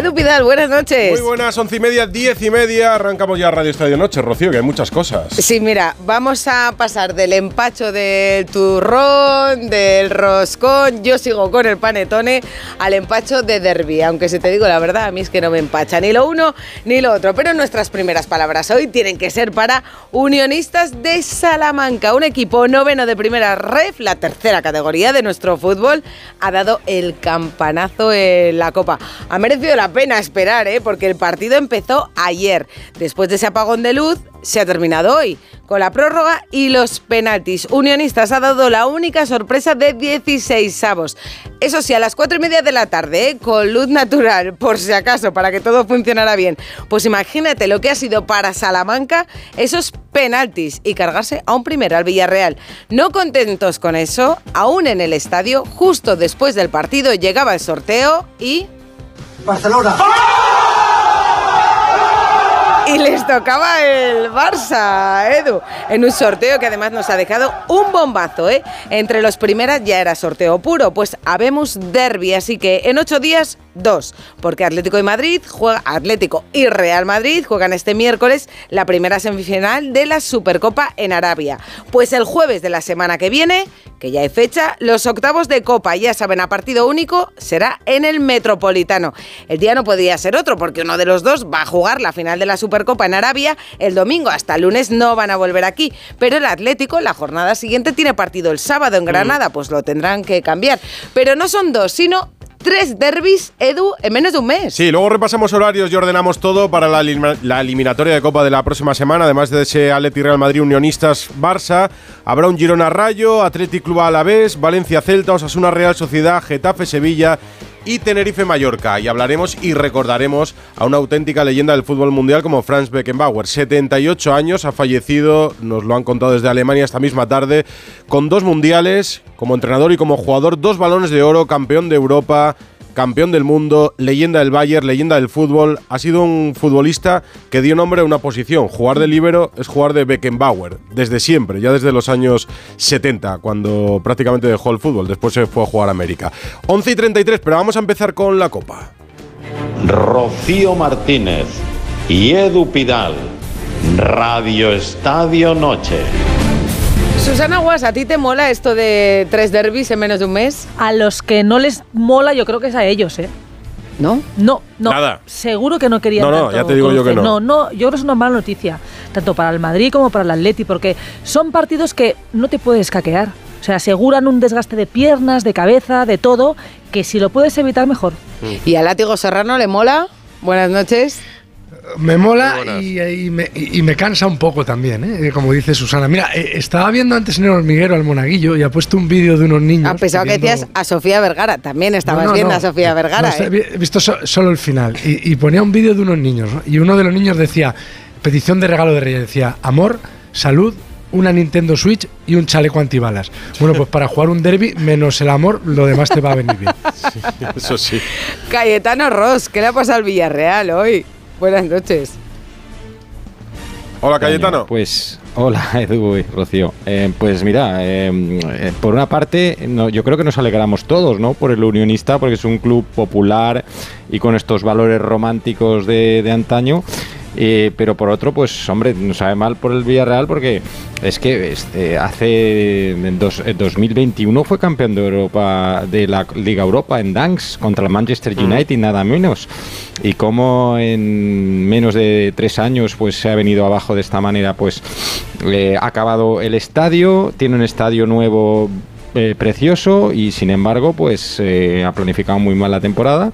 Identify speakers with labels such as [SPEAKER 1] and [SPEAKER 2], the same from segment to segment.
[SPEAKER 1] Edu Pidal, buenas noches.
[SPEAKER 2] Muy buenas, once y media, diez y media. Arrancamos ya Radio Estadio Noche, Rocío, que hay muchas cosas.
[SPEAKER 1] Sí, mira, vamos a pasar del empacho del turrón, del roscón, yo sigo con el panetone, al empacho de derby. Aunque si te digo la verdad, a mí es que no me empacha ni lo uno ni lo otro. Pero nuestras primeras palabras hoy tienen que ser para Unionistas de Salamanca, un equipo noveno de primera ref, la tercera categoría de nuestro fútbol, ha dado el campanazo en la Copa. Ha merecido la pena esperar, ¿eh? porque el partido empezó ayer. Después de ese apagón de luz, se ha terminado hoy, con la prórroga y los penaltis. Unionistas ha dado la única sorpresa de 16 avos. Eso sí, a las 4 y media de la tarde, ¿eh? con luz natural, por si acaso, para que todo funcionara bien. Pues imagínate lo que ha sido para Salamanca esos penaltis y cargarse a un primero al Villarreal. No contentos con eso, aún en el estadio, justo después del partido, llegaba el sorteo y...
[SPEAKER 3] Barcelona.
[SPEAKER 1] Y les tocaba el Barça, Edu, en un sorteo que además nos ha dejado un bombazo, ¿eh? Entre los primeras ya era sorteo puro, pues habemos derby, así que en ocho días, dos, porque Atlético y Madrid juega, Atlético y Real Madrid juegan este miércoles la primera semifinal de la Supercopa en Arabia. Pues el jueves de la semana que viene, que ya hay fecha, los octavos de Copa, ya saben, a partido único, será en el Metropolitano. El día no podía ser otro, porque uno de los dos va a jugar la final de la Supercopa en Arabia el domingo. Hasta el lunes no van a volver aquí. Pero el Atlético, la jornada siguiente, tiene partido el sábado en Granada, pues lo tendrán que cambiar. Pero no son dos, sino tres derbis, Edu, en menos de un mes.
[SPEAKER 2] Sí, luego repasamos horarios y ordenamos todo para la, elim- la eliminatoria de Copa de la próxima semana. Además de ese Atleti Real Madrid Unionistas Barça, habrá un Girona Rayo, Athletic Club Alavés, Valencia Celta, Osasuna Real Sociedad, Getafe Sevilla y Tenerife Mallorca. Y hablaremos y recordaremos a una auténtica leyenda del fútbol mundial como Franz Beckenbauer. 78 años, ha fallecido, nos lo han contado desde Alemania esta misma tarde, con dos mundiales, como entrenador y como jugador, dos balones de oro, campeón de Europa, campeón del mundo, leyenda del Bayern, leyenda del fútbol. Ha sido un futbolista que dio nombre a una posición. Jugar de líbero es jugar de Beckenbauer, desde siempre, ya desde los años 70, cuando prácticamente dejó el fútbol. Después se fue a jugar a América. 11 y 33, pero vamos a empezar con la Copa.
[SPEAKER 4] Rocío Martínez y Edu Pidal. Radio Estadio Noche.
[SPEAKER 1] Susana Guas, ¿a ti te mola esto de tres derbis en menos de un mes?
[SPEAKER 5] A los que no les mola, yo creo que es a ellos, ¿eh?
[SPEAKER 1] ¿No?
[SPEAKER 5] No, no.
[SPEAKER 2] Nada.
[SPEAKER 5] Seguro que no querían
[SPEAKER 2] No, no,
[SPEAKER 5] tanto
[SPEAKER 2] ya te digo yo que no.
[SPEAKER 5] No, no, yo creo que es una mala noticia, tanto para el Madrid como para el Atleti, porque son partidos que no te puedes caquear. O sea, aseguran un desgaste de piernas, de cabeza, de todo, que si lo puedes evitar, mejor.
[SPEAKER 1] ¿Y a Látigo Serrano le mola? Buenas noches.
[SPEAKER 3] Me mola y, y me, y me cansa un poco también, ¿eh? como dice Susana. Mira, eh, estaba viendo antes en el hormiguero al monaguillo y ha puesto un vídeo de unos niños.
[SPEAKER 1] Ha pensado que decías a Sofía Vergara. También estabas
[SPEAKER 3] No, no,
[SPEAKER 1] viendo
[SPEAKER 3] no.
[SPEAKER 1] a Sofía Vergara.
[SPEAKER 3] No,
[SPEAKER 1] ¿eh?
[SPEAKER 3] he visto so- solo el final. Y, y ponía un vídeo de unos niños. ¿no? Y uno de los niños decía, petición de regalo de Reyes, decía, amor, salud, una Nintendo Switch y un chaleco antibalas. Bueno, pues para jugar un derby, menos el amor, lo demás te va a venir bien.
[SPEAKER 2] Eso sí.
[SPEAKER 1] Cayetano Ross, ¿qué le ha pasado al Villarreal hoy? Buenas noches.
[SPEAKER 2] Hola, Cayetano.
[SPEAKER 6] Pues hola Edu y Rocío. Eh, pues mira, eh, eh, por una parte, no, yo creo que nos alegramos todos, ¿no? Por el unionista, porque es un club popular y con estos valores románticos de, de antaño. Eh, pero por otro, pues hombre, nos sabe mal por el Villarreal porque es que este, hace en, dos- en 2021 fue campeón de Europa de la Liga Europa en Danks contra el Manchester United, nada menos. Y como en menos de tres años pues se ha venido abajo de esta manera, pues eh, ha acabado el estadio, tiene un estadio nuevo eh, precioso y sin embargo pues eh, ha planificado muy mal la temporada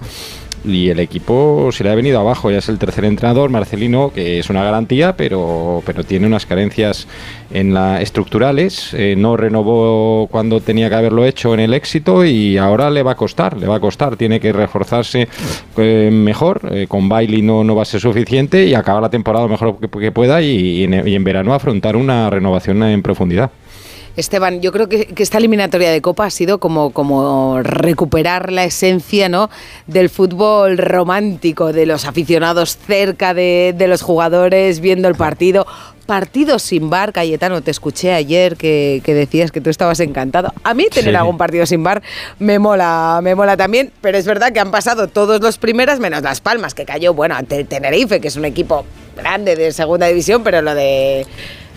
[SPEAKER 6] y el equipo se le ha venido abajo. Ya es el tercer entrenador, Marcelino, que es una garantía, pero, pero tiene unas carencias en la estructurales. Eh, no renovó cuando tenía que haberlo hecho en el éxito y ahora le va a costar, le va a costar. Tiene que reforzarse eh, mejor. eh, con Bailey no, no va a ser suficiente y acabar la temporada lo mejor que, que pueda y, en verano afrontar una renovación en profundidad.
[SPEAKER 1] Esteban, yo creo que, que esta eliminatoria de Copa ha sido como, como recuperar la esencia ¿no? del fútbol romántico, de los aficionados cerca de, de los jugadores, viendo el partido. Partido sin bar, Cayetano, te escuché ayer que, que decías que tú estabas encantado. A mí tener
[SPEAKER 6] Sí.
[SPEAKER 1] algún partido sin bar me mola, me mola también, pero es verdad que han pasado todos los primeras, menos Las Palmas, que cayó, bueno, ante el Tenerife, que es un equipo grande de segunda división, pero lo de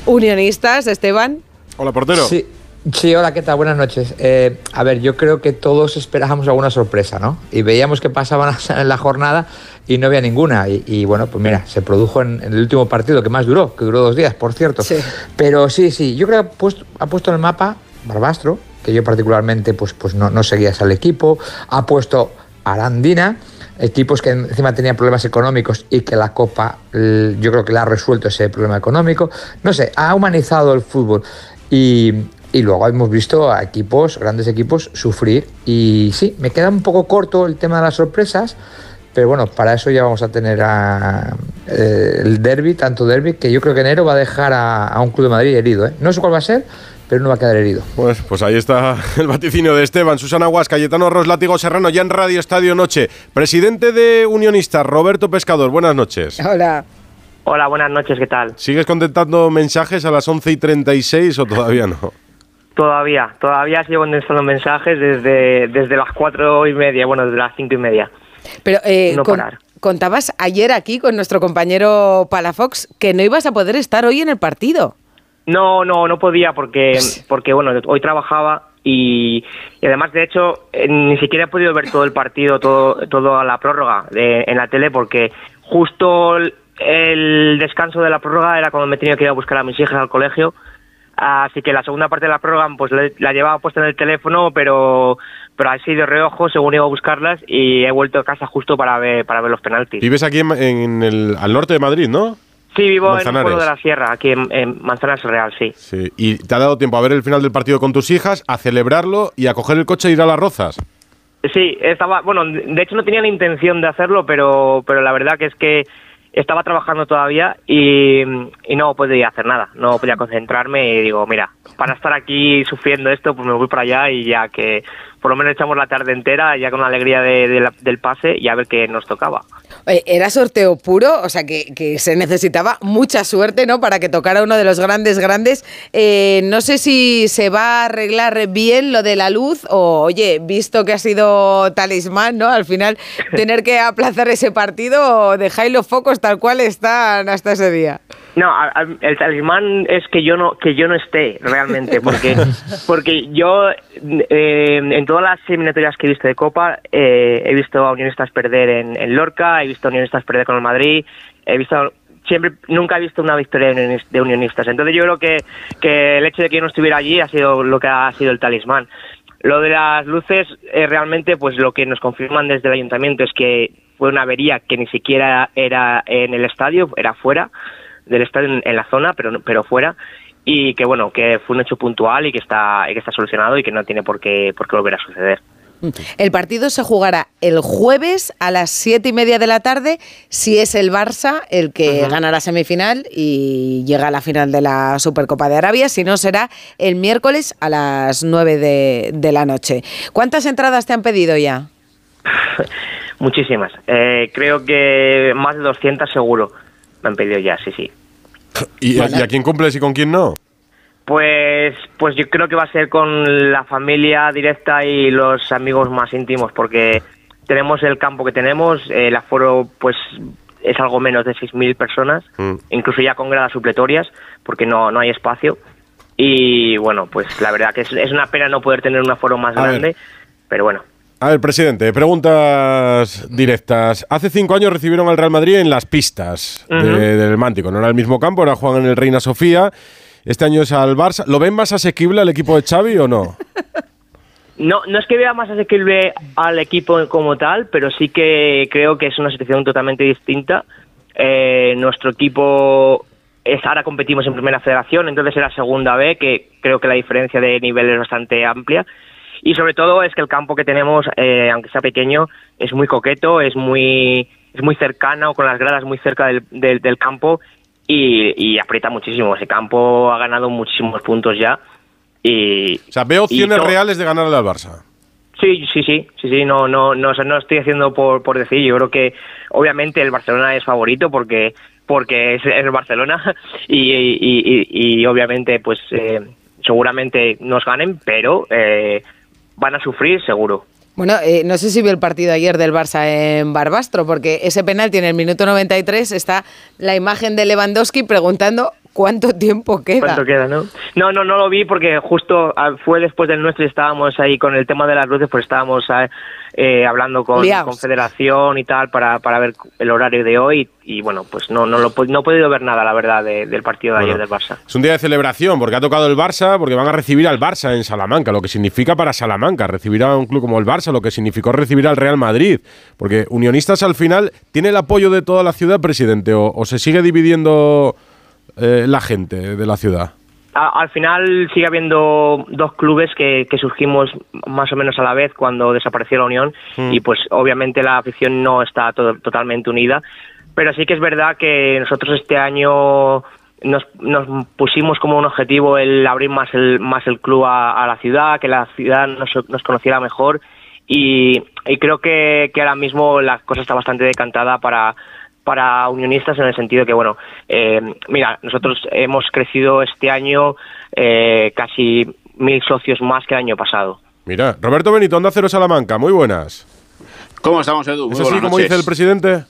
[SPEAKER 1] unionistas, Esteban.
[SPEAKER 2] Hola, portero.
[SPEAKER 7] Sí, sí, hola, ¿qué tal? Buenas noches. Eh, a ver, yo creo que todos esperábamos alguna sorpresa, ¿no? Y veíamos que pasaban en la jornada y no había ninguna. Y, y, bueno, pues mira, se produjo en, en el último partido, que más duró, que duró dos días, por cierto.
[SPEAKER 1] Sí.
[SPEAKER 7] Pero sí, sí, yo creo que ha puesto, ha puesto en el mapa Barbastro, que yo particularmente pues, pues no, no seguía al equipo. Ha puesto Arandina, equipos que encima tenían problemas económicos y que la Copa yo creo que le ha resuelto ese problema económico. No sé, ha humanizado el fútbol. Y, y luego hemos visto a equipos, grandes equipos, sufrir. Y sí, me queda un poco corto el tema de las sorpresas. Pero bueno, para eso ya vamos a tener a, eh, el derby, tanto derby, que yo creo que enero va a dejar a, a un Club de Madrid herido. ¿eh? No sé cuál va a ser, pero no va a quedar herido.
[SPEAKER 2] Pues, pues ahí está el vaticinio de Esteban, Susana Guas, Cayetano Ros, Látigo Serrano, ya en Radio Estadio Noche. Presidente de Unionistas, Roberto Pescador, buenas noches.
[SPEAKER 1] Hola.
[SPEAKER 8] Hola, buenas noches, ¿qué tal?
[SPEAKER 2] ¿Sigues contestando mensajes a las 11 y 36 o todavía no?
[SPEAKER 8] Todavía, todavía sigo contestando mensajes desde, desde las cuatro y media, bueno, desde las cinco y media.
[SPEAKER 1] Pero eh,
[SPEAKER 8] No
[SPEAKER 1] con-
[SPEAKER 8] parar.
[SPEAKER 1] contabas ayer aquí con nuestro compañero Palafox que no ibas a poder estar hoy en el partido.
[SPEAKER 8] No, no, no podía porque, porque bueno, hoy trabajaba y, y además, de hecho, eh, ni siquiera he podido ver todo el partido, todo, toda la prórroga de- en la tele porque justo el, el descanso de la prórroga era cuando me tenía que ir a buscar a mis hijas al colegio. Así que la segunda parte de la prórroga pues la llevaba puesta en el teléfono, pero pero así de reojo según iba a buscarlas y he vuelto a casa justo para ver para ver los penaltis.
[SPEAKER 2] Vives aquí en, en el, al norte de Madrid, ¿no?
[SPEAKER 8] Sí, vivo en
[SPEAKER 2] Manzanares.
[SPEAKER 8] pueblo de la sierra, aquí en, en Manzanares Real, sí.
[SPEAKER 2] Sí. Y te ha dado tiempo a ver el final del partido con tus hijas, a celebrarlo y a coger el coche e ir a las rozas.
[SPEAKER 8] Sí, estaba, bueno, de hecho no tenía la intención de hacerlo, pero, pero la verdad que es que estaba trabajando todavía y, y no podía hacer nada, no podía concentrarme y digo, mira, para estar aquí sufriendo esto, pues me voy para allá y ya que por lo menos echamos la tarde entera, ya con la alegría del pase y a ver qué nos tocaba.
[SPEAKER 1] Era sorteo puro, o sea que, se necesitaba mucha suerte, ¿no? Para que tocara uno de los grandes, grandes. Eh, no sé si se va a arreglar bien lo de la luz o, oye, visto que ha sido talismán, ¿no? Al final, tener que aplazar ese partido dejáis los focos tal cual están hasta ese día.
[SPEAKER 8] No, a- a- el talismán es que yo no que yo no esté realmente, porque porque yo eh, en todas las eliminatorias que he visto de Copa eh, he visto a Unionistas perder en, en Lorca, he visto a Unionistas perder con el Madrid, he visto siempre nunca he visto una victoria de Unionistas. Entonces yo creo que que el hecho de que yo no estuviera allí ha sido lo que ha sido el talismán. Lo de las luces, eh, realmente, pues lo que nos confirman desde el ayuntamiento es que fue una avería que ni siquiera era en el estadio, era fuera del estadio, en, en la zona, pero, pero fuera. Y que bueno, que fue un hecho puntual y que está, y que está solucionado y que no tiene por qué, por qué volver a suceder.
[SPEAKER 1] El partido se jugará el jueves a las siete y media de la tarde, si es el Barça el que gana la semifinal y llega a la final de la Supercopa de Arabia, si no será el miércoles a las nueve de, de la noche. ¿Cuántas entradas te han pedido ya?
[SPEAKER 8] Muchísimas. Eh, creo que más de 200 seguro me han pedido ya, sí, sí.
[SPEAKER 2] ¿Y, a- y a quién cumples y con quién no?
[SPEAKER 8] Pues, pues yo creo que va a ser con la familia directa y los amigos más íntimos, porque tenemos el campo que tenemos, el aforo pues es algo menos de 6.000 personas,
[SPEAKER 2] Mm.
[SPEAKER 8] incluso ya con gradas supletorias, porque no, no hay espacio. Y bueno, pues la verdad que es, es una pena no poder tener un aforo más
[SPEAKER 2] A ver.
[SPEAKER 8] grande, pero bueno.
[SPEAKER 2] A ver, presidente, preguntas directas. Hace cinco años recibieron al Real Madrid en las pistas de- del Mántico. No era el mismo campo, ahora juegan en el Reina Sofía. Este año es al Barça. ¿Lo ven más asequible al equipo de Xavi o no?
[SPEAKER 8] no, no es que vea más asequible al equipo como tal, pero sí que creo que es una situación totalmente distinta. Eh, nuestro equipo es, ahora competimos en primera federación, entonces era segunda B, que creo que la diferencia de nivel es bastante amplia. Y sobre todo es que el campo que tenemos, eh, aunque sea pequeño, es muy coqueto, es muy, es muy cercano, con las gradas muy cerca del, del, del campo y, y aprieta muchísimo. Ese campo ha ganado muchísimos puntos ya. Y,
[SPEAKER 2] O sea, veo opciones reales de ganarle al Barça.
[SPEAKER 8] Sí, sí, sí, sí, sí, no, no, no, no estoy haciendo por, por decir. Yo creo que obviamente el Barcelona es favorito porque porque es el Barcelona y, y, y- y obviamente pues eh, seguramente nos ganen, pero eh, van a sufrir seguro.
[SPEAKER 1] Bueno, eh, no sé si vio el partido ayer del Barça en Barbastro, porque ese penalti en el minuto 93 está la imagen de Lewandowski preguntando cuánto tiempo queda.
[SPEAKER 8] ¿Cuánto queda, no? No, no, no lo vi porque justo ah, fue después del nuestro y estábamos ahí con el tema de las luces, pues estábamos ah, eh, hablando con,
[SPEAKER 1] Liaos.
[SPEAKER 8] con Federación y tal para, para ver el horario de hoy y bueno, pues no no lo no he podido ver nada, la verdad, de- del partido de
[SPEAKER 2] Bueno.
[SPEAKER 8] ayer del Barça.
[SPEAKER 2] Es un día de celebración porque ha tocado el Barça, porque van a recibir al Barça en Salamanca, lo que significa para Salamanca recibir a un club como el Barça, lo que significó recibir al Real Madrid. Porque Unionistas al final tiene el apoyo de toda la ciudad, presidente, o, o se sigue dividiendo eh, la gente de la ciudad.
[SPEAKER 8] Al final sigue habiendo dos clubes que, que surgimos más o menos a la vez cuando desapareció la Unión
[SPEAKER 2] Mm.
[SPEAKER 8] y pues obviamente la afición no está to- totalmente unida, pero sí que es verdad que nosotros este año nos, nos pusimos como un objetivo el abrir más el, más el club a, a la ciudad, que la ciudad nos, nos conociera mejor y, y creo que, que ahora mismo la cosa está bastante decantada para para unionistas en el sentido que, bueno, eh, mira, nosotros hemos crecido este año eh, casi mil socios más que el año pasado.
[SPEAKER 2] Mira, Roberto Benito, Onda Cero Salamanca, muy buenas.
[SPEAKER 9] ¿Cómo estamos, Edu? Muy
[SPEAKER 2] ¿Es así
[SPEAKER 9] buenas
[SPEAKER 2] como dice el presidente?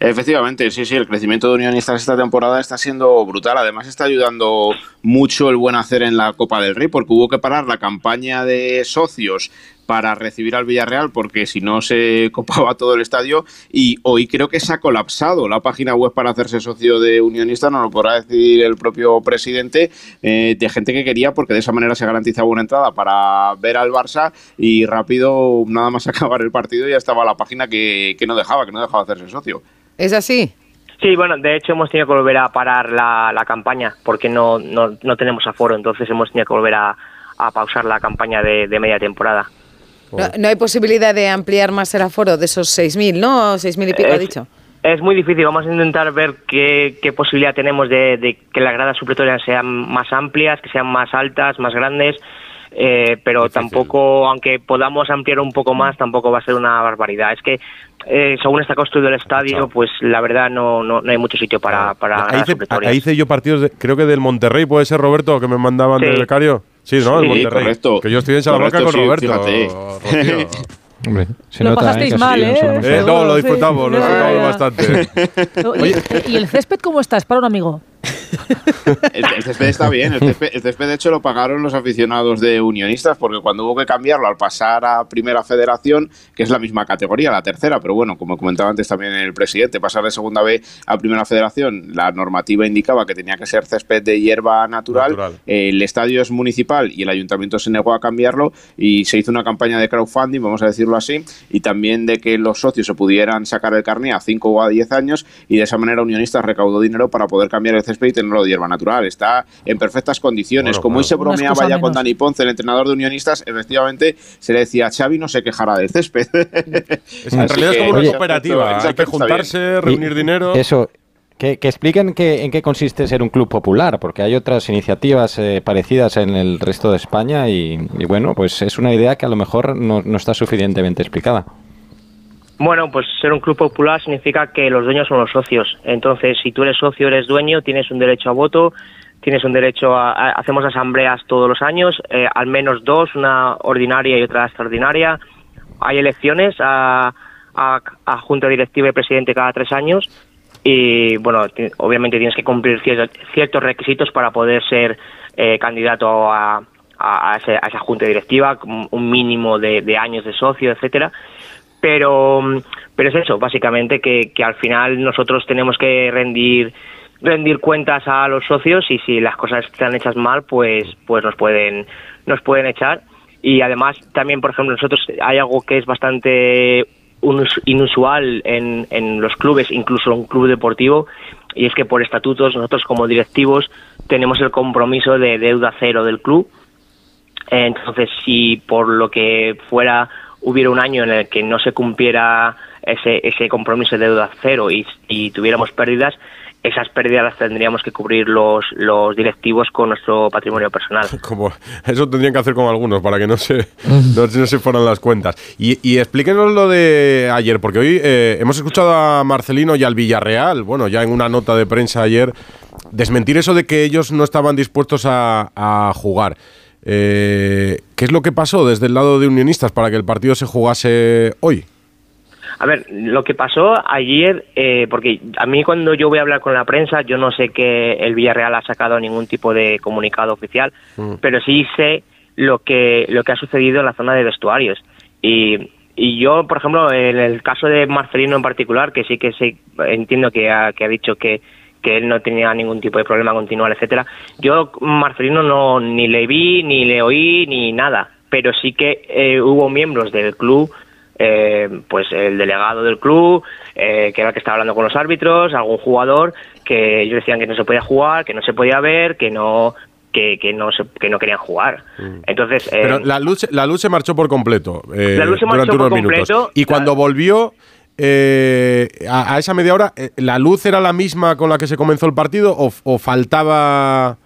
[SPEAKER 9] Efectivamente, sí, sí, el crecimiento de unionistas esta temporada está siendo brutal. Además, está ayudando mucho el buen hacer en la Copa del Rey, porque hubo que parar la campaña de socios para recibir al Villarreal, porque si no se copaba todo el estadio. Y hoy creo que se ha colapsado la página web para hacerse socio de unionista, no lo podrá decir el propio presidente, eh, de gente que quería, porque de esa manera se garantizaba una entrada para ver al Barça y rápido, nada más acabar el partido, ya estaba la página que, que no dejaba, que no dejaba hacerse socio.
[SPEAKER 1] ¿Es así?
[SPEAKER 8] Sí, bueno, de hecho hemos tenido que volver a parar la, la campaña porque no, no, no tenemos aforo, entonces hemos tenido que volver a, a pausar la campaña de, de media temporada.
[SPEAKER 1] No, no hay posibilidad de ampliar más el aforo de esos 6.000, ¿no? 6.000 y pico ha
[SPEAKER 8] Es-
[SPEAKER 1] dicho.
[SPEAKER 8] Es muy difícil, vamos a intentar ver qué, qué posibilidad tenemos de, de que las gradas supletorias sean más amplias, que sean más altas, más grandes, eh, pero tampoco, aunque podamos ampliar un poco más, tampoco va a ser una barbaridad. Es que eh, según está construido el estadio, pues la verdad no, no, no hay mucho sitio para, para
[SPEAKER 2] Ahí hice,
[SPEAKER 8] supletorias.
[SPEAKER 2] ahí hice yo partidos, de- creo que del Monterrey, puede ser Roberto, que me mandaban
[SPEAKER 8] Sí.
[SPEAKER 2] del becario. Sí, ¿no? el
[SPEAKER 9] Sí,
[SPEAKER 2] Monterrey.
[SPEAKER 9] correcto.
[SPEAKER 2] Que yo estoy en Salamanca
[SPEAKER 9] Correcto,
[SPEAKER 2] con
[SPEAKER 9] sí,
[SPEAKER 2] Roberto.
[SPEAKER 9] fíjate.
[SPEAKER 6] Hombre, se
[SPEAKER 5] Lo
[SPEAKER 6] nota,
[SPEAKER 5] pasasteis
[SPEAKER 6] que
[SPEAKER 5] mal,
[SPEAKER 6] sí,
[SPEAKER 5] ¿eh?
[SPEAKER 2] Eh, no, lo
[SPEAKER 5] Sí.
[SPEAKER 2] disfrutamos, lo
[SPEAKER 5] Ya,
[SPEAKER 2] disfrutamos bastante.
[SPEAKER 5] Oye, ¿y el césped cómo está? Es para un amigo.
[SPEAKER 9] El, el césped está bien, el césped, el césped, de hecho lo pagaron los aficionados de Unionistas porque cuando hubo que cambiarlo al pasar a Primera Federación, que es la misma categoría, la tercera, pero bueno, como comentaba antes también el presidente, pasar de Segunda B a Primera Federación, la normativa indicaba que tenía que ser césped de hierba natural,
[SPEAKER 2] Natural.
[SPEAKER 9] El estadio es municipal y el ayuntamiento se negó a cambiarlo y se hizo una campaña de crowdfunding, vamos a decirlo así, y también de que los socios se pudieran sacar el carné a 5 o a 10 años y de esa manera Unionistas recaudó dinero para poder cambiar el césped tenerlo de hierba natural. Está en perfectas condiciones.
[SPEAKER 2] Bueno,
[SPEAKER 9] Como
[SPEAKER 2] claro.
[SPEAKER 9] hoy se bromeaba ya con. Dani Ponce, el entrenador de Unionistas, efectivamente se le decía, Xavi no se quejará del césped.
[SPEAKER 2] Es- en realidad es
[SPEAKER 9] que
[SPEAKER 2] como una cooperativa. Hay que juntarse, reunir
[SPEAKER 6] Y-
[SPEAKER 2] dinero.
[SPEAKER 6] Eso. Que, que expliquen qué- en qué consiste ser un club popular, porque hay otras iniciativas eh, parecidas en el resto de España y, y bueno, pues es una idea que a lo mejor no, no está suficientemente explicada.
[SPEAKER 8] Bueno, pues ser un club popular significa que los dueños son los socios. Entonces, si tú eres socio, eres dueño, tienes un derecho a voto, tienes un derecho a... hacemos asambleas todos los años, eh, al menos dos, una ordinaria y otra extraordinaria. Hay elecciones a, a, junta directiva y presidente cada tres años y, bueno, obviamente tienes que cumplir cier- ciertos requisitos para poder ser eh, candidato a, a, esa junta directiva, un mínimo de, de años de socio, etcétera pero pero es eso básicamente que, que al final nosotros tenemos que rendir rendir cuentas a los socios y si las cosas están hechas mal pues pues nos pueden nos pueden echar y además también, por ejemplo, nosotros hay algo que es bastante inusual en, en los clubes, incluso en un club deportivo, y es que por estatutos nosotros como directivos tenemos el compromiso de deuda cero del club. Entonces, si por lo que fuera hubiera un año en el que no se cumpliera ese, ese compromiso de deuda cero y, y tuviéramos pérdidas, esas pérdidas las tendríamos que cubrir los, los directivos con nuestro patrimonio personal.
[SPEAKER 2] Como, eso tendrían que hacer con algunos para que no se, no, se- no se fueran las cuentas. Y, y explíquenos lo de ayer, porque hoy eh, hemos escuchado a Marcelino y al Villarreal, bueno, ya en una nota de prensa ayer, desmentir eso de que ellos no estaban dispuestos a, a jugar. Eh, ¿Qué es lo que pasó desde el lado de Unionistas para que el partido se jugase hoy?
[SPEAKER 8] A ver, lo que pasó ayer, eh, porque a mí cuando yo voy a hablar con la prensa, yo no sé que el Villarreal ha sacado ningún tipo de comunicado oficial, pero sí sé lo que lo que ha sucedido en la zona de vestuarios. Y, y yo, por ejemplo, en el caso de Marcelino en particular, que sí que sí, entiendo que ha, que ha dicho que, que él no tenía ningún tipo de problema continuar, etcétera. Yo Marcelino no ni le vi, ni le oí, ni nada, pero sí que eh, hubo miembros del club eh, pues el delegado del club, eh, que era el que estaba hablando con los árbitros, algún jugador, que ellos decían que no se podía jugar, que no se podía ver, que no que, que no se, que no querían jugar. Entonces, eh,
[SPEAKER 2] Pero la luz, la luz se marchó por completo. eh,
[SPEAKER 8] La luz se marchó
[SPEAKER 2] durante
[SPEAKER 8] por
[SPEAKER 2] unos minutos.
[SPEAKER 8] completo,
[SPEAKER 2] Y cuando volvió eh, a, a esa media hora, eh, ¿la luz era la misma con la que se comenzó el partido o, o faltaba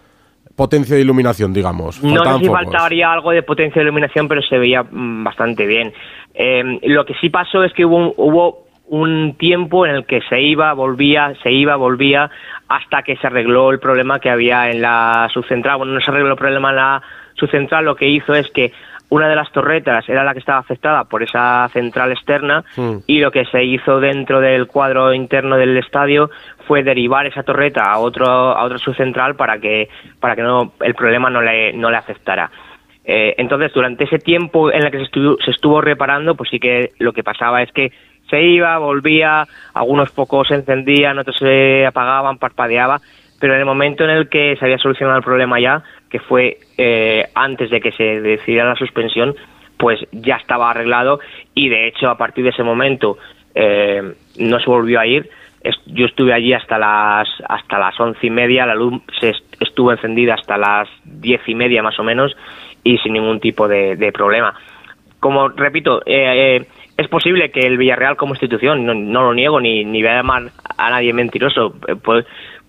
[SPEAKER 2] potencia de iluminación, digamos?
[SPEAKER 8] No sé si
[SPEAKER 2] focos.
[SPEAKER 8] faltaría algo de potencia de iluminación, pero se veía mm, bastante bien. Eh, lo que sí pasó es que hubo un, hubo un tiempo en el que se iba, volvía, se iba, volvía, hasta que se arregló el problema que había en la subcentral. Bueno, no se arregló el problema en la subcentral, lo que hizo es que una de las torretas era la que estaba afectada por esa central externa y lo que se hizo dentro del cuadro interno del estadio fue derivar esa torreta a otro a otra subcentral para que para que no el problema no le no le afectara. Eh, entonces, durante ese tiempo en el que se estuvo, se estuvo reparando, pues sí que lo que pasaba es que se iba, volvía, algunos pocos se encendían, otros se apagaban, parpadeaba, pero en el momento en el que se había solucionado el problema ya, que fue eh, antes de que se decidiera la suspensión, pues ya estaba arreglado y de hecho a partir de ese momento eh, no se volvió a ir. Yo estuve allí hasta las hasta las once y media, la luz se est- estuvo encendida hasta las diez y media más o menos y sin ningún tipo de, problema. Como repito, eh, eh, es posible que el Villarreal como institución, no, no lo niego ni, ni voy a llamar a nadie mentiroso, eh,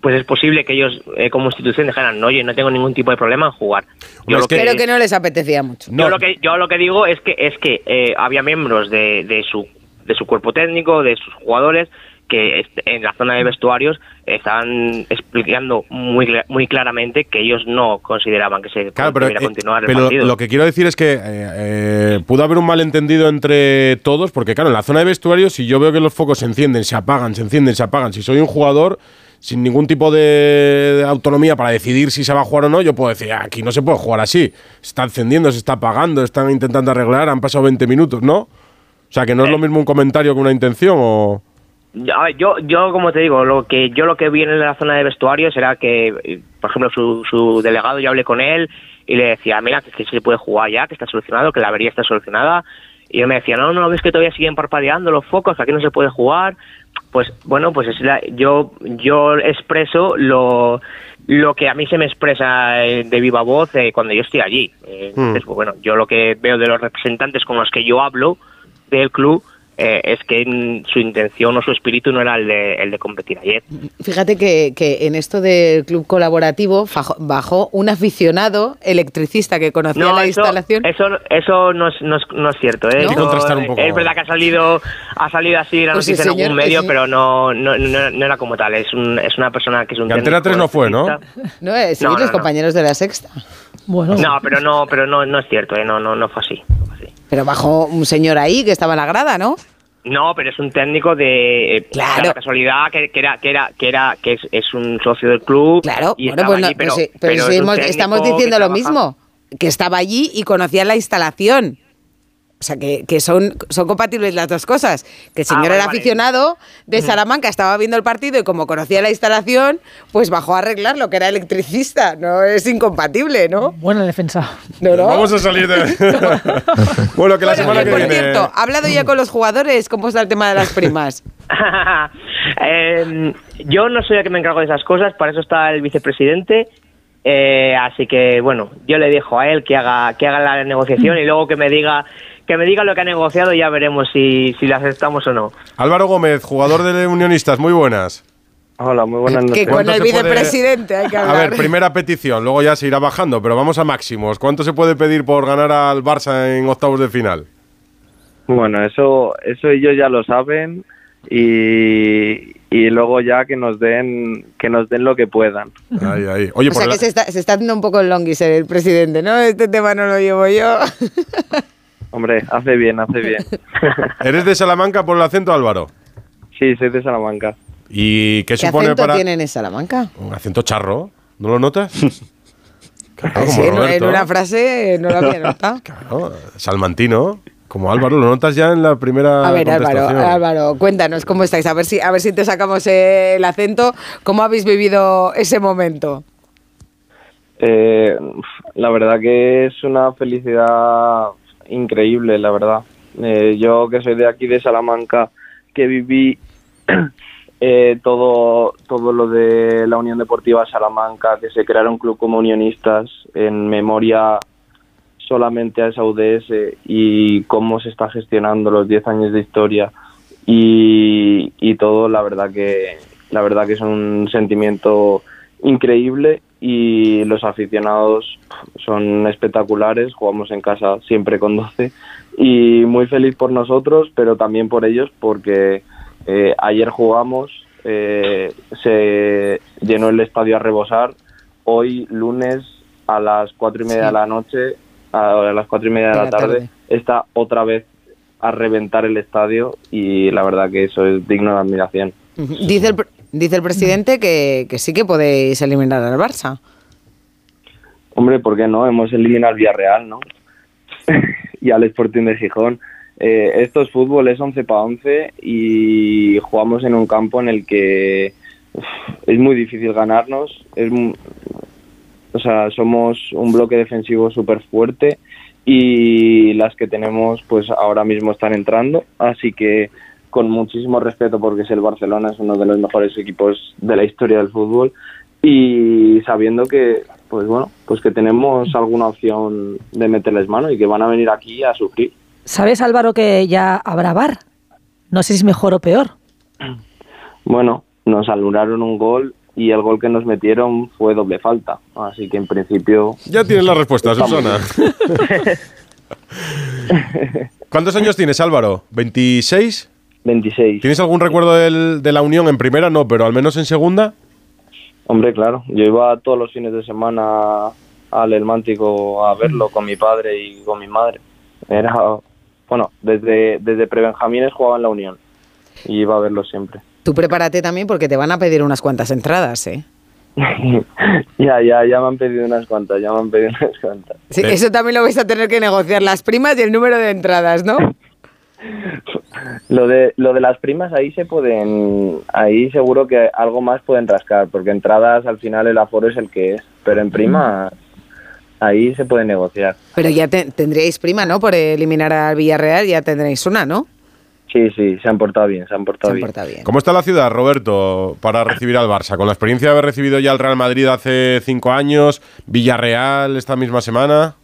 [SPEAKER 8] pues, es posible que ellos eh, como institución dijeran, no, oye, no tengo ningún tipo de problema en jugar. Yo lo
[SPEAKER 1] Pero que no les apetecía mucho.
[SPEAKER 8] yo lo que yo lo que digo es que es que eh, había miembros de, de su de su cuerpo técnico, de sus jugadores que en la zona de vestuarios estaban explicando muy cla- muy claramente que ellos no consideraban que se
[SPEAKER 2] Claro, pero, eh,
[SPEAKER 8] continuar el
[SPEAKER 2] pero
[SPEAKER 8] partido.
[SPEAKER 2] lo que quiero decir es que eh, eh, pudo haber un malentendido entre todos, porque claro, en la zona de vestuario, si yo veo que los focos se encienden, se apagan, se encienden, se apagan, si soy un jugador sin ningún tipo de, autonomía para decidir si se va a jugar o no, yo puedo decir, "Ah, aquí no se puede jugar así. Se está encendiendo, se está apagando, están intentando arreglar, han pasado 20 minutos, ¿no? O sea, que no es lo mismo un comentario que una intención o...
[SPEAKER 8] Yo- yo, como te digo, lo que yo lo que vi en la zona de vestuarios era que, por ejemplo, su, su delegado, yo hablé con él y le decía, mira, que, que se puede jugar ya, que está solucionado, que la avería está solucionada. Y él me decía, no, no, ves que todavía siguen parpadeando los focos, que aquí no se puede jugar. Pues bueno, pues es la- yo, yo expreso lo, lo que a mí se me expresa eh, de viva voz eh, cuando yo estoy allí. Eh, entonces, pues, bueno, yo lo que veo de los representantes con los que yo hablo del club eh, es que mm, su intención o su espíritu no era el de, el de competir ayer.
[SPEAKER 1] Fíjate que, que en esto del club colaborativo fajo- bajó un aficionado electricista que conocía la
[SPEAKER 8] eso,
[SPEAKER 1] instalación.
[SPEAKER 8] Eso, eso no, es, no, es, no es cierto. ¿eh?
[SPEAKER 1] Hay que
[SPEAKER 8] Eso,
[SPEAKER 2] contrastar un poco.
[SPEAKER 8] Es verdad que ha salido, ha salido así la
[SPEAKER 1] Pues
[SPEAKER 8] noticia
[SPEAKER 1] sí,
[SPEAKER 8] en algún medio,
[SPEAKER 1] sí.
[SPEAKER 8] pero no, no, no, no era como tal. Es, un, es una persona que es un.
[SPEAKER 2] Que Antena
[SPEAKER 8] técnico
[SPEAKER 2] 3 no fue, ¿no?
[SPEAKER 1] No, eh, sí,
[SPEAKER 8] No, no,
[SPEAKER 1] los
[SPEAKER 8] no.
[SPEAKER 1] compañeros de la sexta.
[SPEAKER 5] Bueno,
[SPEAKER 8] No, pero no, pero no, no es cierto. ¿eh? No, no, no fue así. no fue así.
[SPEAKER 1] Pero bajó un señor ahí que estaba en la grada, ¿no?
[SPEAKER 8] No, pero es un técnico de eh,
[SPEAKER 1] Claro.
[SPEAKER 8] la casualidad que, que era que era que era que es, es un socio del club.
[SPEAKER 1] Claro,
[SPEAKER 8] y
[SPEAKER 1] bueno, pues no,
[SPEAKER 8] allí, pero,
[SPEAKER 1] pues pero
[SPEAKER 8] pero es
[SPEAKER 1] estamos diciendo lo mismo, que estaba allí y conocía la instalación. O sea, que, que son, son compatibles las dos cosas. Que el señor
[SPEAKER 8] Ah, vale,
[SPEAKER 1] era
[SPEAKER 8] vale.
[SPEAKER 1] aficionado de Salamanca, estaba viendo el partido y como conocía la instalación, pues bajó a arreglar lo que era electricista. No es incompatible, ¿no?
[SPEAKER 5] Buena defensa.
[SPEAKER 1] No, no.
[SPEAKER 2] Vamos a salir de. bueno, que la
[SPEAKER 1] Bueno,
[SPEAKER 2] semana
[SPEAKER 1] que
[SPEAKER 2] que
[SPEAKER 1] por
[SPEAKER 2] viene.
[SPEAKER 1] cierto, ¿ha hablado ya con los jugadores? ¿Cómo está el tema de las primas?
[SPEAKER 8] Eh, yo no soy el que me encargo de esas cosas, para eso está el vicepresidente. eh, así que bueno, yo le dejo a él que haga que haga la negociación y luego que me diga que me diga lo que ha negociado y ya veremos si, si la aceptamos o no.
[SPEAKER 2] Álvaro Gómez, jugador de Unionistas, muy buenas.
[SPEAKER 10] Hola, muy buenas
[SPEAKER 1] que
[SPEAKER 10] noches.
[SPEAKER 1] con
[SPEAKER 2] ¿Cuánto
[SPEAKER 1] el
[SPEAKER 2] se puede-
[SPEAKER 1] vicepresidente hay que
[SPEAKER 2] A
[SPEAKER 1] hablar.
[SPEAKER 2] ver, primera petición, luego ya se irá bajando, pero vamos a máximos. ¿Cuánto se puede pedir por ganar al Barça en octavos de final?
[SPEAKER 10] Bueno, eso, eso ellos ya lo saben y, y luego ya que nos den, que nos den lo que puedan.
[SPEAKER 2] Ahí, ahí. Oye,
[SPEAKER 1] o
[SPEAKER 2] por
[SPEAKER 1] sea
[SPEAKER 2] la-
[SPEAKER 1] que se está, se está haciendo un poco el longis el presidente, ¿no? Este tema no lo llevo yo.
[SPEAKER 10] Hombre, hace bien, hace bien.
[SPEAKER 2] ¿eres de Salamanca por el acento, Álvaro?
[SPEAKER 10] Sí, soy de Salamanca.
[SPEAKER 2] ¿Y qué,
[SPEAKER 1] ¿Qué
[SPEAKER 2] supone
[SPEAKER 1] acento
[SPEAKER 2] para...?
[SPEAKER 1] tienen en Salamanca?
[SPEAKER 2] Un acento charro, ¿no lo notas? Claro,
[SPEAKER 1] Sí, en- una frase no lo había notado.
[SPEAKER 2] Claro, salmantino, como Álvaro, lo notas ya en la primera
[SPEAKER 1] A ver, Álvaro. Álvaro, cuéntanos cómo estáis, a ver si, a ver si te sacamos el acento. ¿Cómo habéis vivido ese momento?
[SPEAKER 10] Eh, la verdad que es una felicidad increíble, la verdad. Eh, yo que soy de aquí, de Salamanca, que viví eh, todo, todo lo de la Unión Deportiva Salamanca, que se creara un club como unionistas en memoria solamente a esa UDS y cómo se está gestionando los 10 años de historia y, y todo, la verdad que la verdad que es un sentimiento increíble y los aficionados son espectaculares, jugamos en casa siempre con 12 y muy feliz por nosotros, pero también por ellos porque eh, ayer jugamos, eh, se llenó el estadio a rebosar, hoy lunes a las cuatro y media
[SPEAKER 1] Sí.
[SPEAKER 10] de la noche, a las cuatro y media de,
[SPEAKER 1] De
[SPEAKER 10] la, tarde,
[SPEAKER 1] tarde.
[SPEAKER 10] está otra vez a reventar el estadio y la verdad que eso es digno de admiración.
[SPEAKER 1] Dice el, dice el presidente que, que sí que podéis eliminar al Barça.
[SPEAKER 10] Hombre, ¿por qué no? Hemos eliminado al Villarreal, ¿no? y al Sporting de Gijón. Eh, esto es fútbol, es 11 para 11 y jugamos en un campo en el que es muy difícil ganarnos. Es, o sea, somos un bloque defensivo súper fuerte y las que tenemos pues ahora mismo están entrando. Así que con muchísimo respeto porque es el Barcelona, es uno de los mejores equipos de la historia del fútbol y sabiendo que pues bueno pues que tenemos alguna opción de meterles mano y que van a venir aquí a sufrir
[SPEAKER 5] ¿Sabes, Álvaro, que ya habrá bar? No sé si es mejor o peor.
[SPEAKER 10] bueno nos anularon un gol y el gol que nos metieron fue doble falta así que en principio
[SPEAKER 2] Ya tienes la respuesta, Susana. ¿Cuántos años tienes, Álvaro? ¿26?
[SPEAKER 10] 26
[SPEAKER 2] ¿Tienes algún recuerdo del- de la Unión en primera? No, pero al menos en segunda.
[SPEAKER 10] hombre claro yo iba todos los fines de semana al El Mántico a verlo con mi padre y con mi madre era bueno desde desde prebenjamines jugaba en la Unión y iba a verlo siempre
[SPEAKER 1] Tú prepárate también porque te van a pedir unas cuantas entradas, ¿eh?
[SPEAKER 10] ya, ya, ya me han pedido unas cuantas, ya me han pedido unas cuantas.
[SPEAKER 1] Sí,
[SPEAKER 2] Eh.
[SPEAKER 1] Eso también lo vais a tener que negociar, las primas y el número de entradas, ¿no?
[SPEAKER 10] Lo de, lo de las primas ahí se pueden, ahí seguro que algo más pueden rascar, porque entradas al final el aforo es el que es, pero en primas ahí se puede negociar.
[SPEAKER 1] Pero ya te- tendríais prima, ¿no? Por eliminar al Villarreal ya tendréis una, ¿no?
[SPEAKER 10] Sí, sí, se han portado bien, se han portado bien.
[SPEAKER 1] bien.
[SPEAKER 2] ¿Cómo está la ciudad, Roberto, para recibir al Barça? Con la experiencia de haber recibido ya al Real Madrid hace cinco años, Villarreal esta misma semana.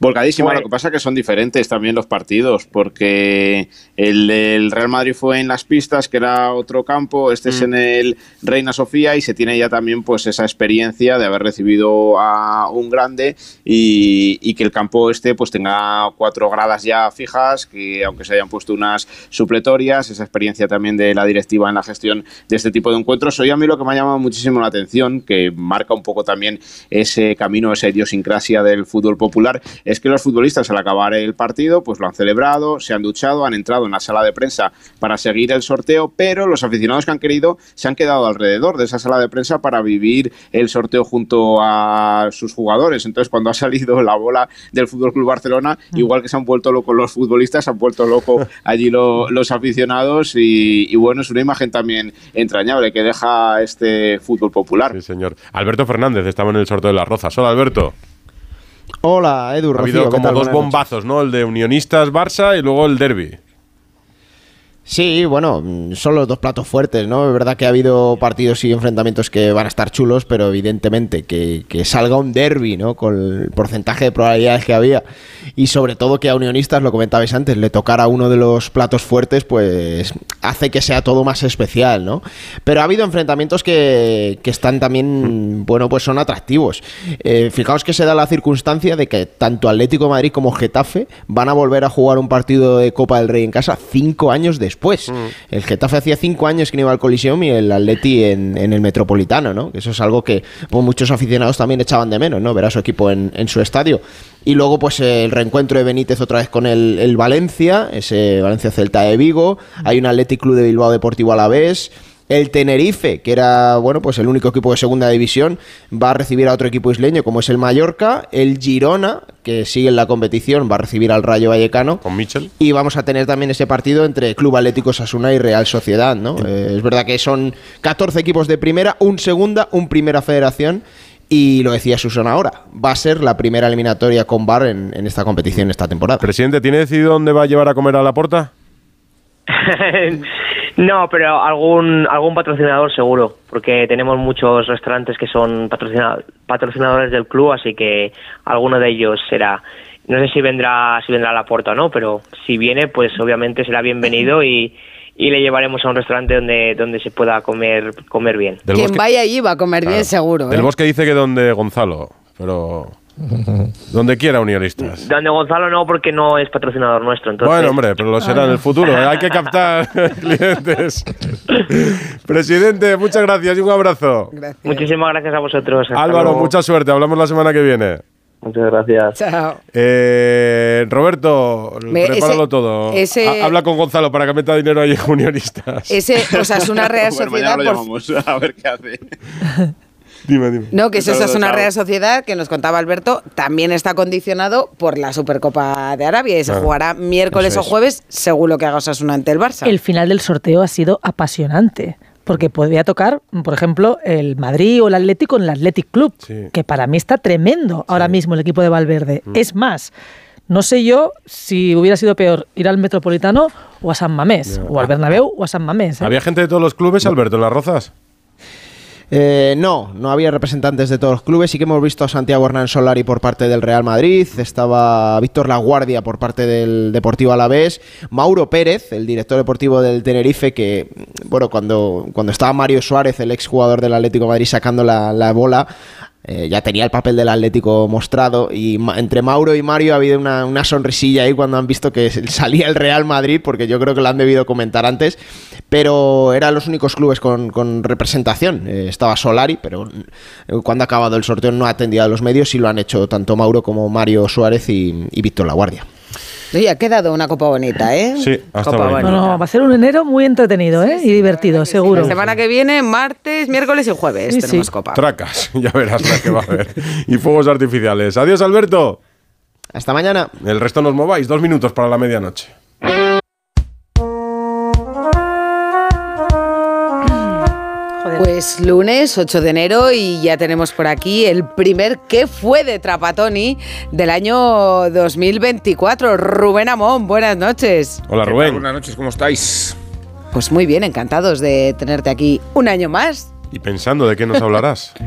[SPEAKER 9] Volcadísima,
[SPEAKER 8] Bueno.
[SPEAKER 9] lo que pasa es que son diferentes también los partidos, porque el del Real Madrid fue en las pistas, que era otro campo, este es en el Reina Sofía y se tiene ya también pues esa experiencia de haber recibido a un grande y, y que el campo este pues tenga cuatro gradas ya fijas, que aunque se hayan puesto unas supletorias, esa experiencia también de la directiva en la gestión de este tipo de encuentros. Hoy a mí lo que me ha llamado muchísimo la atención, que marca un poco también ese camino, esa idiosincrasia del fútbol popular, es es que los futbolistas al acabar el partido pues lo han celebrado, se han duchado, han entrado en la sala de prensa para seguir el sorteo, pero los aficionados que han querido se han quedado alrededor de esa sala de prensa para vivir el sorteo junto a sus jugadores. Entonces, cuando ha salido la bola del Fútbol Club Barcelona,
[SPEAKER 5] Mm.
[SPEAKER 9] igual que se han vuelto locos los futbolistas, se han vuelto locos allí lo- los aficionados y, y bueno, es una imagen también entrañable que deja este fútbol popular.
[SPEAKER 2] Sí, señor. Alberto Fernández estaba en el sorteo de las rozas. Hola, Alberto.
[SPEAKER 11] Hola, Edu,
[SPEAKER 2] Ha habido
[SPEAKER 11] Rocío, ¿qué
[SPEAKER 2] como
[SPEAKER 11] tal?
[SPEAKER 2] dos bombazos, ¿no? El de Unionistas Barça y luego el Derby.
[SPEAKER 11] Sí, bueno, mm, son los dos platos fuertes, ¿no? Es verdad que ha habido partidos y enfrentamientos que van a estar chulos, pero evidentemente que, que salga un derby, ¿no? Con el porcentaje de probabilidades que había y sobre todo que a Unionistas, lo comentabais antes, le tocara uno de los platos fuertes, pues hace que sea todo más especial, ¿no? Pero ha habido enfrentamientos que, que están también, bueno, pues son atractivos. Eh, fijaos que se da la circunstancia de que tanto Atlético Madrid como Getafe van a volver a jugar un partido de Copa del Rey en casa cinco años después. El Getafe hacía cinco años que no iba al Coliseum y el Atleti en, en el Metropolitano, ¿no? Que Eso es algo que pues, muchos aficionados también echaban de menos, ¿no? Ver a su equipo en, en su estadio. Y luego, pues el reencuentro de Benítez otra vez con el, el Valencia, ese Valencia Celta de Vigo. Hay un Athletic Club de Bilbao Deportivo Alavés. El Tenerife, que era bueno, pues el único equipo de segunda división, va a recibir a otro equipo isleño como es el Mallorca. El Girona, que sigue en la competición, va a recibir al Rayo Vallecano.
[SPEAKER 2] Con Mitchell.
[SPEAKER 11] Y vamos a tener también ese partido entre Club Atlético Sasuna y Real Sociedad, ¿no? Eh, es verdad que son 14 equipos de primera, un segunda, un primera federación. Y lo decía Susana ahora, va a ser la primera eliminatoria con en, en esta competición esta temporada.
[SPEAKER 2] Presidente, ¿tiene decidido dónde va a llevar a comer a la porta?
[SPEAKER 8] no, pero algún algún patrocinador seguro, porque tenemos muchos restaurantes que son patrocina- patrocinadores del club, así que alguno de ellos será. No sé si vendrá si vendrá a la puerta o no, pero si viene, pues obviamente será bienvenido y, y le llevaremos a un restaurante donde donde se pueda comer comer bien.
[SPEAKER 2] Del
[SPEAKER 1] Quien
[SPEAKER 2] bosque-
[SPEAKER 1] vaya allí va a comer bien seguro.
[SPEAKER 2] Del
[SPEAKER 1] ¿eh?
[SPEAKER 2] Bosque dice que donde Gonzalo, pero donde quiera Unionistas.
[SPEAKER 8] Donde Gonzalo no, porque no es patrocinador nuestro. Entonces,
[SPEAKER 2] Bueno, hombre, pero lo será en el futuro. ¿eh? Hay que captar clientes. Presidente, muchas gracias y un abrazo.
[SPEAKER 8] Muchísimas gracias a vosotros. Hasta
[SPEAKER 2] Álvaro,
[SPEAKER 8] luego.
[SPEAKER 2] mucha suerte. Hablamos la semana que viene.
[SPEAKER 10] Muchas gracias.
[SPEAKER 1] Chao.
[SPEAKER 2] Eh, Roberto,
[SPEAKER 1] Me-
[SPEAKER 2] prepáralo
[SPEAKER 1] ese-
[SPEAKER 2] todo.
[SPEAKER 1] ese-
[SPEAKER 2] Ha- habla con Gonzalo para que meta dinero ahí en Unionistas.
[SPEAKER 1] Ese Osasuna Real
[SPEAKER 9] Bueno,
[SPEAKER 1] Sociedad.
[SPEAKER 9] mañana lo
[SPEAKER 1] por-
[SPEAKER 9] llamamos a ver qué hace.
[SPEAKER 2] Dime, dime.
[SPEAKER 1] No, que eso
[SPEAKER 9] Saludos,
[SPEAKER 1] es una. Real Sociedad que nos contaba Alberto, también está condicionado por la Supercopa de Arabia y se
[SPEAKER 2] Claro.
[SPEAKER 1] jugará miércoles
[SPEAKER 2] Eso
[SPEAKER 1] o
[SPEAKER 2] es.
[SPEAKER 1] jueves según lo que haga Osasuna ante el Barça.
[SPEAKER 5] El final del sorteo ha sido apasionante. Porque podría tocar, por ejemplo, el Madrid o el Atlético en el Athletic Club,
[SPEAKER 2] Sí.
[SPEAKER 5] que para mí está tremendo ahora mismo el equipo de Valverde.
[SPEAKER 2] Mm.
[SPEAKER 5] Es más, no sé yo si hubiera sido peor ir al Metropolitano o a San Mamés, o al Bernabéu o a San Mamés. ¿eh?
[SPEAKER 2] ¿Había gente de todos los clubes, Alberto, en las rozas?
[SPEAKER 11] Eh, no, no había representantes de todos los clubes. Sí que hemos visto a Santiago Hernán Solari por parte del Real Madrid. Estaba Víctor Laguardia por parte del Deportivo Alavés. Mauro Pérez, el director deportivo del Tenerife, que, bueno, cuando, cuando estaba Mario Suárez, el exjugador del Atlético Madrid, sacando la bola. Eh, ya tenía el papel del Atlético mostrado y entre Mauro y Mario ha habido una, sonrisilla ahí cuando han visto que salía el Real Madrid, porque yo creo que lo han debido comentar antes, pero eran los únicos clubes con, con representación. Eh, estaba Solari, pero eh, cuando ha acabado el sorteo no ha atendido a los medios y lo han hecho tanto Mauro como Mario Suárez y, y Víctor Laguardia.
[SPEAKER 1] Oye, ha quedado una copa bonita, ¿eh?
[SPEAKER 2] Sí, hasta
[SPEAKER 1] copa
[SPEAKER 2] bonito.
[SPEAKER 5] No, no, va a ser un enero muy entretenido ¿eh? y divertido, seguro.
[SPEAKER 1] La semana que viene, martes, miércoles y jueves
[SPEAKER 5] Sí,
[SPEAKER 1] tenemos
[SPEAKER 5] sí.
[SPEAKER 1] copa.
[SPEAKER 2] Tracas, ya verás la que va a haber. Y fuegos artificiales. Adiós, Alberto.
[SPEAKER 11] Hasta mañana.
[SPEAKER 2] El resto nos mováis. Dos minutos para la medianoche.
[SPEAKER 1] Pues lunes 8 de enero y ya tenemos por aquí el primer que fue de Trapatoni del año 2024. Rubén Amón, buenas noches.
[SPEAKER 2] Hola. Rubén.
[SPEAKER 12] Buenas noches, ¿cómo estáis?
[SPEAKER 1] Pues muy bien, encantados de tenerte aquí un año más.
[SPEAKER 2] Y pensando de qué nos hablarás.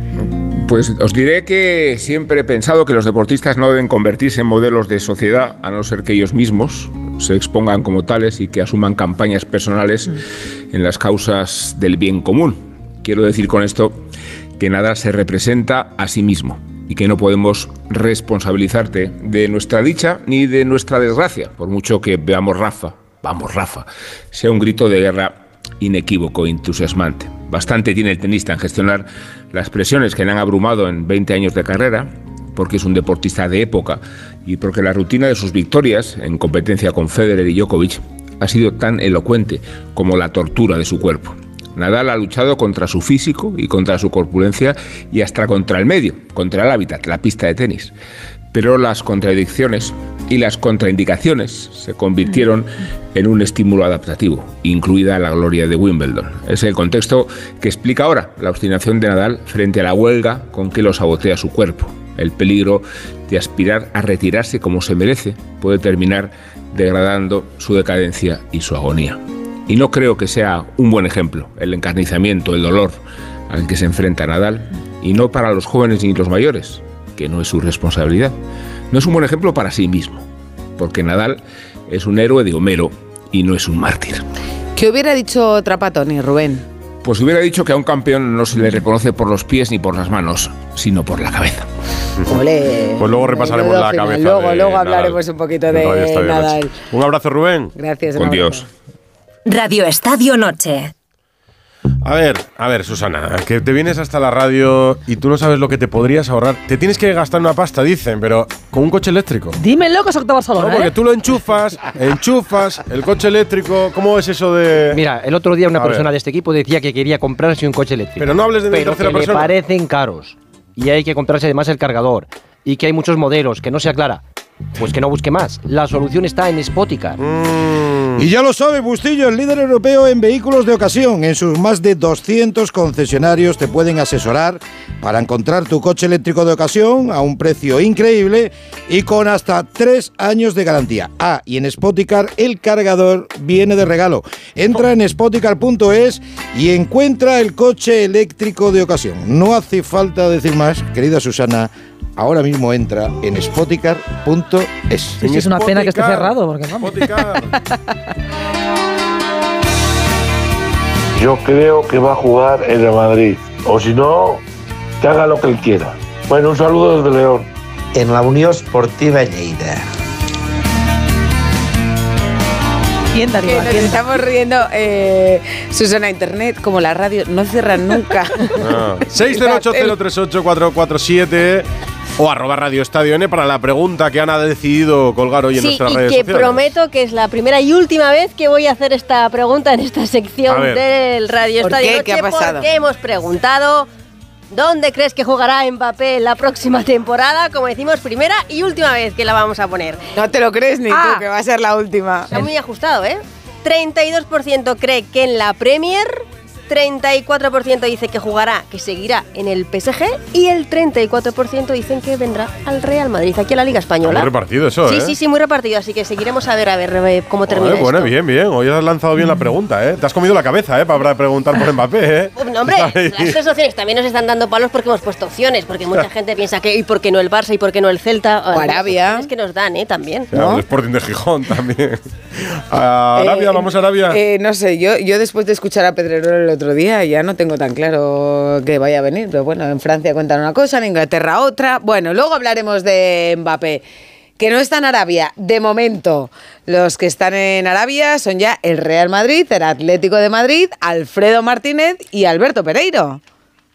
[SPEAKER 12] Pues os diré que siempre he pensado que los deportistas no deben convertirse en modelos de sociedad, a no ser que ellos mismos se expongan como tales y que asuman campañas personales en las causas del bien común. Quiero decir con esto que nada se representa a sí mismo y que no podemos responsabilizarte de nuestra dicha ni de nuestra desgracia, por mucho que veamos Rafa, vamos Rafa, sea un grito de guerra inequívoco entusiasmante. Bastante tiene el tenista en gestionar las presiones que le han abrumado en 20 años de carrera porque es un deportista de época y porque la rutina de sus victorias en competencia con Federer y Djokovic ha sido tan elocuente como la tortura de su cuerpo. Nadal ha luchado contra su físico y contra su corpulencia y hasta contra el medio, contra el hábitat, la pista de tenis. Pero las contradicciones y las contraindicaciones se convirtieron en un estímulo adaptativo, incluida la gloria de Wimbledon. Es el contexto que explica ahora la obstinación de Nadal frente a la huelga con que lo sabotea su cuerpo. El peligro de aspirar a retirarse como se merece puede terminar degradando su decadencia y su agonía. Y no creo que sea un buen ejemplo el encarnizamiento, el dolor al que se enfrenta Nadal, y no para los jóvenes ni los mayores, que no es su responsabilidad. No es un buen ejemplo para sí mismo, porque Nadal es un héroe de Homero y no es un mártir.
[SPEAKER 1] ¿Qué hubiera dicho Trapatoni, Rubén?
[SPEAKER 12] Pues hubiera dicho que a un campeón no se le reconoce por los pies ni por las manos, sino por la cabeza.
[SPEAKER 1] Ole.
[SPEAKER 2] Pues luego repasaremos la
[SPEAKER 1] final.
[SPEAKER 2] cabeza.
[SPEAKER 1] Luego,
[SPEAKER 2] de
[SPEAKER 1] luego
[SPEAKER 2] Nadal.
[SPEAKER 1] hablaremos un poquito de
[SPEAKER 2] Noche.
[SPEAKER 1] Nadal.
[SPEAKER 2] Un abrazo, Rubén.
[SPEAKER 1] Gracias. un
[SPEAKER 2] Con
[SPEAKER 1] abrazo.
[SPEAKER 2] Dios.
[SPEAKER 13] Radio Estadio Noche.
[SPEAKER 2] A ver, a ver, Susana, que te vienes hasta la radio y tú no sabes lo que te podrías ahorrar. Te tienes que gastar una pasta, dicen, pero con un coche eléctrico.
[SPEAKER 5] Dímelo que es Octa Barcelona,
[SPEAKER 2] No, porque
[SPEAKER 5] ¿eh?
[SPEAKER 2] tú lo enchufas, enchufas, el coche eléctrico. ¿Cómo es eso de.?
[SPEAKER 14] Mira, el otro día una
[SPEAKER 2] A
[SPEAKER 14] persona
[SPEAKER 2] ver.
[SPEAKER 14] de este equipo decía que quería comprarse un coche eléctrico.
[SPEAKER 2] Pero no hables de mi
[SPEAKER 14] Pero
[SPEAKER 2] tercera
[SPEAKER 14] que
[SPEAKER 2] persona.
[SPEAKER 14] parecen caros. Y hay que comprarse además el cargador. Y que hay muchos modelos, que no se aclara. Pues que no busque más. La solución está en Spoticar.
[SPEAKER 2] Mm.
[SPEAKER 15] Y ya lo sabe, Bustillo, el líder europeo en vehículos de ocasión. En sus más de 200 concesionarios te pueden asesorar para encontrar tu coche eléctrico de ocasión a un precio increíble y con hasta 3 años de garantía. Ah, y en Spoticar el cargador viene de regalo. Entra en spoticar.es y encuentra el coche eléctrico de ocasión. No hace falta decir más, querida Susana. Ahora mismo entra en spoticar.es.
[SPEAKER 5] Sí, sí, es una pena que esté cerrado, porque vamos.
[SPEAKER 16] Yo creo que va a jugar en el Madrid. O si no, que haga lo que él quiera. Bueno, un saludo desde León.
[SPEAKER 17] En la Unión Sportiva Lleida.
[SPEAKER 1] Que nos estamos riendo, eh, Susana, Internet, como la radio, no cierran nunca.
[SPEAKER 2] Ah. 608-038-447 o arroba Radio Estadio N para la pregunta que Ana ha decidido colgar hoy en
[SPEAKER 18] Sí,
[SPEAKER 2] nuestras
[SPEAKER 18] y
[SPEAKER 2] redes
[SPEAKER 18] que
[SPEAKER 2] sociales.
[SPEAKER 18] prometo que es la primera y última vez que voy a hacer esta pregunta en esta sección del Radio
[SPEAKER 1] ¿Por
[SPEAKER 18] Estadio
[SPEAKER 1] qué? ¿Qué ha
[SPEAKER 18] Noche,
[SPEAKER 1] pasado?
[SPEAKER 18] Porque hemos preguntado dónde crees que jugará Mbappé la próxima temporada. Como decimos, primera y última vez que la vamos a poner.
[SPEAKER 1] No te lo crees ni
[SPEAKER 18] Ah.
[SPEAKER 1] tú, que va a ser la última.
[SPEAKER 18] Está muy ajustado, ¿eh? 32% cree que en la Premier, 34% dice que jugará, que seguirá en el PSG y el 34% dicen que vendrá al Real Madrid, aquí a la Liga Española.
[SPEAKER 2] Muy repartido eso,
[SPEAKER 18] Sí,
[SPEAKER 2] ¿eh?
[SPEAKER 18] sí, sí, muy repartido, así que seguiremos a ver, a ver eh, cómo termina
[SPEAKER 2] Joder, bueno,
[SPEAKER 18] esto.
[SPEAKER 2] bien, bien. Hoy has lanzado bien la pregunta, ¿eh? Te has comido la cabeza, ¿eh? Para preguntar por Mbappé, ¿eh?
[SPEAKER 18] No, hombre,
[SPEAKER 2] Ahí.
[SPEAKER 18] las tres opciones también nos están dando palos porque hemos puesto opciones, porque mucha gente piensa que y por qué no el Barça y por qué no el Celta.
[SPEAKER 1] O Arabia.
[SPEAKER 18] Es que nos dan, ¿eh? También.
[SPEAKER 2] Ya, El Sporting de Gijón también. A Arabia,
[SPEAKER 1] Eh,
[SPEAKER 2] vamos a Arabia.
[SPEAKER 1] eh, no sé, yo, yo después de escuchar a Pedrerol el otro día ya no tengo tan claro que vaya a venir, pero bueno, en Francia cuentan una cosa, en Inglaterra otra. Bueno, luego hablaremos de Mbappé. Que no está en Arabia, de momento. Los que están en Arabia son ya el Real Madrid, el Atlético de Madrid, Alfredo Martínez y Alberto Pereiro.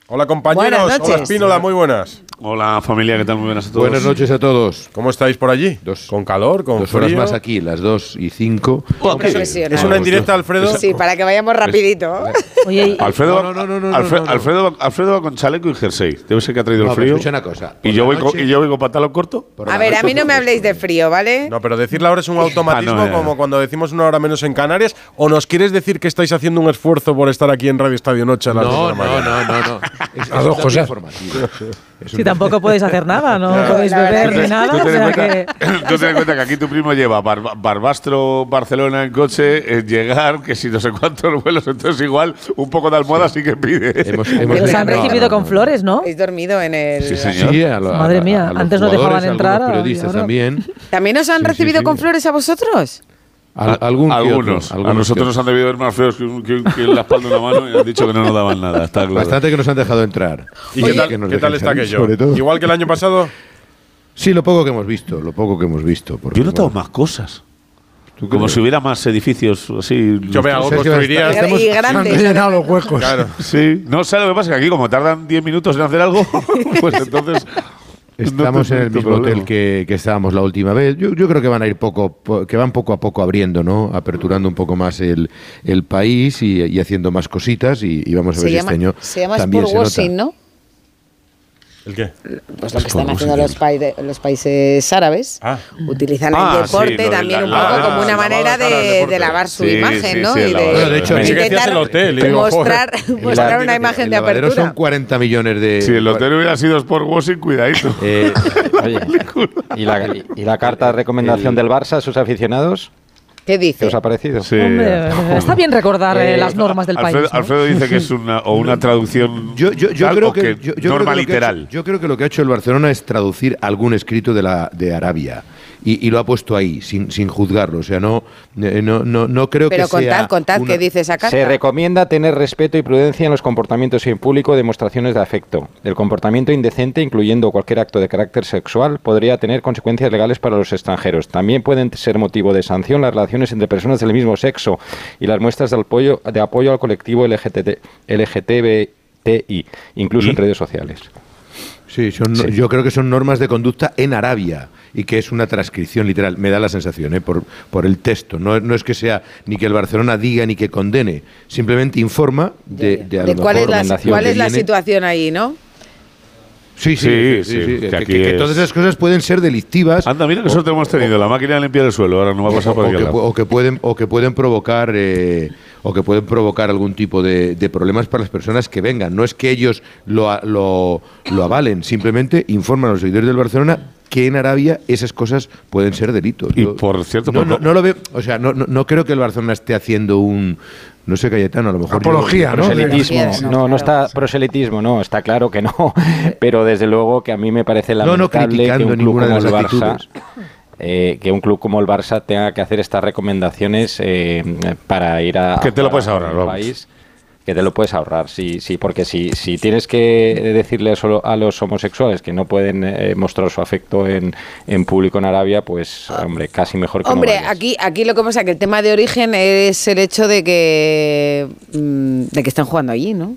[SPEAKER 2] Hola, compañeros.
[SPEAKER 1] Buenas
[SPEAKER 2] Hola. Espínola, muy buenas.
[SPEAKER 19] Hola familia, ¿qué tal? Muy buenas a todos.
[SPEAKER 20] Buenas noches a todos.
[SPEAKER 2] ¿Cómo estáis por allí? ¿Con calor? ¿Con
[SPEAKER 20] Dos
[SPEAKER 2] frío?
[SPEAKER 20] horas más aquí, las 2 y 5.
[SPEAKER 1] Profesional.
[SPEAKER 2] ¿Es una indirecta, Alfredo?
[SPEAKER 1] Sí, para que vayamos rapidito.
[SPEAKER 5] Oye,
[SPEAKER 19] Alfredo,
[SPEAKER 20] No, no, no, no, no,
[SPEAKER 19] Alfredo. Alfredo, Alfredo va con chaleco y jersey. Debe ser que ha traído
[SPEAKER 20] No,
[SPEAKER 19] el frío.
[SPEAKER 20] escucha una cosa.
[SPEAKER 19] Y yo, voy con, y yo voy con pantalón corto.
[SPEAKER 1] A ver, a mí no me habléis de frío, ¿vale?
[SPEAKER 2] No, pero decir la hora es un automatismo
[SPEAKER 19] Ah, no, eh.
[SPEAKER 2] como cuando decimos una hora menos en Canarias. ¿O nos quieres decir que estáis haciendo un esfuerzo por estar aquí en Radio Estadio Noche a las dos de
[SPEAKER 20] No,
[SPEAKER 2] la
[SPEAKER 20] no,
[SPEAKER 2] mañana?
[SPEAKER 20] no, no, no. Es,
[SPEAKER 3] Las dos cosas.
[SPEAKER 5] si
[SPEAKER 20] un-
[SPEAKER 5] tampoco podéis hacer nada, no
[SPEAKER 2] Claro.
[SPEAKER 5] podéis beber
[SPEAKER 1] que
[SPEAKER 5] ni nada.
[SPEAKER 19] Tú
[SPEAKER 5] o
[SPEAKER 19] ten, en
[SPEAKER 5] sea
[SPEAKER 19] cuenta,
[SPEAKER 5] que-
[SPEAKER 19] tú ten en cuenta que aquí tu primo lleva Bar- Barbastro Barcelona en coche, en llegar, que si no sé cuántos vuelos, entonces igual un poco de almohada sí, que pide.
[SPEAKER 20] Hemos,
[SPEAKER 5] Que
[SPEAKER 20] hemos
[SPEAKER 5] os han recibido
[SPEAKER 20] no,
[SPEAKER 5] con
[SPEAKER 20] no.
[SPEAKER 5] flores, ¿no?
[SPEAKER 1] Habéis dormido en el...
[SPEAKER 19] Sí, señor.
[SPEAKER 20] Sí, a lo- a-
[SPEAKER 5] Madre
[SPEAKER 20] a-
[SPEAKER 5] mía,
[SPEAKER 20] a los
[SPEAKER 5] antes no dejaban
[SPEAKER 20] a
[SPEAKER 5] entrar,
[SPEAKER 20] periodistas también.
[SPEAKER 1] ¿También os han
[SPEAKER 20] Sí, sí,
[SPEAKER 1] recibido
[SPEAKER 20] sí.
[SPEAKER 1] con flores a vosotros?
[SPEAKER 20] Al- algún que otro,
[SPEAKER 19] algunos. a
[SPEAKER 20] algunos
[SPEAKER 19] nosotros nos han debido ver más feos que, que, que la espalda de una mano y han dicho que no nos daban nada. Está claro.
[SPEAKER 20] Bastante que nos han dejado entrar.
[SPEAKER 2] ¿Y qué tal,
[SPEAKER 20] Que
[SPEAKER 2] qué tal está aquello? Igual que el año pasado.
[SPEAKER 20] Sí, lo poco que hemos visto, lo poco que hemos visto. porque,
[SPEAKER 19] Yo he notado
[SPEAKER 20] bueno,
[SPEAKER 19] más cosas.
[SPEAKER 20] ¿tú qué
[SPEAKER 19] Como
[SPEAKER 20] crees?
[SPEAKER 19] si hubiera más edificios así.
[SPEAKER 2] Yo veo construiría.
[SPEAKER 20] está-
[SPEAKER 1] Y
[SPEAKER 3] Se han
[SPEAKER 1] grandes.
[SPEAKER 3] rellenado los huecos.
[SPEAKER 2] Claro.
[SPEAKER 19] Sí, no sé lo que pasa, que aquí como tardan 10 minutos en hacer algo, pues entonces
[SPEAKER 20] Estamos
[SPEAKER 19] No
[SPEAKER 20] en el mismo
[SPEAKER 19] problema.
[SPEAKER 20] hotel que, que estábamos la última vez. Yo, yo creo que van a ir poco, po- que van poco a poco abriendo, ¿no? Aperturando un poco más el, el país y, y haciendo más cositas y, y vamos a ver
[SPEAKER 1] Se
[SPEAKER 20] si
[SPEAKER 1] llama,
[SPEAKER 20] este año
[SPEAKER 1] se llama
[SPEAKER 20] también
[SPEAKER 1] Sport
[SPEAKER 20] se
[SPEAKER 1] washing,
[SPEAKER 20] nota.
[SPEAKER 1] ¿no?
[SPEAKER 2] ¿El qué?
[SPEAKER 1] Pues lo que están haciendo los, paide- los países árabes. Utilizan
[SPEAKER 19] Ah,
[SPEAKER 1] el
[SPEAKER 19] sí,
[SPEAKER 1] deporte
[SPEAKER 19] lo de
[SPEAKER 1] también
[SPEAKER 19] la-
[SPEAKER 1] un
[SPEAKER 19] la-
[SPEAKER 1] poco
[SPEAKER 19] la-
[SPEAKER 1] como una manera
[SPEAKER 19] de
[SPEAKER 1] de, lavar su
[SPEAKER 19] Sí,
[SPEAKER 1] imagen,
[SPEAKER 19] sí,
[SPEAKER 1] ¿no?
[SPEAKER 19] sí,
[SPEAKER 1] y
[SPEAKER 19] el
[SPEAKER 1] de,
[SPEAKER 19] de hecho,
[SPEAKER 1] de
[SPEAKER 19] hacías
[SPEAKER 1] intentar
[SPEAKER 19] el hotel,
[SPEAKER 1] mostrar, mostrar
[SPEAKER 20] El
[SPEAKER 1] una imagen
[SPEAKER 20] el
[SPEAKER 1] de apertura.
[SPEAKER 20] son 40 millones de...
[SPEAKER 19] Si el hotel hubiera sido Sport Washing, cuidadito.
[SPEAKER 6] Eh, oye, ¿y la, y la carta de recomendación del Barça a sus aficionados?
[SPEAKER 1] ¿Qué
[SPEAKER 6] ¿Qué
[SPEAKER 1] dice?
[SPEAKER 6] os ha parecido?
[SPEAKER 5] Hombre, está bien recordar eh,
[SPEAKER 6] Eh,
[SPEAKER 5] las normas del
[SPEAKER 19] Alfredo,
[SPEAKER 5] país. ¿no?
[SPEAKER 19] Alfredo dice que es una, o una traducción
[SPEAKER 20] Yo, yo, yo
[SPEAKER 19] tal,
[SPEAKER 20] creo
[SPEAKER 19] o
[SPEAKER 20] que, yo- yo creo
[SPEAKER 19] norma
[SPEAKER 20] que lo que ha hecho-
[SPEAKER 19] literal.
[SPEAKER 20] yo creo que lo que ha hecho el Barcelona es traducir algún escrito de la de Arabia y, y lo ha puesto ahí sin, sin juzgarlo. O sea, no eh, no, no, no creo
[SPEAKER 1] Pero
[SPEAKER 20] que sea
[SPEAKER 1] contad, contad
[SPEAKER 20] una-
[SPEAKER 1] qué dice esa carta.
[SPEAKER 6] Se recomienda tener respeto y prudencia en los comportamientos en público, demostraciones de afecto. El comportamiento indecente, incluyendo cualquier acto de carácter sexual, podría tener consecuencias legales para los extranjeros. También pueden ser motivo de sanción las relaciones entre personas del mismo sexo y las muestras de apoyo, de apoyo al colectivo LGTB, LGTBI, incluso en redes sociales.
[SPEAKER 20] Sí, son, no- yo creo que son normas de conducta en Arabia y que es una transcripción literal. Me da la sensación, ¿eh? por, por el texto. No, no es que sea ni que el Barcelona diga ni que condene, simplemente informa de, de a
[SPEAKER 1] ¿De
[SPEAKER 20] lo
[SPEAKER 1] cuál es
[SPEAKER 20] mejor
[SPEAKER 1] la,
[SPEAKER 20] que
[SPEAKER 1] cuál es la
[SPEAKER 20] viene-
[SPEAKER 1] situación ahí, no?
[SPEAKER 20] Sí, sí,
[SPEAKER 19] Sí,
[SPEAKER 20] sí,
[SPEAKER 19] sí,
[SPEAKER 20] sí,
[SPEAKER 19] que
[SPEAKER 20] que,
[SPEAKER 19] aquí
[SPEAKER 20] que- que
[SPEAKER 19] es-
[SPEAKER 20] todas esas cosas pueden ser delictivas.
[SPEAKER 19] Anda, mira que suerte hemos tenido. La máquina de limpiar el suelo. Ahora no va a pasar por
[SPEAKER 20] o,
[SPEAKER 19] aquí. lado.
[SPEAKER 20] pu- o que pueden o que pueden provocar eh, o que pueden provocar algún tipo de, de problemas para las personas que vengan no es que ellos lo, lo, lo avalen simplemente informan a los seguidores del Barcelona que en Arabia esas cosas pueden ser delitos.
[SPEAKER 19] Y
[SPEAKER 20] Yo-
[SPEAKER 19] por cierto,
[SPEAKER 20] no,
[SPEAKER 19] por-
[SPEAKER 20] no, no lo veo o sea no, no, no creo que el Barcelona esté haciendo un no sé Cayetano a lo mejor yo-
[SPEAKER 3] Apología, ¿no?
[SPEAKER 6] Proselitismo, no, no está proselitismo, no, está claro que no, pero desde luego que a mí me parece
[SPEAKER 20] No, no
[SPEAKER 6] lamentable que un club
[SPEAKER 20] ninguna de
[SPEAKER 6] como el
[SPEAKER 20] las
[SPEAKER 6] Barça eh, que un club como el Barça tenga que hacer estas recomendaciones eh, para ir a
[SPEAKER 19] Que te lo puedes ahorrar,
[SPEAKER 6] al
[SPEAKER 19] vamos.
[SPEAKER 6] Que te lo puedes ahorrar, sí, sí, porque si, si tienes que decirle solo a los homosexuales que no pueden eh, mostrar su afecto en, en público en Arabia, pues, hombre, casi mejor que no
[SPEAKER 1] Hombre,
[SPEAKER 6] vayas.
[SPEAKER 1] aquí, aquí lo que pasa es que el tema de origen es el hecho de que mm, de que están jugando allí, ¿no?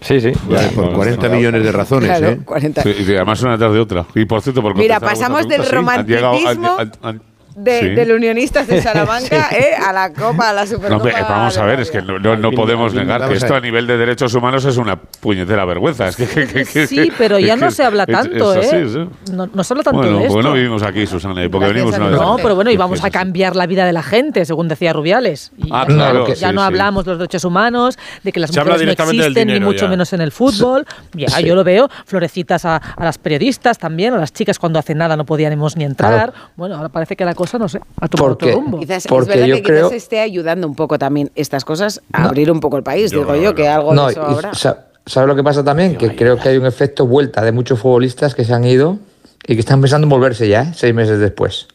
[SPEAKER 6] Sí, sí.
[SPEAKER 20] Vale, por 40 millones de razones,
[SPEAKER 1] Claro,
[SPEAKER 20] ¿eh?
[SPEAKER 1] 40.
[SPEAKER 19] Sí, y además una tras de otra. Y por cierto, por
[SPEAKER 1] Mira, pasamos del
[SPEAKER 19] pregunta, sí, han llegado- han-
[SPEAKER 1] romanticismo
[SPEAKER 19] han- han-
[SPEAKER 1] De,
[SPEAKER 19] sí.
[SPEAKER 1] Del Unionistas de Salamanca ¿eh? a la Copa, a la
[SPEAKER 19] No,
[SPEAKER 1] Supercopa.
[SPEAKER 19] hombre, vamos a ver, es que no, no- no podemos
[SPEAKER 20] Alvin,
[SPEAKER 19] negar que esto a nivel de derechos humanos es una puñetera vergüenza. Es que, que- que- que-
[SPEAKER 5] Sí, pero ya
[SPEAKER 19] es
[SPEAKER 5] no se habla
[SPEAKER 19] es-
[SPEAKER 5] tanto,
[SPEAKER 19] es así,
[SPEAKER 5] ¿eh?
[SPEAKER 19] sí.
[SPEAKER 5] No, no se habla tanto
[SPEAKER 19] Bueno,
[SPEAKER 5] de esto.
[SPEAKER 19] pues no vivimos aquí, Susana, y porque
[SPEAKER 1] Gracias
[SPEAKER 19] venimos una vez.
[SPEAKER 5] No, pero bueno, y vamos
[SPEAKER 19] Sí,
[SPEAKER 5] a
[SPEAKER 19] sí, sí.
[SPEAKER 5] cambiar la vida de la gente, según decía Rubiales. Y
[SPEAKER 19] Ah,
[SPEAKER 5] ya,
[SPEAKER 19] claro,
[SPEAKER 5] no- ya
[SPEAKER 19] sí,
[SPEAKER 5] no
[SPEAKER 19] sí.
[SPEAKER 5] hablamos de los derechos humanos, de que las
[SPEAKER 2] Se
[SPEAKER 5] mujeres no existen, ni mucho
[SPEAKER 2] ya.
[SPEAKER 5] menos en el fútbol. Ya, yo lo veo. Florecitas a, a las periodistas también, a las chicas cuando hacen nada no podíamos ni entrar. Bueno, ahora parece que la cosa, no sé, ha tomado otro
[SPEAKER 7] Porque-
[SPEAKER 5] rumbo.
[SPEAKER 1] Quizás
[SPEAKER 7] Porque
[SPEAKER 1] es verdad
[SPEAKER 7] yo
[SPEAKER 1] que quizás
[SPEAKER 7] creo-
[SPEAKER 1] esté ayudando un poco también estas cosas a abrir un poco el país, digo yo, que algo
[SPEAKER 7] No,
[SPEAKER 1] de eso habrá.
[SPEAKER 7] sa- ¿Sabes lo que pasa también? Que creo que hay un efecto vuelta de muchos futbolistas que se han ido y que están pensando en volverse ya, ¿eh? seis meses después.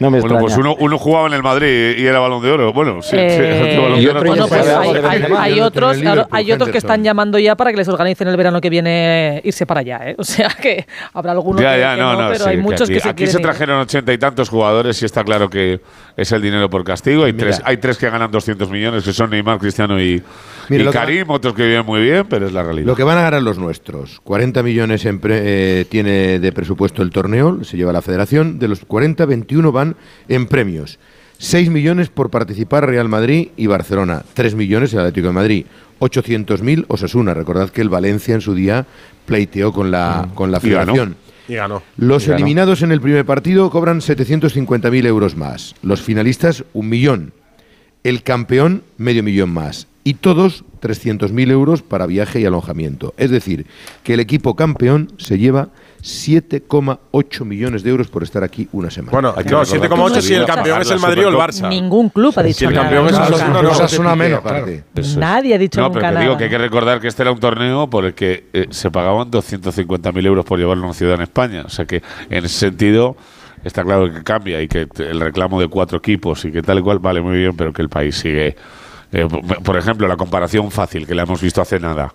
[SPEAKER 6] No me
[SPEAKER 19] Bueno,
[SPEAKER 6] extraña.
[SPEAKER 19] pues uno, uno jugaba en el Madrid y era balón de oro. Bueno, sí, sí,
[SPEAKER 5] Eh,
[SPEAKER 19] otro balón
[SPEAKER 7] y
[SPEAKER 19] de
[SPEAKER 7] otro
[SPEAKER 19] oro.
[SPEAKER 7] ya
[SPEAKER 5] Bueno, pues
[SPEAKER 7] sabe
[SPEAKER 5] hay, otros, hay otros que están llamando ya para que les organicen el verano que viene irse para allá. ¿eh? O sea que habrá algunos
[SPEAKER 19] Ya,
[SPEAKER 5] que,
[SPEAKER 19] ya,
[SPEAKER 5] que
[SPEAKER 19] no,
[SPEAKER 5] no,
[SPEAKER 19] no,
[SPEAKER 5] pero
[SPEAKER 19] sí,
[SPEAKER 5] hay muchos que,
[SPEAKER 19] aquí,
[SPEAKER 5] se
[SPEAKER 19] aquí trajeron ochenta y tantos jugadores y está claro que es el dinero por castigo. Hay,
[SPEAKER 20] Mira.
[SPEAKER 19] tres, hay tres que ganan 200 millones, que son Neymar, Cristiano y,
[SPEAKER 20] Mira,
[SPEAKER 19] y
[SPEAKER 20] que
[SPEAKER 19] Karim, otros que viven muy bien, pero es la realidad.
[SPEAKER 20] Lo que van a ganar los nuestros. 40 millones en pre- eh, tiene de presupuesto el torneo, se lleva la federación. De los 40, 21 van en premios. 6 millones por participar Real Madrid y Barcelona. 3 millones el Atlético de Madrid. 800.000 Osasuna. Recordad que el Valencia en su día pleiteó con la, con la federación.
[SPEAKER 2] Y ganó.
[SPEAKER 20] Los
[SPEAKER 19] Y ganó.
[SPEAKER 20] eliminados en el primer partido cobran 750.000 euros más. Los finalistas, un millón. El campeón, medio millón más. Y todos, 300.000 euros para viaje y alojamiento. Es decir, que el equipo campeón se lleva 7,8 millones de euros por estar aquí una semana.
[SPEAKER 2] Bueno,
[SPEAKER 19] Hay que
[SPEAKER 2] no,
[SPEAKER 19] recordar
[SPEAKER 2] 7,8
[SPEAKER 19] que
[SPEAKER 2] si el campeón es el Madrid o el. Barça.
[SPEAKER 5] Ningún club ha dicho
[SPEAKER 2] Si el
[SPEAKER 5] nada.
[SPEAKER 2] campeón es el. Osasuna, no.
[SPEAKER 3] Osasuna menos,
[SPEAKER 20] aparte.
[SPEAKER 5] Nadie ha dicho
[SPEAKER 19] No,
[SPEAKER 5] nunca
[SPEAKER 19] pero que
[SPEAKER 5] nada.
[SPEAKER 19] digo que hay que recordar que este era un torneo por el que eh, se pagaban 250.000 euros por llevarlo a una ciudad en España. O sea que en ese sentido está claro que cambia y que el reclamo de cuatro equipos y que tal y cual vale muy bien, pero que el país sigue. eh, por ejemplo, la comparación fácil que la hemos visto hace nada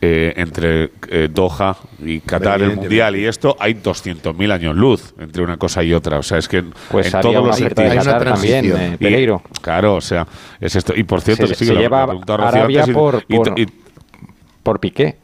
[SPEAKER 19] eh, entre eh, Doha y Qatar, el. Mundial y esto, hay 200.000 años luz entre una cosa y otra. O sea, es que en,
[SPEAKER 6] Pues
[SPEAKER 19] en todos los
[SPEAKER 6] de
[SPEAKER 20] hay una
[SPEAKER 6] Qatar también,
[SPEAKER 20] transición.
[SPEAKER 6] eh.
[SPEAKER 19] Y, claro, o sea, es esto. Y por cierto,
[SPEAKER 6] Se-
[SPEAKER 19] que sí,
[SPEAKER 6] se
[SPEAKER 19] que
[SPEAKER 6] lleva
[SPEAKER 19] la
[SPEAKER 6] Arabia
[SPEAKER 19] antes y-
[SPEAKER 6] por-
[SPEAKER 19] y-
[SPEAKER 6] por-
[SPEAKER 19] y-
[SPEAKER 6] por Piqué.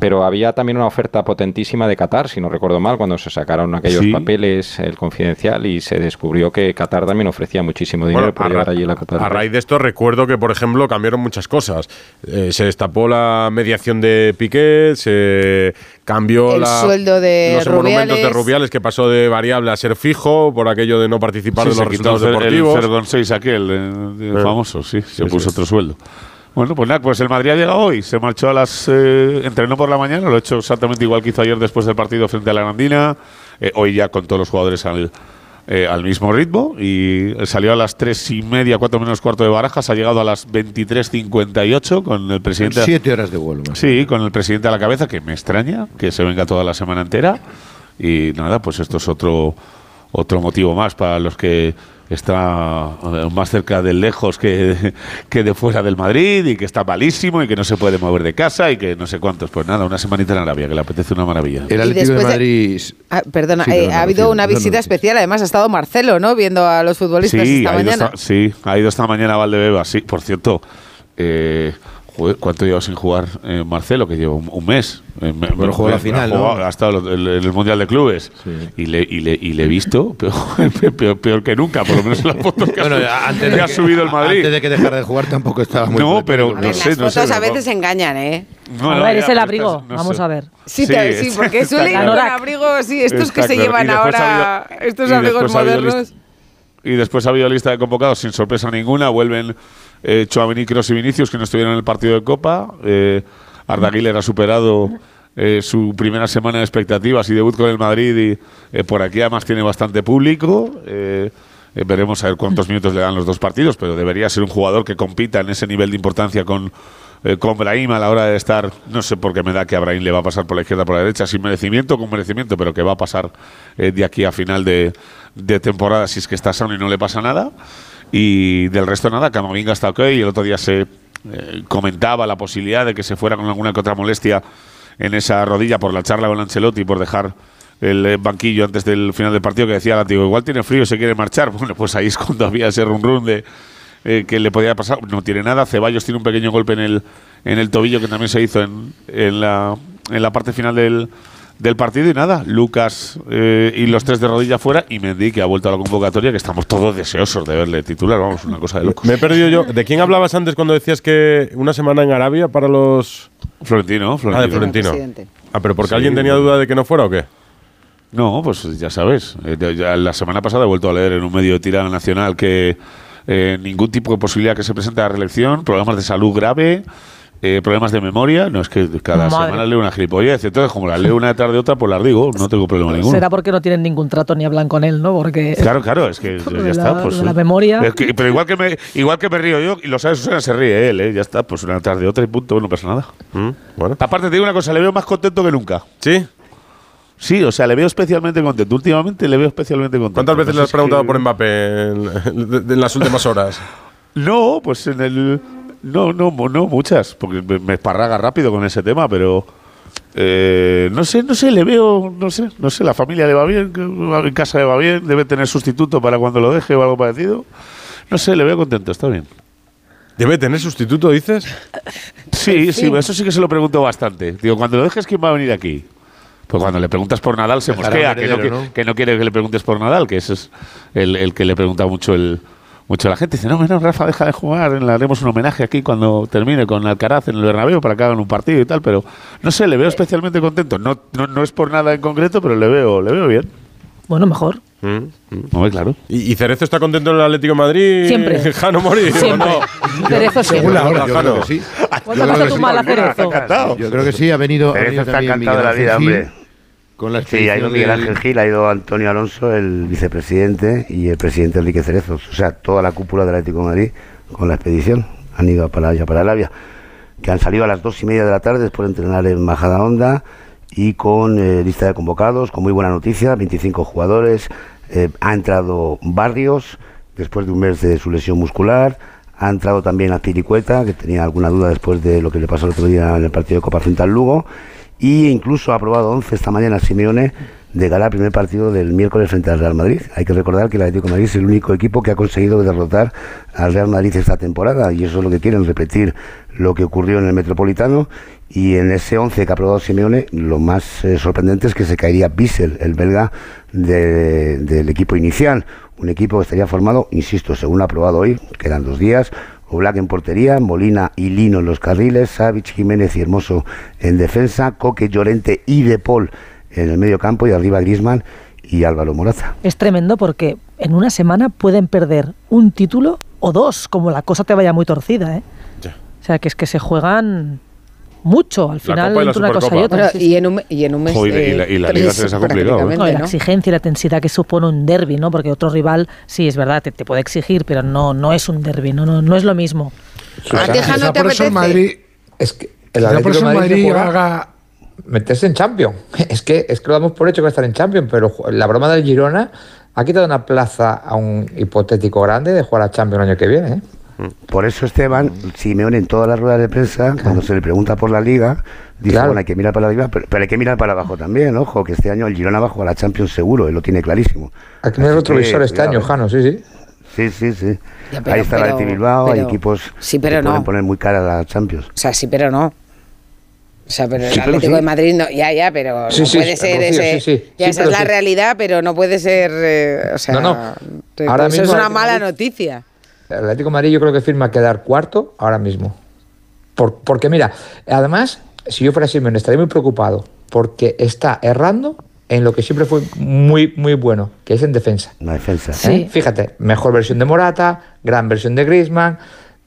[SPEAKER 6] Pero había también una oferta potentísima de Qatar, si no recuerdo mal, cuando se sacaron aquellos
[SPEAKER 2] Sí.
[SPEAKER 6] papeles, el confidencial, y se descubrió que Qatar también ofrecía muchísimo dinero
[SPEAKER 2] Bueno,
[SPEAKER 6] por
[SPEAKER 2] a
[SPEAKER 6] llevar
[SPEAKER 2] ra-
[SPEAKER 6] allí la Copa del
[SPEAKER 2] A raíz de esto recuerdo que, por ejemplo, cambiaron muchas cosas. Eh, se destapó la mediación de Piqué, se cambió
[SPEAKER 1] El
[SPEAKER 2] la-
[SPEAKER 1] sueldo de
[SPEAKER 2] los monumentos de
[SPEAKER 1] Rubiales.
[SPEAKER 2] Que pasó de variable a ser fijo por aquello de no participar
[SPEAKER 19] Sí,
[SPEAKER 2] de los resultados
[SPEAKER 19] el cer-
[SPEAKER 2] deportivos.
[SPEAKER 19] El 0,6 aquel, eh, el
[SPEAKER 2] Eh.
[SPEAKER 19] famoso, sí, se
[SPEAKER 2] Sí,
[SPEAKER 19] puso
[SPEAKER 2] sí.
[SPEAKER 19] otro sueldo. Bueno, pues nada, pues el Madrid ha llegado hoy, se marchó a las... eh, entrenó por la mañana, lo ha hecho exactamente igual que hizo ayer después del partido frente a la Grandina, eh, hoy ya con todos los jugadores al, eh, al mismo ritmo y salió a las tres y media, cuatro menos cuarto de Barajas, ha llegado a las 23.58 con el presidente...
[SPEAKER 20] Siete horas de vuelo. más.
[SPEAKER 19] Sí, con el presidente a la cabeza, que me extraña que se venga toda la semana entera. Y nada, pues esto es otro, otro motivo más para los que está eh, más cerca del lejos que, que de fuera del Madrid y que está malísimo y que no se puede mover de casa y que no sé cuántos. Pues nada, una semanita en Arabia, que le apetece una maravilla.
[SPEAKER 20] El Atlético de
[SPEAKER 1] de-
[SPEAKER 20] Madrid.
[SPEAKER 1] Ah, perdona,
[SPEAKER 20] Sí,
[SPEAKER 1] eh,
[SPEAKER 20] perdona,
[SPEAKER 1] ha habido una
[SPEAKER 20] no,
[SPEAKER 1] visita
[SPEAKER 20] no.
[SPEAKER 1] especial. Además, ha estado Marcelo, ¿no? Viendo a los futbolistas
[SPEAKER 19] Sí,
[SPEAKER 1] esta
[SPEAKER 19] ha ido
[SPEAKER 1] mañana.
[SPEAKER 19] esta, sí, ha ido esta mañana a Valdebeba, sí. Por cierto, eh, joder, ¿cuánto lleva sin jugar eh, Marcelo? Que lleva un, un mes. Eh, me- me-
[SPEAKER 20] jugó la final,
[SPEAKER 19] ha jugado-
[SPEAKER 20] ¿no?
[SPEAKER 19] Ha estado en el, Mundial de Clubes. Y, le, y, le, y le he visto peor, peor, peor que nunca, por lo menos en las fotos que,
[SPEAKER 20] Bueno,
[SPEAKER 19] ha,
[SPEAKER 20] antes
[SPEAKER 19] que
[SPEAKER 20] de
[SPEAKER 19] ha
[SPEAKER 20] que-
[SPEAKER 19] subido el Madrid.
[SPEAKER 20] Antes de que dejara de jugar tampoco estaba muy
[SPEAKER 19] No, pero no
[SPEAKER 1] ver,
[SPEAKER 19] sé,
[SPEAKER 1] las
[SPEAKER 19] no sé.
[SPEAKER 1] fotos a
[SPEAKER 19] no-
[SPEAKER 1] veces engañan, ¿eh?
[SPEAKER 19] no,
[SPEAKER 5] a
[SPEAKER 19] no,
[SPEAKER 5] ver, es el
[SPEAKER 19] pero
[SPEAKER 5] abrigo.
[SPEAKER 19] no
[SPEAKER 5] Vamos
[SPEAKER 19] sé.
[SPEAKER 5] a ver.
[SPEAKER 1] Sí,
[SPEAKER 19] Sí,
[SPEAKER 1] te- sí, porque suelen ir con
[SPEAKER 5] claro.
[SPEAKER 1] abrigo, sí, estos que se llevan ahora, estos abrigos modernos.
[SPEAKER 19] Y después ha habido lista de convocados sin sorpresa ninguna. Vuelven eh, Tchouaméni, Kroos y Vinicius, que no estuvieron en el partido de Copa. Eh, Arda Güler ha superado eh, su primera semana de expectativas y debut con el Madrid. Y eh, por aquí además tiene bastante público. Eh, eh, veremos a ver cuántos minutos le dan los dos partidos, pero debería ser un jugador que compita en ese nivel de importancia con, eh, con Brahim a la hora de estar. No sé por qué me da que a Brahim le va a pasar por la izquierda por la derecha, sin merecimiento con merecimiento, pero que va a pasar eh, de aquí a final de, de temporada si es que está sano y no le pasa nada. Y del resto nada, Camavinga está ok y el otro día se eh, comentaba la posibilidad de que se fuera con alguna que otra molestia en esa rodilla por la charla con Ancelotti, por dejar el banquillo antes del final del partido que decía Látigo, igual tiene frío, se quiere marchar. Bueno, pues ahí es cuando había ese run run de eh, que le podía pasar. No tiene nada. Ceballos tiene un pequeño golpe en el, en el tobillo que también se hizo en, en, la, en la parte final del, del partido. Y nada, Lucas eh, y los tres de rodilla fuera y Mendy que ha vuelto a la convocatoria, que estamos todos deseosos de verle titular. Vamos, una cosa de locos.
[SPEAKER 2] Me he perdido yo. ¿De quién hablabas antes cuando decías que una semana en Arabia para los.
[SPEAKER 19] Florentino,
[SPEAKER 2] Ah, de
[SPEAKER 19] Florentino.
[SPEAKER 2] Florentino. Ah, pero porque
[SPEAKER 19] Sí.
[SPEAKER 2] alguien tenía duda de que no fuera o qué?
[SPEAKER 19] No, pues ya sabes. Eh, ya la semana pasada he vuelto a leer en un medio de tirada nacional que eh, ningún tipo de posibilidad que se presente a la reelección, problemas de salud grave, eh, problemas de memoria. No es que cada
[SPEAKER 5] Madre.
[SPEAKER 19] semana leo una gilipollez. Entonces, como las leo una detrás de otra, pues las digo, no tengo problema ninguno.
[SPEAKER 5] Será porque no tienen ningún trato ni hablan con él, ¿no? Porque
[SPEAKER 19] Claro, claro, es que ya
[SPEAKER 5] de
[SPEAKER 19] está.
[SPEAKER 5] la-
[SPEAKER 19] Pues,
[SPEAKER 5] la memoria.
[SPEAKER 19] Es que- pero igual que, me, igual que me río yo, y lo sabes, Susana, se ríe él, ¿eh? ya está, pues una tarde de otra y punto, no pasa nada.
[SPEAKER 2] Mm, bueno.
[SPEAKER 19] Aparte, te digo una cosa, le veo más contento que nunca.
[SPEAKER 2] ¿Sí?
[SPEAKER 19] Sí, o sea, le veo especialmente contento. Últimamente le veo especialmente contento.
[SPEAKER 2] ¿Cuántas veces le has preguntado
[SPEAKER 19] que-
[SPEAKER 2] por Mbappé en, en las últimas horas?
[SPEAKER 19] No, pues en el. No, no, no muchas, porque me, esparraga rápido con ese tema, pero. eh, no sé, no sé, le veo, no sé, no sé, la familia le va bien, en casa le va bien, debe tener sustituto para cuando lo deje o algo parecido. No sé, le veo contento, está bien.
[SPEAKER 2] ¿Debe tener sustituto, dices?
[SPEAKER 19] Sí, sí, eso sí que se lo pregunto bastante. Digo, cuando lo dejes, ¿quién va a venir aquí? Pues cuando le preguntas por Nadal se mosquea, que no, que-
[SPEAKER 20] ¿no?
[SPEAKER 19] que no quiere que le preguntes por Nadal, que ese es el, el que le pregunta mucho el mucho la gente. Dice, no, no, Rafa, deja de jugar, le haremos un homenaje aquí cuando termine con Alcaraz en el Bernabéu para que hagan un partido y tal, pero no sé, le veo especialmente contento. No, no, no es por nada en concreto, pero le veo, le veo bien.
[SPEAKER 5] bueno, mejor.
[SPEAKER 19] Hombre, claro.
[SPEAKER 2] ¿Y, y Cerezo está contento en el Atlético de Madrid?
[SPEAKER 5] Siempre.
[SPEAKER 2] ¿Jano Mori? ¿o
[SPEAKER 5] Siempre.
[SPEAKER 2] no?
[SPEAKER 5] Cerezo
[SPEAKER 20] Según
[SPEAKER 5] siempre.
[SPEAKER 20] la hora, yo
[SPEAKER 2] Jano.
[SPEAKER 20] creo que sí.
[SPEAKER 5] ¿Cuándo
[SPEAKER 20] Yo
[SPEAKER 5] pasa tu mala. Cerezo?
[SPEAKER 20] Yo creo que sí, ha venido, ha
[SPEAKER 21] Cerezo
[SPEAKER 20] venido
[SPEAKER 21] está encantado de la vida,
[SPEAKER 20] Gil,
[SPEAKER 21] hombre.
[SPEAKER 20] Con la
[SPEAKER 21] Sí, ha ido Miguel Ángel Gil, ha ido Antonio Alonso, el vicepresidente, y el presidente Enrique Cerezos. O sea, toda la cúpula del Atlético de Madrid con la expedición. Han ido para allá, para Arabia. Que han salido a las dos y media de la tarde después de entrenar en Majada Honda y con eh, lista de convocados, con muy buena noticia, 25 jugadores. Eh, ha entrado Barrios después de un mes de su lesión muscular. Ha entrado también Azpilicueta, que tenía alguna duda después de lo que le pasó el otro día en el partido de Copa frente al Lugo. Y incluso ha aprobado 11 esta mañana Simeone de ganar el primer partido del miércoles frente al Real Madrid. Hay que recordar que el Atlético de Madrid es el único equipo que ha conseguido derrotar al Real Madrid esta temporada y eso es lo que quieren, repetir lo que ocurrió en el Metropolitano y en ese 11 que ha aprobado Simeone, lo más eh, sorprendente es que se caería Bissell, el belga de- del equipo inicial. Un equipo que estaría formado, insisto, según lo aprobado hoy, quedan dos días, Oblak en portería, Molina y Lino en los carriles, Savic, Jiménez y Hermoso en defensa, Coque, Llorente y De Paul en el medio campo y arriba Grisman y Álvaro Moraza.
[SPEAKER 5] Es tremendo porque en una semana pueden perder un título o dos, como la cosa te vaya muy torcida, ¿eh? O sea, que es que se juegan mucho al final entre una cosa y otra.
[SPEAKER 1] Bueno,
[SPEAKER 5] sí, sí.
[SPEAKER 1] y, en un, y en un mes.
[SPEAKER 19] Joder, y la- y la Liga
[SPEAKER 1] tres
[SPEAKER 19] se les ha complicado, ¿eh?
[SPEAKER 5] No, y la
[SPEAKER 1] ¿no?
[SPEAKER 5] exigencia y la intensidad que supone un derby, ¿no? Porque otro rival, sí, es verdad, te, te puede exigir, pero no, no es un derby, no, no, no es lo mismo.
[SPEAKER 1] ¿A ti, Jano,
[SPEAKER 3] Quizá
[SPEAKER 1] te
[SPEAKER 3] por eso el
[SPEAKER 1] apetece?
[SPEAKER 3] Madrid,
[SPEAKER 7] Es que el Atlético de Madrid,
[SPEAKER 3] Madrid
[SPEAKER 7] juega-
[SPEAKER 3] haga
[SPEAKER 7] meterse en Champions. Es que, es que lo damos por hecho que va a estar en Champions, pero la broma del Girona ha quitado una plaza a un hipotético grande de jugar a Champions el año que viene. ¿eh?
[SPEAKER 21] Por eso Esteban, Simeone en todas las ruedas de prensa, cuando se le pregunta por la liga, dice,
[SPEAKER 7] Claro.
[SPEAKER 21] bueno, hay que mirar para arriba, pero, pero hay que mirar para abajo también, ojo, que este año el Girona va a la Champions seguro, él lo tiene clarísimo.
[SPEAKER 7] Hay que tener otro visor este
[SPEAKER 21] cuidado,
[SPEAKER 7] año,
[SPEAKER 21] ¿eh?
[SPEAKER 7] Jano, sí, sí.
[SPEAKER 21] Sí, sí, sí.
[SPEAKER 1] Ya, pero-
[SPEAKER 21] Ahí está la
[SPEAKER 1] pero-
[SPEAKER 21] Bilbao, hay
[SPEAKER 1] pero-
[SPEAKER 21] equipos
[SPEAKER 1] sí, pero
[SPEAKER 21] que pueden poner muy cara a la Champions.
[SPEAKER 1] O sea, sí, pero no. O sea, pero el
[SPEAKER 21] Sí, pero
[SPEAKER 1] Atlético
[SPEAKER 21] sí.
[SPEAKER 1] de Madrid no, ya, ya, pero
[SPEAKER 7] Sí,
[SPEAKER 1] no
[SPEAKER 7] sí,
[SPEAKER 1] puede
[SPEAKER 7] sí,
[SPEAKER 1] ser
[SPEAKER 7] Rocío,
[SPEAKER 1] ese.
[SPEAKER 7] sí, sí.
[SPEAKER 1] Ya
[SPEAKER 7] Sí,
[SPEAKER 1] esa es la realidad, pero no puede ser. eh, o sea,
[SPEAKER 7] No, no. Ahora
[SPEAKER 1] eso es una mala
[SPEAKER 7] Madrid-
[SPEAKER 1] noticia.
[SPEAKER 7] El Atlético de Madrid yo creo que firma quedar cuarto ahora mismo. Por- porque mira, además, si yo fuera Simeone estaría muy preocupado porque está errando en lo que siempre fue muy, muy bueno, que es en defensa.
[SPEAKER 21] La defensa.
[SPEAKER 7] ¿eh? Fíjate, mejor versión de Morata, gran versión de Griezmann.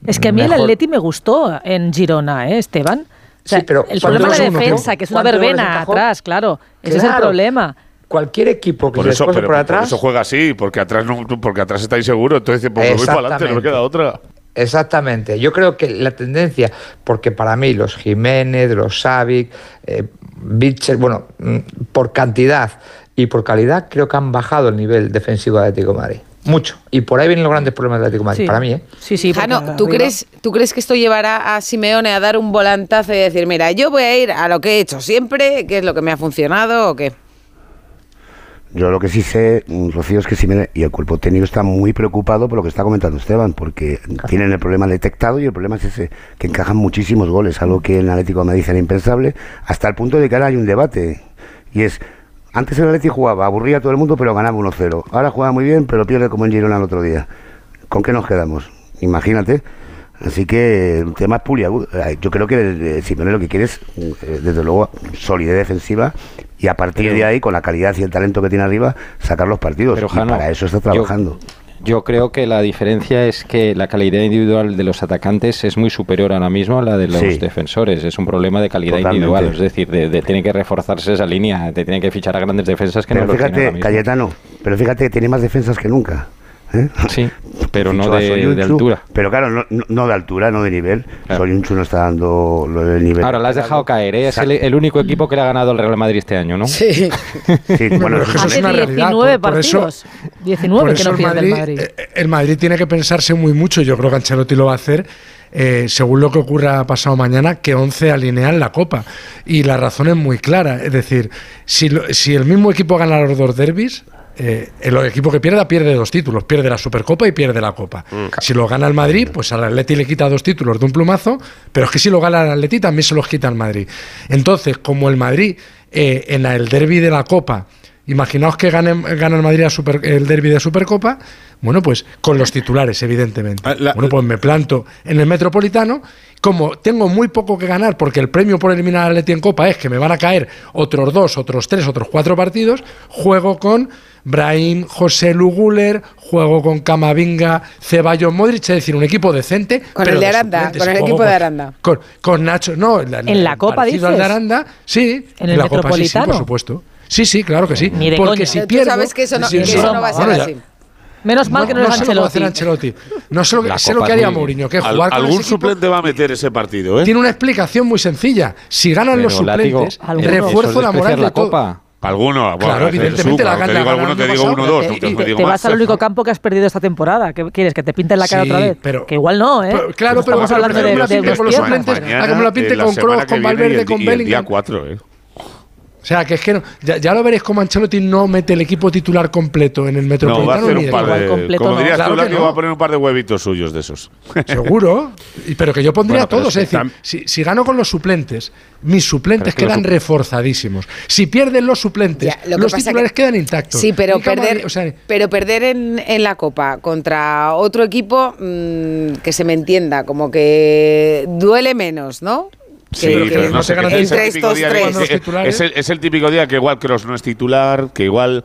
[SPEAKER 5] Es que a mí el
[SPEAKER 7] mejor-
[SPEAKER 5] Atleti me gustó en Girona, ¿eh, Esteban? O sea,
[SPEAKER 7] Sí, pero
[SPEAKER 5] el
[SPEAKER 7] ¿cuántos
[SPEAKER 5] problema es la defensa, que es una
[SPEAKER 7] ¿Cuántos goles
[SPEAKER 5] verbena atrás, claro. Ese es el
[SPEAKER 7] Claro.
[SPEAKER 5] problema.
[SPEAKER 7] Cualquier equipo que
[SPEAKER 19] Por
[SPEAKER 7] se
[SPEAKER 19] eso,
[SPEAKER 7] esfuerce
[SPEAKER 19] pero
[SPEAKER 7] por
[SPEAKER 19] por
[SPEAKER 7] atrás.
[SPEAKER 19] eso juega así, porque atrás no, porque atrás está inseguro, entonces dice, pues me voy para adelante, no me
[SPEAKER 7] Exactamente.
[SPEAKER 19] queda otra.
[SPEAKER 7] Exactamente. Yo creo que la tendencia, porque para mí los Jiménez, los Savic, eh, Bitcher, bueno, mm, por cantidad y por calidad, creo que han bajado el nivel defensivo de Atlético de Madrid. Mucho. Y por ahí vienen los grandes problemas de Atlético de Madrid,
[SPEAKER 1] Sí.
[SPEAKER 7] para mí, ¿eh?
[SPEAKER 5] Sí, sí.
[SPEAKER 1] Jano, ¿tú
[SPEAKER 5] arriba-
[SPEAKER 1] crees, ¿tú crees que esto llevará a Simeone a dar un volantazo y decir, mira, yo voy a ir a lo que he hecho siempre, que es lo que me ha funcionado o qué?
[SPEAKER 21] Yo lo que sí sé, mm, Rocío, es que Simeone y el cuerpo técnico está muy preocupado por lo que está comentando Esteban, porque tienen el problema detectado y el problema es ese, que encajan muchísimos goles, algo que en Atlético de Madrid era impensable, hasta el punto de que ahora hay un debate, y es, antes el Atlético jugaba, aburría a todo el mundo, pero ganaba 1-0, ahora juega muy bien, pero pierde como en Girona el otro día. ¿Con qué nos quedamos? Imagínate. Así que el tema es puliagudo. Eh, Yo creo que eh, Simeone lo que quiere es, eh, desde luego, solidez defensiva y a partir
[SPEAKER 6] Pero-
[SPEAKER 21] de ahí, con la calidad y el talento que tiene arriba, sacar los partidos.
[SPEAKER 6] Pero,
[SPEAKER 21] y
[SPEAKER 6] Jano,
[SPEAKER 21] para eso está trabajando.
[SPEAKER 6] Yo creo que la diferencia es que la calidad individual de los atacantes es muy superior ahora mismo a la de los
[SPEAKER 21] Sí.
[SPEAKER 6] defensores. Es un problema de calidad
[SPEAKER 21] Totalmente.
[SPEAKER 6] individual. Es decir, de, de- tiene que reforzarse esa línea, de tiene que fichar a grandes defensas que
[SPEAKER 21] pero
[SPEAKER 6] no lo tiene
[SPEAKER 21] fíjate,
[SPEAKER 6] ahora mismo.
[SPEAKER 21] Cayetano, pero fíjate tiene más defensas que nunca. ¿Eh?
[SPEAKER 6] Sí, pero no
[SPEAKER 21] Fichó a
[SPEAKER 6] de, altura.
[SPEAKER 21] Pero claro, no, no- no de altura, no de nivel. Soyuncu no está dando lo del nivel.
[SPEAKER 6] Ahora la has dejado caer, ¿eh? es el, el único equipo que le ha ganado al Real Madrid este año, ¿no?
[SPEAKER 1] Sí.
[SPEAKER 21] Sí, bueno,
[SPEAKER 3] es eso es
[SPEAKER 5] Hace
[SPEAKER 3] una realidad.
[SPEAKER 5] 19
[SPEAKER 3] por- por eso-
[SPEAKER 5] partidos. 19
[SPEAKER 3] Por
[SPEAKER 5] que no
[SPEAKER 3] el Madrid,
[SPEAKER 5] el Madrid.
[SPEAKER 3] eh, el Madrid tiene que pensarse muy mucho, yo creo que Ancelotti lo va a hacer, eh, según lo que ocurra pasado mañana, que 11 alinean la Copa. Y la razón es muy clara, es decir, si, lo- si el mismo equipo gana los dos derbis, eh, el equipo que pierda pierde dos títulos, pierde la Supercopa y pierde la Copa. Si lo gana el Madrid, pues al Atleti le quita dos títulos de un plumazo, pero es que si lo gana el Atleti también se los quita el Madrid. Entonces, como el Madrid eh, en el derby de la Copa Imaginaos que gane, gana el Madrid a Super- el derby de Supercopa, bueno, pues con los titulares, evidentemente. bueno, pues me planto en el Metropolitano. Como tengo muy poco que ganar, porque el premio por eliminar al Atleti en Copa es que me van a caer otros dos, otros tres, otros cuatro partidos, juego con Brahim, José Luguler, juego con Camavinga, Ceballos, Modric, es decir, un equipo decente.
[SPEAKER 1] Con
[SPEAKER 3] pero
[SPEAKER 1] el de Aranda, con el equipo de Aranda.
[SPEAKER 3] Con, con Nacho, no.
[SPEAKER 5] ¿En la Copa,
[SPEAKER 3] parecido al de
[SPEAKER 5] dices?
[SPEAKER 3] Aranda, sí.
[SPEAKER 5] ¿En el
[SPEAKER 3] la Copa, sí, sí, por supuesto. Sí, sí, claro que sí.
[SPEAKER 5] Ni de
[SPEAKER 3] Porque
[SPEAKER 5] coña.
[SPEAKER 3] si
[SPEAKER 1] tú
[SPEAKER 3] pierdo,
[SPEAKER 1] sabes que eso no-
[SPEAKER 3] sí,
[SPEAKER 1] que
[SPEAKER 3] sí.
[SPEAKER 1] eso no va a ser
[SPEAKER 3] Bueno, ya-
[SPEAKER 1] así.
[SPEAKER 5] Menos mal que no, es
[SPEAKER 3] lo va a hacer
[SPEAKER 5] Ancelotti.
[SPEAKER 3] Ancelotti. No sé lo sé lo que
[SPEAKER 19] es
[SPEAKER 3] haría Mourinho, que es
[SPEAKER 19] Al-
[SPEAKER 3] jugar con
[SPEAKER 19] algún
[SPEAKER 3] ese equipo.
[SPEAKER 19] suplente va a meter ese partido, ¿eh?
[SPEAKER 3] Tiene una explicación muy sencilla. Si ganan los
[SPEAKER 6] Pero, Látigo,
[SPEAKER 3] suplentes,
[SPEAKER 6] ¿alguno?
[SPEAKER 3] refuerzo
[SPEAKER 6] ¿Eso es
[SPEAKER 3] la moral de
[SPEAKER 6] la
[SPEAKER 3] todo.
[SPEAKER 6] Copa?
[SPEAKER 19] Alguno, bueno,
[SPEAKER 3] Claro,
[SPEAKER 19] hacer
[SPEAKER 3] evidentemente la gana-
[SPEAKER 19] te digo alguno, te digo uno dos, no te,
[SPEAKER 5] Y
[SPEAKER 19] te digo
[SPEAKER 5] te
[SPEAKER 19] más.
[SPEAKER 5] vas al único campo que has perdido esta temporada. ¿Qué quieres? ¿Que te pinten la cara
[SPEAKER 3] Sí,
[SPEAKER 5] otra vez?
[SPEAKER 3] pero-
[SPEAKER 5] que igual no, ¿eh?
[SPEAKER 3] Pero, claro, pero, pero
[SPEAKER 5] hablando de, de
[SPEAKER 3] pinte
[SPEAKER 5] dos
[SPEAKER 3] con los suplentes a que me pinte
[SPEAKER 19] eh, la
[SPEAKER 3] con
[SPEAKER 19] que
[SPEAKER 3] con
[SPEAKER 19] y
[SPEAKER 3] Valverde, con
[SPEAKER 19] y el día
[SPEAKER 3] Bellingham.
[SPEAKER 19] 4, ¿eh?
[SPEAKER 3] O sea, que es que no- ya, ya lo veréis como Ancelotti no mete el equipo titular completo en el
[SPEAKER 19] No,
[SPEAKER 3] Metropolitano.
[SPEAKER 19] va a hacer un par de. Como dirías
[SPEAKER 3] Claro
[SPEAKER 19] tú,
[SPEAKER 3] que
[SPEAKER 19] Laki,
[SPEAKER 3] no.
[SPEAKER 19] va a poner un par de huevitos suyos de esos.
[SPEAKER 3] Seguro. Y- Pero que yo pondría
[SPEAKER 19] Bueno,
[SPEAKER 3] todos.
[SPEAKER 19] es
[SPEAKER 3] decir, si, si gano con los suplentes, mis suplentes
[SPEAKER 19] es que
[SPEAKER 3] quedan reforzadísimos. Si pierden los suplentes,
[SPEAKER 1] Ya, lo que
[SPEAKER 3] los titulares
[SPEAKER 1] que-
[SPEAKER 3] quedan intactos.
[SPEAKER 1] Sí, pero perder,
[SPEAKER 3] o sea,
[SPEAKER 1] pero perder en, en la Copa contra otro equipo mm, que se me entienda, como que duele menos, ¿no?
[SPEAKER 19] Sí,
[SPEAKER 1] Que-
[SPEAKER 19] pero no sé, que es es, el, es el típico día que igual Kroos no es titular, que igual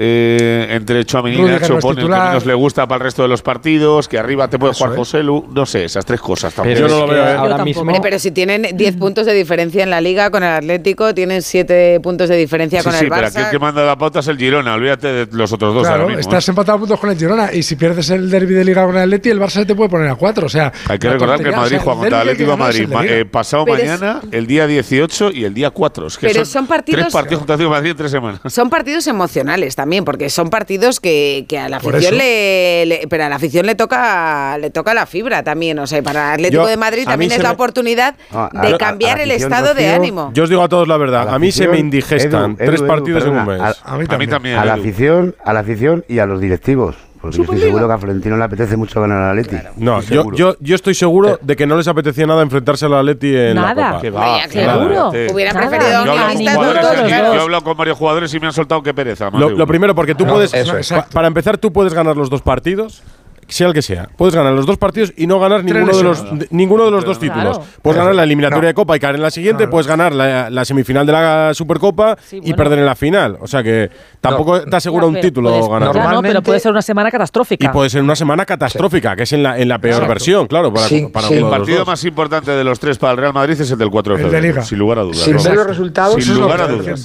[SPEAKER 19] eh, entre Chouameni y Nacho
[SPEAKER 3] no es
[SPEAKER 19] pone el que menos le gusta para el resto de los partidos, que arriba te puede jugar José Lu, no sé, esas tres cosas tampoco.
[SPEAKER 6] Pero Yo no es lo que veo, ¿eh? ahora
[SPEAKER 1] Hombre,
[SPEAKER 6] mismo-
[SPEAKER 1] pero si tienen 10 puntos de diferencia en la Liga con el Atlético, tienen 7 puntos de diferencia
[SPEAKER 19] Sí,
[SPEAKER 1] con
[SPEAKER 19] sí,
[SPEAKER 1] el
[SPEAKER 19] pero aquí el
[SPEAKER 1] Barça.
[SPEAKER 19] que manda la pauta es el Girona, olvídate de los otros dos
[SPEAKER 3] Claro,
[SPEAKER 19] ahora mismo.
[SPEAKER 3] estás
[SPEAKER 19] ¿eh?
[SPEAKER 3] empatado a puntos con el Girona y si pierdes el derby de Liga con el Atleti, el Barça se te puede poner a cuatro. O sea,
[SPEAKER 19] Hay que recordar que el. Madrid
[SPEAKER 3] O sea,
[SPEAKER 19] juega contra el Atlético
[SPEAKER 3] es
[SPEAKER 19] Madrid ma- eh, pasado
[SPEAKER 1] Pero es-
[SPEAKER 19] mañana, el día 18 y el día 4. Es que
[SPEAKER 1] Pero
[SPEAKER 19] son,
[SPEAKER 1] son partidos-
[SPEAKER 19] tres partidos contra el Atlético de Madrid en tres semanas.
[SPEAKER 1] Son partidos emocionales también, porque son partidos que, que a la afición le, le- pero a la afición le toca le toca la fibra también, o sea, para el Atlético
[SPEAKER 2] Yo-
[SPEAKER 1] de Madrid también es la
[SPEAKER 2] me-
[SPEAKER 1] oportunidad
[SPEAKER 2] Ah, a-
[SPEAKER 1] de
[SPEAKER 2] a- a
[SPEAKER 1] cambiar el estado de ánimo.
[SPEAKER 2] Yo os digo a todos la verdad,
[SPEAKER 21] A la
[SPEAKER 2] a mí se me indigestan
[SPEAKER 21] Edu,
[SPEAKER 2] tres
[SPEAKER 21] Edu,
[SPEAKER 2] partidos en un mes.
[SPEAKER 21] A,
[SPEAKER 19] A mí también,
[SPEAKER 21] a la afición, a la afición y a los directivos. Porque yo estoy seguro que a Florentino le apetece mucho ganar al Atleti.
[SPEAKER 2] No,
[SPEAKER 21] Estoy
[SPEAKER 2] yo,
[SPEAKER 21] seguro.
[SPEAKER 2] yo, yo estoy seguro de que no les apetecía nada enfrentarse al Atleti en
[SPEAKER 5] Nada.
[SPEAKER 2] la Copa.
[SPEAKER 5] Que
[SPEAKER 19] va, va,
[SPEAKER 1] seguro. Hubieran
[SPEAKER 5] Nada,
[SPEAKER 1] preferido a
[SPEAKER 19] Yo he hablado con jugadores yo con varios jugadores y me han soltado que pereza.
[SPEAKER 2] Lo, primero, porque tú
[SPEAKER 7] No,
[SPEAKER 2] puedes.
[SPEAKER 7] eso
[SPEAKER 2] para empezar, tú puedes ganar los dos partidos. Sea el que sea, puedes ganar los dos partidos y no ganar ninguno de los de- ninguno de los dos títulos.
[SPEAKER 5] Claro.
[SPEAKER 2] Puedes ganar la eliminatoria de Copa y caer en la siguiente, puedes ganar la, la semifinal de la Supercopa y
[SPEAKER 5] bueno.
[SPEAKER 2] perder en la final. O sea que tampoco te asegura
[SPEAKER 5] Ya,
[SPEAKER 2] un título
[SPEAKER 5] puedes-
[SPEAKER 2] ganar.
[SPEAKER 5] ya no, pero
[SPEAKER 7] Normalmente-
[SPEAKER 5] puede ser una semana catastrófica.
[SPEAKER 2] Y puede ser una semana catastrófica, que es en la, en la peor
[SPEAKER 5] Exacto.
[SPEAKER 2] versión, claro, para,
[SPEAKER 7] Sí,
[SPEAKER 2] para
[SPEAKER 7] sí.
[SPEAKER 2] uno
[SPEAKER 19] El
[SPEAKER 2] de los
[SPEAKER 19] partido
[SPEAKER 2] dos.
[SPEAKER 19] más importante de los tres para el Real Madrid es el del 4 de febrero,
[SPEAKER 3] Liga.
[SPEAKER 19] sin lugar a dudas.
[SPEAKER 7] Sin
[SPEAKER 19] ¿no?
[SPEAKER 7] ver los resultados,
[SPEAKER 19] Sin lugar a dudas.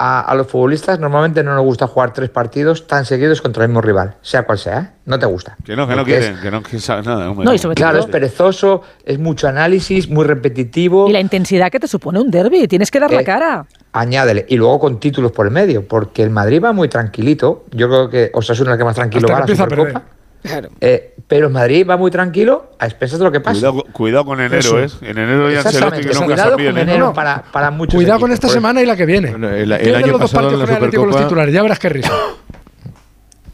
[SPEAKER 7] A, a los futbolistas normalmente no nos gusta jugar tres partidos tan seguidos contra el mismo rival, sea cual sea, ¿eh? no te gusta.
[SPEAKER 19] Que no, que no
[SPEAKER 7] es-
[SPEAKER 19] quieren, que no quieren saber nada. hombre.
[SPEAKER 5] No, y sobre
[SPEAKER 7] Claro, es perezoso, es mucho análisis, muy repetitivo.
[SPEAKER 5] Y la intensidad que te supone un derby, tienes que dar la
[SPEAKER 7] Eh,
[SPEAKER 5] cara.
[SPEAKER 7] Añádele. Y luego con títulos por el medio, porque el Madrid va muy tranquilito. Yo creo que Osasuna es el que más tranquilo
[SPEAKER 3] Hasta
[SPEAKER 7] va a
[SPEAKER 3] que
[SPEAKER 7] la
[SPEAKER 3] a
[SPEAKER 7] Supercopa.
[SPEAKER 1] Claro.
[SPEAKER 7] Eh, pero el Madrid va muy tranquilo a expensas de lo que pasa.
[SPEAKER 19] Cuidado, cuidado con enero,
[SPEAKER 3] Eso.
[SPEAKER 19] ¿eh? En enero ya Ancelotti que nunca
[SPEAKER 7] cuidado con
[SPEAKER 19] ¿eh?
[SPEAKER 7] enero para, para muchos
[SPEAKER 3] Cuidado con
[SPEAKER 7] equipos,
[SPEAKER 3] esta
[SPEAKER 7] por eso-
[SPEAKER 3] semana y la que viene.
[SPEAKER 20] Bueno, el- el año
[SPEAKER 3] los dos
[SPEAKER 20] pasado en
[SPEAKER 3] partidos
[SPEAKER 20] la
[SPEAKER 3] con el Atlético los
[SPEAKER 20] Supercopa-
[SPEAKER 3] titulares, ya verás qué risa.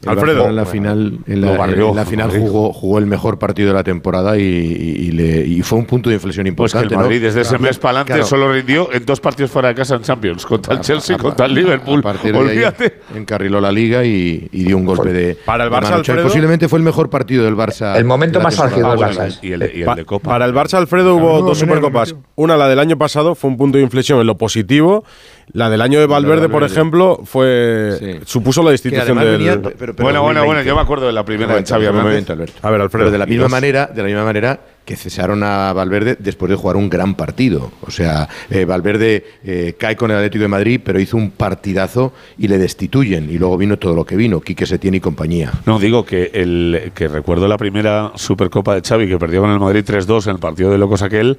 [SPEAKER 20] El
[SPEAKER 2] Alfredo.
[SPEAKER 20] En la final, en la,
[SPEAKER 19] Lo barrió,
[SPEAKER 20] en la final jugó, jugó el mejor partido de la temporada y, y- y le- y fue un punto de inflexión
[SPEAKER 19] Pues que el
[SPEAKER 20] importante. ¿no?
[SPEAKER 19] Madrid desde ese
[SPEAKER 20] Claro,
[SPEAKER 19] mes para adelante
[SPEAKER 20] claro.
[SPEAKER 19] solo rindió en dos partidos fuera de casa en Champions, contra el Chelsea y contra el Liverpool.
[SPEAKER 20] A partir de ahí
[SPEAKER 19] Olvídate.
[SPEAKER 20] encarriló la liga y, y dio un golpe de.
[SPEAKER 2] Para el Barça. Alfredo-
[SPEAKER 20] Posiblemente fue el mejor partido del Barça.
[SPEAKER 7] El momento más álgido del Barça.
[SPEAKER 19] bueno, y el, y el
[SPEAKER 2] Pa-
[SPEAKER 19] de Copa.
[SPEAKER 2] Para el Barça, Alfredo, hubo dos supercopas. Una, la del año pasado, fue un punto de inflexión en lo positivo. La del año de Valverde, por ejemplo, fue
[SPEAKER 20] Sí.
[SPEAKER 2] supuso la destitución del.
[SPEAKER 20] venía- pero- pero
[SPEAKER 19] bueno, bueno,
[SPEAKER 20] 2020.
[SPEAKER 19] bueno, yo me acuerdo de la primera de Xavi Hernández.
[SPEAKER 2] A ver, Alfredo.
[SPEAKER 20] Pero de la misma manera, de la misma manera que cesaron a Valverde después de jugar un gran partido. O sea, eh, Valverde eh, cae con el Atlético de Madrid, pero hizo un partidazo y le destituyen. Y luego vino todo lo que vino, Quique Setién y compañía.
[SPEAKER 19] No, digo que el que recuerdo la primera Supercopa de Xavi que perdió con el Madrid 3-2 en el partido de locos aquel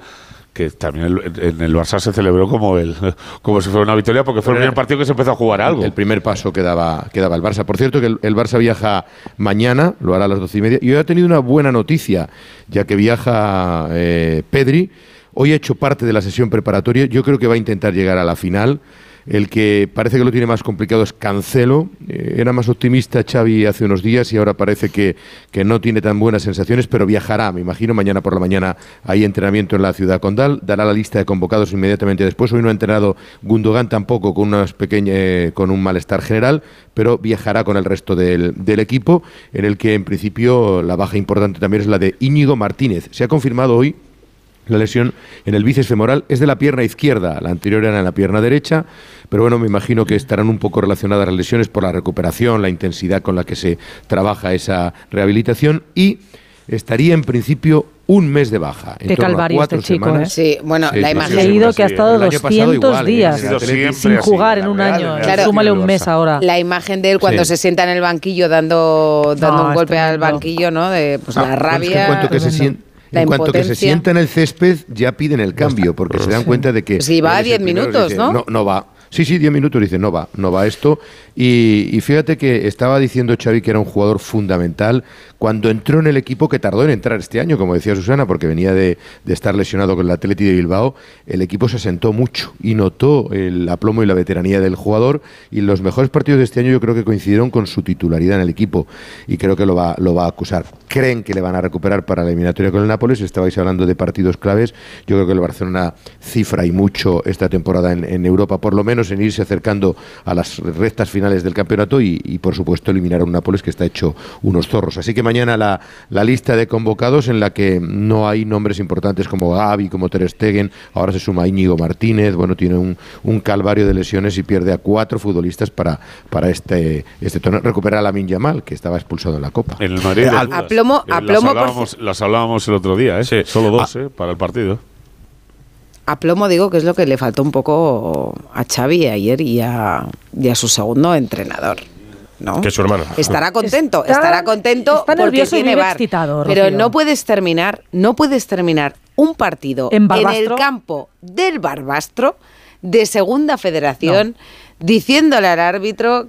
[SPEAKER 19] que también en el Barça se celebró como el como si fuera una victoria porque fue el primer partido que se empezó a jugar algo.
[SPEAKER 20] El primer paso que daba, que daba el Barça. Por cierto, que el, el Barça viaja mañana, lo hará a las doce y media. Y hoy ha tenido una buena noticia, ya que viaja eh, Pedri. Hoy ha hecho parte de la sesión preparatoria. Yo creo que va a intentar llegar a la final. El que parece que lo tiene más complicado es Cancelo. Eh, era más optimista Xavi hace unos días y ahora parece que, que no tiene tan buenas sensaciones, pero viajará, me imagino. Mañana por la mañana hay entrenamiento en la ciudad condal. Dará la lista de convocados inmediatamente después. Hoy no ha entrenado Gundogan tampoco con, unas pequeñas, eh, con un malestar general, pero viajará con el resto del, del equipo, en el que en principio la baja importante también es la de Íñigo Martínez. Se ha confirmado hoy la lesión en el bíceps femoral es de la pierna izquierda, la anterior era en la pierna derecha, pero bueno, me imagino que estarán un poco relacionadas las lesiones por la recuperación, la intensidad con la que se trabaja esa rehabilitación y estaría en principio un mes de baja. en
[SPEAKER 5] Qué
[SPEAKER 20] torno a
[SPEAKER 5] calvario
[SPEAKER 20] cuatro
[SPEAKER 5] este chico,
[SPEAKER 20] semanas.
[SPEAKER 1] Sí, bueno,
[SPEAKER 20] Sí,
[SPEAKER 1] la imagen.
[SPEAKER 5] He leído
[SPEAKER 20] sí,
[SPEAKER 5] que ha estado
[SPEAKER 20] El año pasado
[SPEAKER 5] 200
[SPEAKER 20] igual, ¿eh?
[SPEAKER 5] días sin jugar
[SPEAKER 19] la
[SPEAKER 5] en un
[SPEAKER 19] Real,
[SPEAKER 5] año.
[SPEAKER 1] Claro.
[SPEAKER 5] Súmale un mes ahora.
[SPEAKER 1] La imagen de él cuando
[SPEAKER 20] Sí.
[SPEAKER 1] se sienta en el banquillo dando, dando
[SPEAKER 5] No,
[SPEAKER 1] un golpe al banquillo, ¿no? De pues, la
[SPEAKER 20] es que
[SPEAKER 1] rabia.
[SPEAKER 20] en cuanto que se
[SPEAKER 1] tremendo.
[SPEAKER 20] sien-
[SPEAKER 1] La
[SPEAKER 20] en cuanto que se sienta en el césped, ya piden el cambio, porque se dan cuenta de que.
[SPEAKER 1] Si va a
[SPEAKER 20] él es el
[SPEAKER 1] 10
[SPEAKER 20] primero,
[SPEAKER 1] minutos,
[SPEAKER 20] dice,
[SPEAKER 1] ¿no?
[SPEAKER 20] No, no va. Sí, sí, 10 minutos, dice, no va, no va esto. Y, fíjate que estaba diciendo Xavi que era un jugador fundamental cuando entró en el equipo que tardó en entrar este año, como decía Susana, porque venía de, estar lesionado con el Atleti de Bilbao, el equipo se asentó mucho y notó el aplomo y la veteranía del jugador y los mejores partidos de este año yo creo que coincidieron con su titularidad en el equipo y creo que lo va, lo va a acusar. Creen que le van a recuperar para la eliminatoria con el Nápoles, estabais hablando de partidos claves, yo creo que el Barcelona cifra y mucho esta temporada en, en Europa, por lo menos en irse acercando a las rectas finales del campeonato y, y, por supuesto eliminar a un Nápoles que está hecho unos zorros. Así que mañana la, la lista de convocados en la que no hay nombres importantes como Gavi, como Ter Stegen, ahora se suma Íñigo Martínez, bueno, tiene un, un calvario de lesiones y pierde a cuatro futbolistas para, para este, este torneo. Recuperar a Lamin Yamal, que estaba expulsado en la Copa.
[SPEAKER 19] En el Madrid.
[SPEAKER 1] A- a plomo- a
[SPEAKER 19] Las
[SPEAKER 1] plomo, por
[SPEAKER 19] hablábamos, las hablábamos el otro día, ¿eh? Solo dos, ¿eh? Para el partido.
[SPEAKER 1] A plomo digo que es lo que le faltó un poco a Xavi ayer y a, y a su segundo entrenador. ¿No?
[SPEAKER 2] Que es su hermano.
[SPEAKER 1] Estará contento,
[SPEAKER 5] Está-
[SPEAKER 1] estará contento
[SPEAKER 5] está
[SPEAKER 1] porque
[SPEAKER 5] nervioso y
[SPEAKER 1] tiene VAR.
[SPEAKER 5] excitado,
[SPEAKER 1] Pero no puedes terminar, no puedes terminar un partido
[SPEAKER 5] ¿En
[SPEAKER 1] el campo del Barbastro de Segunda Federación diciéndole al árbitro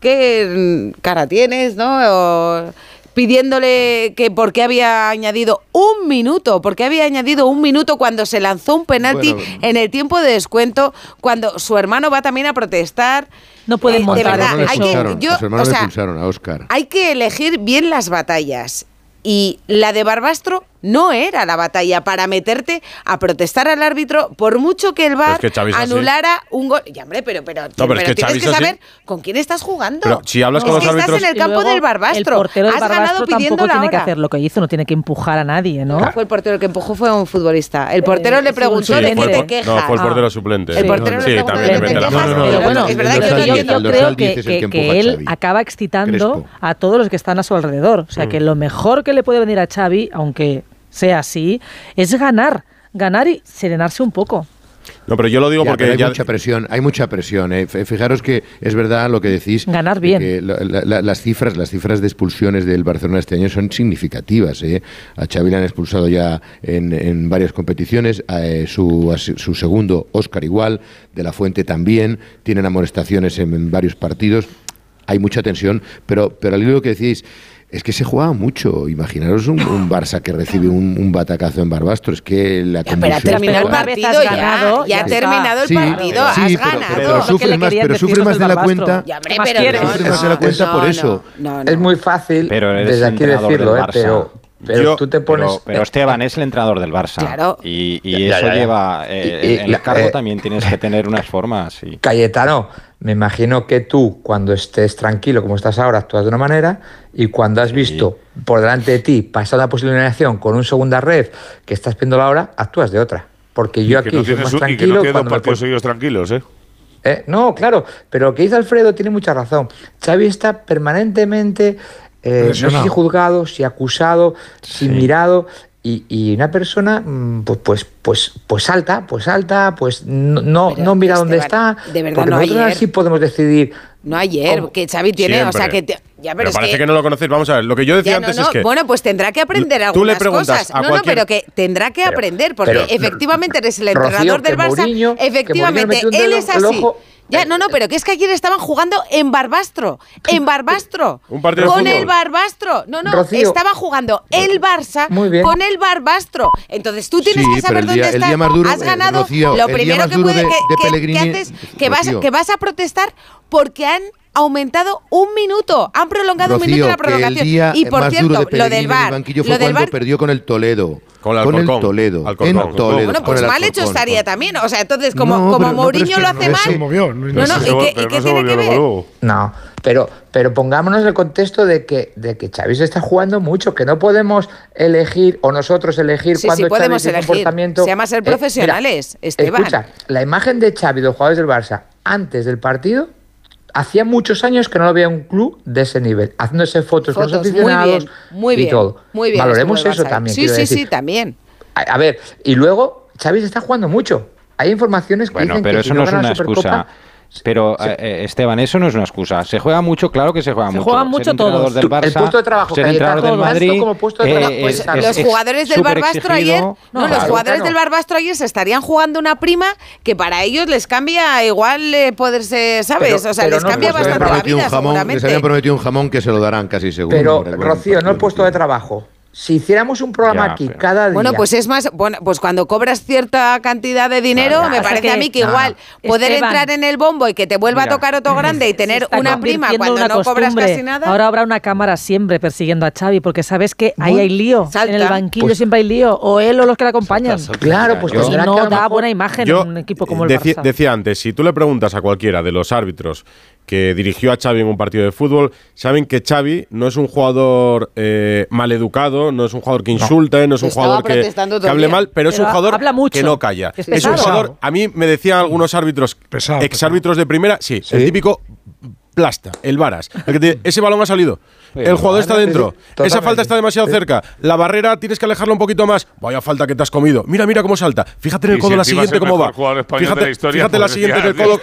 [SPEAKER 1] qué cara tienes, ¿no? O pidiéndole que por qué había añadido un minuto, porque había añadido un minuto cuando se lanzó un penalti
[SPEAKER 20] Bueno.
[SPEAKER 1] en el tiempo de descuento, cuando su hermano va también a protestar.
[SPEAKER 5] No pueden
[SPEAKER 1] Eh, de
[SPEAKER 5] montar
[SPEAKER 1] verdad, hay que,
[SPEAKER 20] expulsaron,
[SPEAKER 1] yo,
[SPEAKER 20] a su hermano
[SPEAKER 1] o sea,
[SPEAKER 20] a Oscar.
[SPEAKER 1] hay que elegir bien las batallas. Y la de Barbastro no era la batalla para meterte a protestar al árbitro por mucho que el VAR
[SPEAKER 2] Pero es que es
[SPEAKER 1] anulara un gol. Ya, hombre, pero, pero,
[SPEAKER 2] pero es
[SPEAKER 1] pero
[SPEAKER 2] que
[SPEAKER 1] tienes que
[SPEAKER 2] es así.
[SPEAKER 1] saber con quién estás jugando.
[SPEAKER 2] Pero si hablas
[SPEAKER 1] Es
[SPEAKER 2] con
[SPEAKER 1] que
[SPEAKER 2] los
[SPEAKER 1] estás
[SPEAKER 2] árbitros-
[SPEAKER 1] en el campo
[SPEAKER 5] luego,
[SPEAKER 1] del Barbastro.
[SPEAKER 5] El portero del
[SPEAKER 1] Has ganado
[SPEAKER 5] Barbastro
[SPEAKER 1] pidiendo
[SPEAKER 5] tampoco
[SPEAKER 1] la
[SPEAKER 5] tiene que hacer lo que hizo, no tiene que empujar a nadie, ¿no?
[SPEAKER 1] No fue el portero el que empujó, fue un futbolista. El portero
[SPEAKER 5] Eh,
[SPEAKER 1] le
[SPEAKER 5] sí,
[SPEAKER 1] preguntó
[SPEAKER 5] un
[SPEAKER 1] de qué te quejas.
[SPEAKER 2] no, fue el
[SPEAKER 5] Ah.
[SPEAKER 2] portero suplente.
[SPEAKER 1] El portero
[SPEAKER 2] sí,
[SPEAKER 1] le
[SPEAKER 2] también
[SPEAKER 1] preguntó
[SPEAKER 2] mete
[SPEAKER 1] de
[SPEAKER 2] la
[SPEAKER 1] qué te
[SPEAKER 2] mano.
[SPEAKER 1] quejas.
[SPEAKER 20] No, no, no,
[SPEAKER 1] Pero bueno, es verdad que yo-
[SPEAKER 5] creo que,
[SPEAKER 20] 10 es el
[SPEAKER 5] que-
[SPEAKER 20] que
[SPEAKER 5] que
[SPEAKER 20] empuja a
[SPEAKER 5] él acaba excitando a todos los que están a su alrededor. O sea, que lo mejor que le puede venir a Xavi, aunque sea así, es ganar. Ganar y serenarse un poco.
[SPEAKER 2] No, pero yo lo digo
[SPEAKER 20] Ya,
[SPEAKER 2] porque
[SPEAKER 20] hay
[SPEAKER 2] ya-
[SPEAKER 20] mucha presión, hay mucha presión. eh. Fijaros que es verdad lo que decís.
[SPEAKER 5] Ganar bien.
[SPEAKER 20] que la- la- la- las cifras, las cifras de expulsiones del Barcelona este año son significativas. eh. A Xavi le han expulsado ya en, en varias competiciones. a, eh, su, a su segundo, Oscar igual, de la Fuente también. Tienen amonestaciones en, en varios partidos. Hay mucha tensión, pero, pero al hilo que decís. Es que se juega mucho. Imaginaros un, un Barça que recibe un, un batacazo en Barbastro. Es que la
[SPEAKER 1] Ya, pero ha terminado el partido ya.
[SPEAKER 5] ganado,
[SPEAKER 1] ya
[SPEAKER 5] ya
[SPEAKER 1] ha terminado el
[SPEAKER 20] Sí,
[SPEAKER 1] partido.
[SPEAKER 20] sí,
[SPEAKER 1] has
[SPEAKER 20] pero-
[SPEAKER 1] ganado.
[SPEAKER 20] pero
[SPEAKER 5] que
[SPEAKER 20] sufre más, pero sufre más de la cuenta.
[SPEAKER 1] Ya, hombre,
[SPEAKER 5] ¿Qué más
[SPEAKER 1] pero
[SPEAKER 20] Sufre más de la cuenta
[SPEAKER 1] no,
[SPEAKER 20] por eso.
[SPEAKER 1] no, no.
[SPEAKER 7] Es muy fácil
[SPEAKER 6] Pero
[SPEAKER 7] desde aquí decirlo,
[SPEAKER 6] del
[SPEAKER 7] ¿eh?
[SPEAKER 6] Barça.
[SPEAKER 7] pero, pero
[SPEAKER 2] Yo-
[SPEAKER 7] tú te pones...
[SPEAKER 6] Pero, pero Esteban es el entrenador del Barça.
[SPEAKER 1] Claro.
[SPEAKER 6] Y, y
[SPEAKER 7] Ya, ya,
[SPEAKER 6] eso
[SPEAKER 7] ya, ya.
[SPEAKER 6] lleva. eh,
[SPEAKER 7] Y- y
[SPEAKER 6] en el cargo
[SPEAKER 7] eh,
[SPEAKER 6] también tienes que tener unas formas. y-
[SPEAKER 7] Cayetano, me imagino que tú, cuando estés tranquilo como estás ahora, actúas de una manera y cuando has visto por delante de ti pasar una posible eliminación con un segunda red que estás viendo la hora, actúas de otra. Porque yo
[SPEAKER 19] Y que
[SPEAKER 7] aquí
[SPEAKER 19] no
[SPEAKER 7] soy más
[SPEAKER 19] un- y que
[SPEAKER 7] tranquilo
[SPEAKER 19] no
[SPEAKER 7] me
[SPEAKER 19] partidos seguidos tranquilos, ¿eh?
[SPEAKER 7] Eh, no, claro, pero lo que dice Alfredo tiene mucha razón. Xavi está permanentemente, eh, no sé si juzgado, si acusado, si mirado. Y, y una persona, mm, pues, pues, pues, pues salta, pues salta, pues no, no,
[SPEAKER 1] Pero,
[SPEAKER 7] no mira dónde está.
[SPEAKER 1] de verdad,
[SPEAKER 7] porque
[SPEAKER 1] no
[SPEAKER 7] nosotros
[SPEAKER 1] ayer.
[SPEAKER 7] así podemos decidir.
[SPEAKER 1] No ayer,
[SPEAKER 7] ¿Cómo?
[SPEAKER 1] que Xavi tiene, o sea que... te- ya, pero
[SPEAKER 2] Pero parece que...
[SPEAKER 1] que
[SPEAKER 2] no lo conocéis. Vamos a ver, lo que yo decía
[SPEAKER 1] Ya, no,
[SPEAKER 2] antes
[SPEAKER 1] no,
[SPEAKER 2] es que.
[SPEAKER 1] Bueno, pues tendrá que aprender
[SPEAKER 2] Tú le
[SPEAKER 1] algunas
[SPEAKER 2] preguntas
[SPEAKER 1] cosas.
[SPEAKER 2] a
[SPEAKER 1] no,
[SPEAKER 2] cualquier-
[SPEAKER 1] no, pero que tendrá que
[SPEAKER 7] Pero-
[SPEAKER 1] aprender, porque
[SPEAKER 7] pero-
[SPEAKER 1] efectivamente eres el
[SPEAKER 7] Rocío,
[SPEAKER 1] entrenador del Barça.
[SPEAKER 7] Mourinho-
[SPEAKER 1] efectivamente, él es así.
[SPEAKER 7] ojo.
[SPEAKER 1] Ya, no, no, pero que es que ayer estaban jugando en Barbastro. En Barbastro.
[SPEAKER 2] Un partido de
[SPEAKER 1] con el Barbastro. No, no,
[SPEAKER 7] Rocío.
[SPEAKER 1] estaban jugando el Barça con el Barbastro. Entonces tú tienes
[SPEAKER 20] Sí,
[SPEAKER 1] que saber dónde estás.
[SPEAKER 20] duro,
[SPEAKER 1] Has
[SPEAKER 20] eh,
[SPEAKER 1] ganado.
[SPEAKER 20] Rocío,
[SPEAKER 1] lo primero que, puede,
[SPEAKER 20] de-
[SPEAKER 1] que,
[SPEAKER 20] de
[SPEAKER 1] que- que
[SPEAKER 20] Pellegrini-
[SPEAKER 1] haces, que vas, que vas a protestar porque han aumentado un minuto. Han prolongado un minuto la prolongación.
[SPEAKER 20] día
[SPEAKER 1] y por
[SPEAKER 20] más
[SPEAKER 1] cierto,
[SPEAKER 20] duro de
[SPEAKER 1] lo del
[SPEAKER 20] en el
[SPEAKER 1] bar.
[SPEAKER 20] banquillo fue
[SPEAKER 1] Lo del
[SPEAKER 20] cuando
[SPEAKER 1] bar
[SPEAKER 20] perdió con el Toledo.
[SPEAKER 2] Con el.
[SPEAKER 20] Toledo.
[SPEAKER 2] Alcorcón.
[SPEAKER 20] En
[SPEAKER 2] Alcorcón.
[SPEAKER 20] Toledo.
[SPEAKER 1] Bueno, pues mal hecho estaría también. O sea, entonces, como,
[SPEAKER 20] No,
[SPEAKER 1] como
[SPEAKER 20] pero no, pero
[SPEAKER 1] Mourinho
[SPEAKER 20] es que
[SPEAKER 1] lo hace mal.
[SPEAKER 3] se movió. No,
[SPEAKER 1] No, no,
[SPEAKER 2] se
[SPEAKER 1] ¿y
[SPEAKER 2] vol-
[SPEAKER 1] qué,
[SPEAKER 2] pero
[SPEAKER 1] y
[SPEAKER 2] no
[SPEAKER 1] qué
[SPEAKER 2] se
[SPEAKER 1] tiene
[SPEAKER 2] volvió
[SPEAKER 1] que
[SPEAKER 2] luego,
[SPEAKER 1] ver?
[SPEAKER 2] luego.
[SPEAKER 7] No, pero, pero pongámonos en el contexto de que, de que Xavi se está jugando mucho, que no podemos elegir o nosotros elegir
[SPEAKER 1] Sí, sí,
[SPEAKER 7] cuándo Xavi
[SPEAKER 1] podemos elegir.
[SPEAKER 7] comportamiento.
[SPEAKER 1] Se llama ser
[SPEAKER 7] Eh, mira,
[SPEAKER 1] profesionales, Esteban.
[SPEAKER 7] Escucha, la imagen de Xavi, de los jugadores del Barça, antes del partido, hacía muchos años que no lo veía un club de ese nivel, haciéndose fotos, con
[SPEAKER 1] Fotos,
[SPEAKER 7] los
[SPEAKER 1] muy
[SPEAKER 7] aficionados
[SPEAKER 1] bien, muy
[SPEAKER 7] y todo.
[SPEAKER 1] Muy bien.
[SPEAKER 7] Valoremos eso también.
[SPEAKER 1] Sí, sí,
[SPEAKER 7] decir.
[SPEAKER 1] sí, también.
[SPEAKER 7] A, a ver, y luego Xavi se está jugando mucho. Hay informaciones que
[SPEAKER 6] Bueno,
[SPEAKER 7] dicen
[SPEAKER 6] pero
[SPEAKER 7] que
[SPEAKER 6] eso
[SPEAKER 7] si
[SPEAKER 6] no es pero eh, eh, Esteban, eso no es una excusa. Se juega mucho, claro que se juega mucho.
[SPEAKER 5] Se
[SPEAKER 6] juega mucho
[SPEAKER 5] todo.
[SPEAKER 6] Del
[SPEAKER 5] Barça, el
[SPEAKER 7] puesto de trabajo.
[SPEAKER 6] Ser entrenador del Madrid.
[SPEAKER 7] Como puesto de
[SPEAKER 6] eh,
[SPEAKER 7] trabajo,
[SPEAKER 6] eh,
[SPEAKER 1] los jugadores del Barbastro ayer, no, los jugadores del Barbastro ayer se estarían jugando una prima que para ellos les cambia igual poderse, ¿sabes? O sea, les cambia bastante la vida.
[SPEAKER 20] Un les habían prometido un jamón que se lo darán casi seguro.
[SPEAKER 7] Pero Rocío, no el puesto de trabajo si hiciéramos un programa
[SPEAKER 20] ya,
[SPEAKER 7] aquí cada día.
[SPEAKER 1] Bueno, pues es más, bueno, pues cuando cobras cierta cantidad de dinero, me parece a mí que igual poder entrar en el bombo y que te vuelva a tocar otro grande y tener una prima cuando
[SPEAKER 5] una
[SPEAKER 1] no cobras casi nada.
[SPEAKER 5] Ahora habrá una cámara siempre persiguiendo a Xavi, porque sabes que ahí hay lío. En el banquillo
[SPEAKER 1] pues
[SPEAKER 5] siempre hay lío. O él o los que la acompañan.
[SPEAKER 7] Claro, pues yo,
[SPEAKER 5] no da buena imagen
[SPEAKER 2] en
[SPEAKER 5] un equipo como el
[SPEAKER 2] decí,
[SPEAKER 5] Barça.
[SPEAKER 2] Decía antes, si tú le preguntas a cualquiera de los árbitros que dirigió a Xavi en un partido de fútbol, saben que Xavi no es un jugador eh, maleducado, no es un jugador que insulte, no, es un jugador que, que, hable mal, pero, es un jugador
[SPEAKER 5] habla mucho.
[SPEAKER 2] que no calla.
[SPEAKER 5] Es,
[SPEAKER 2] un jugador, a mí me decían algunos árbitros, pesado, exárbitros pesado. de primera, sí, el típico plasta, el varas. Ese balón ha salido. El jugador está dentro. Esa falta está demasiado cerca. La barrera tienes que alejarla un poquito más. Vaya falta que te has comido. Mira, mira cómo salta. Fíjate en el codo la siguiente cómo va. Fíjate,
[SPEAKER 19] la,
[SPEAKER 2] siguiente
[SPEAKER 19] en
[SPEAKER 2] el codo.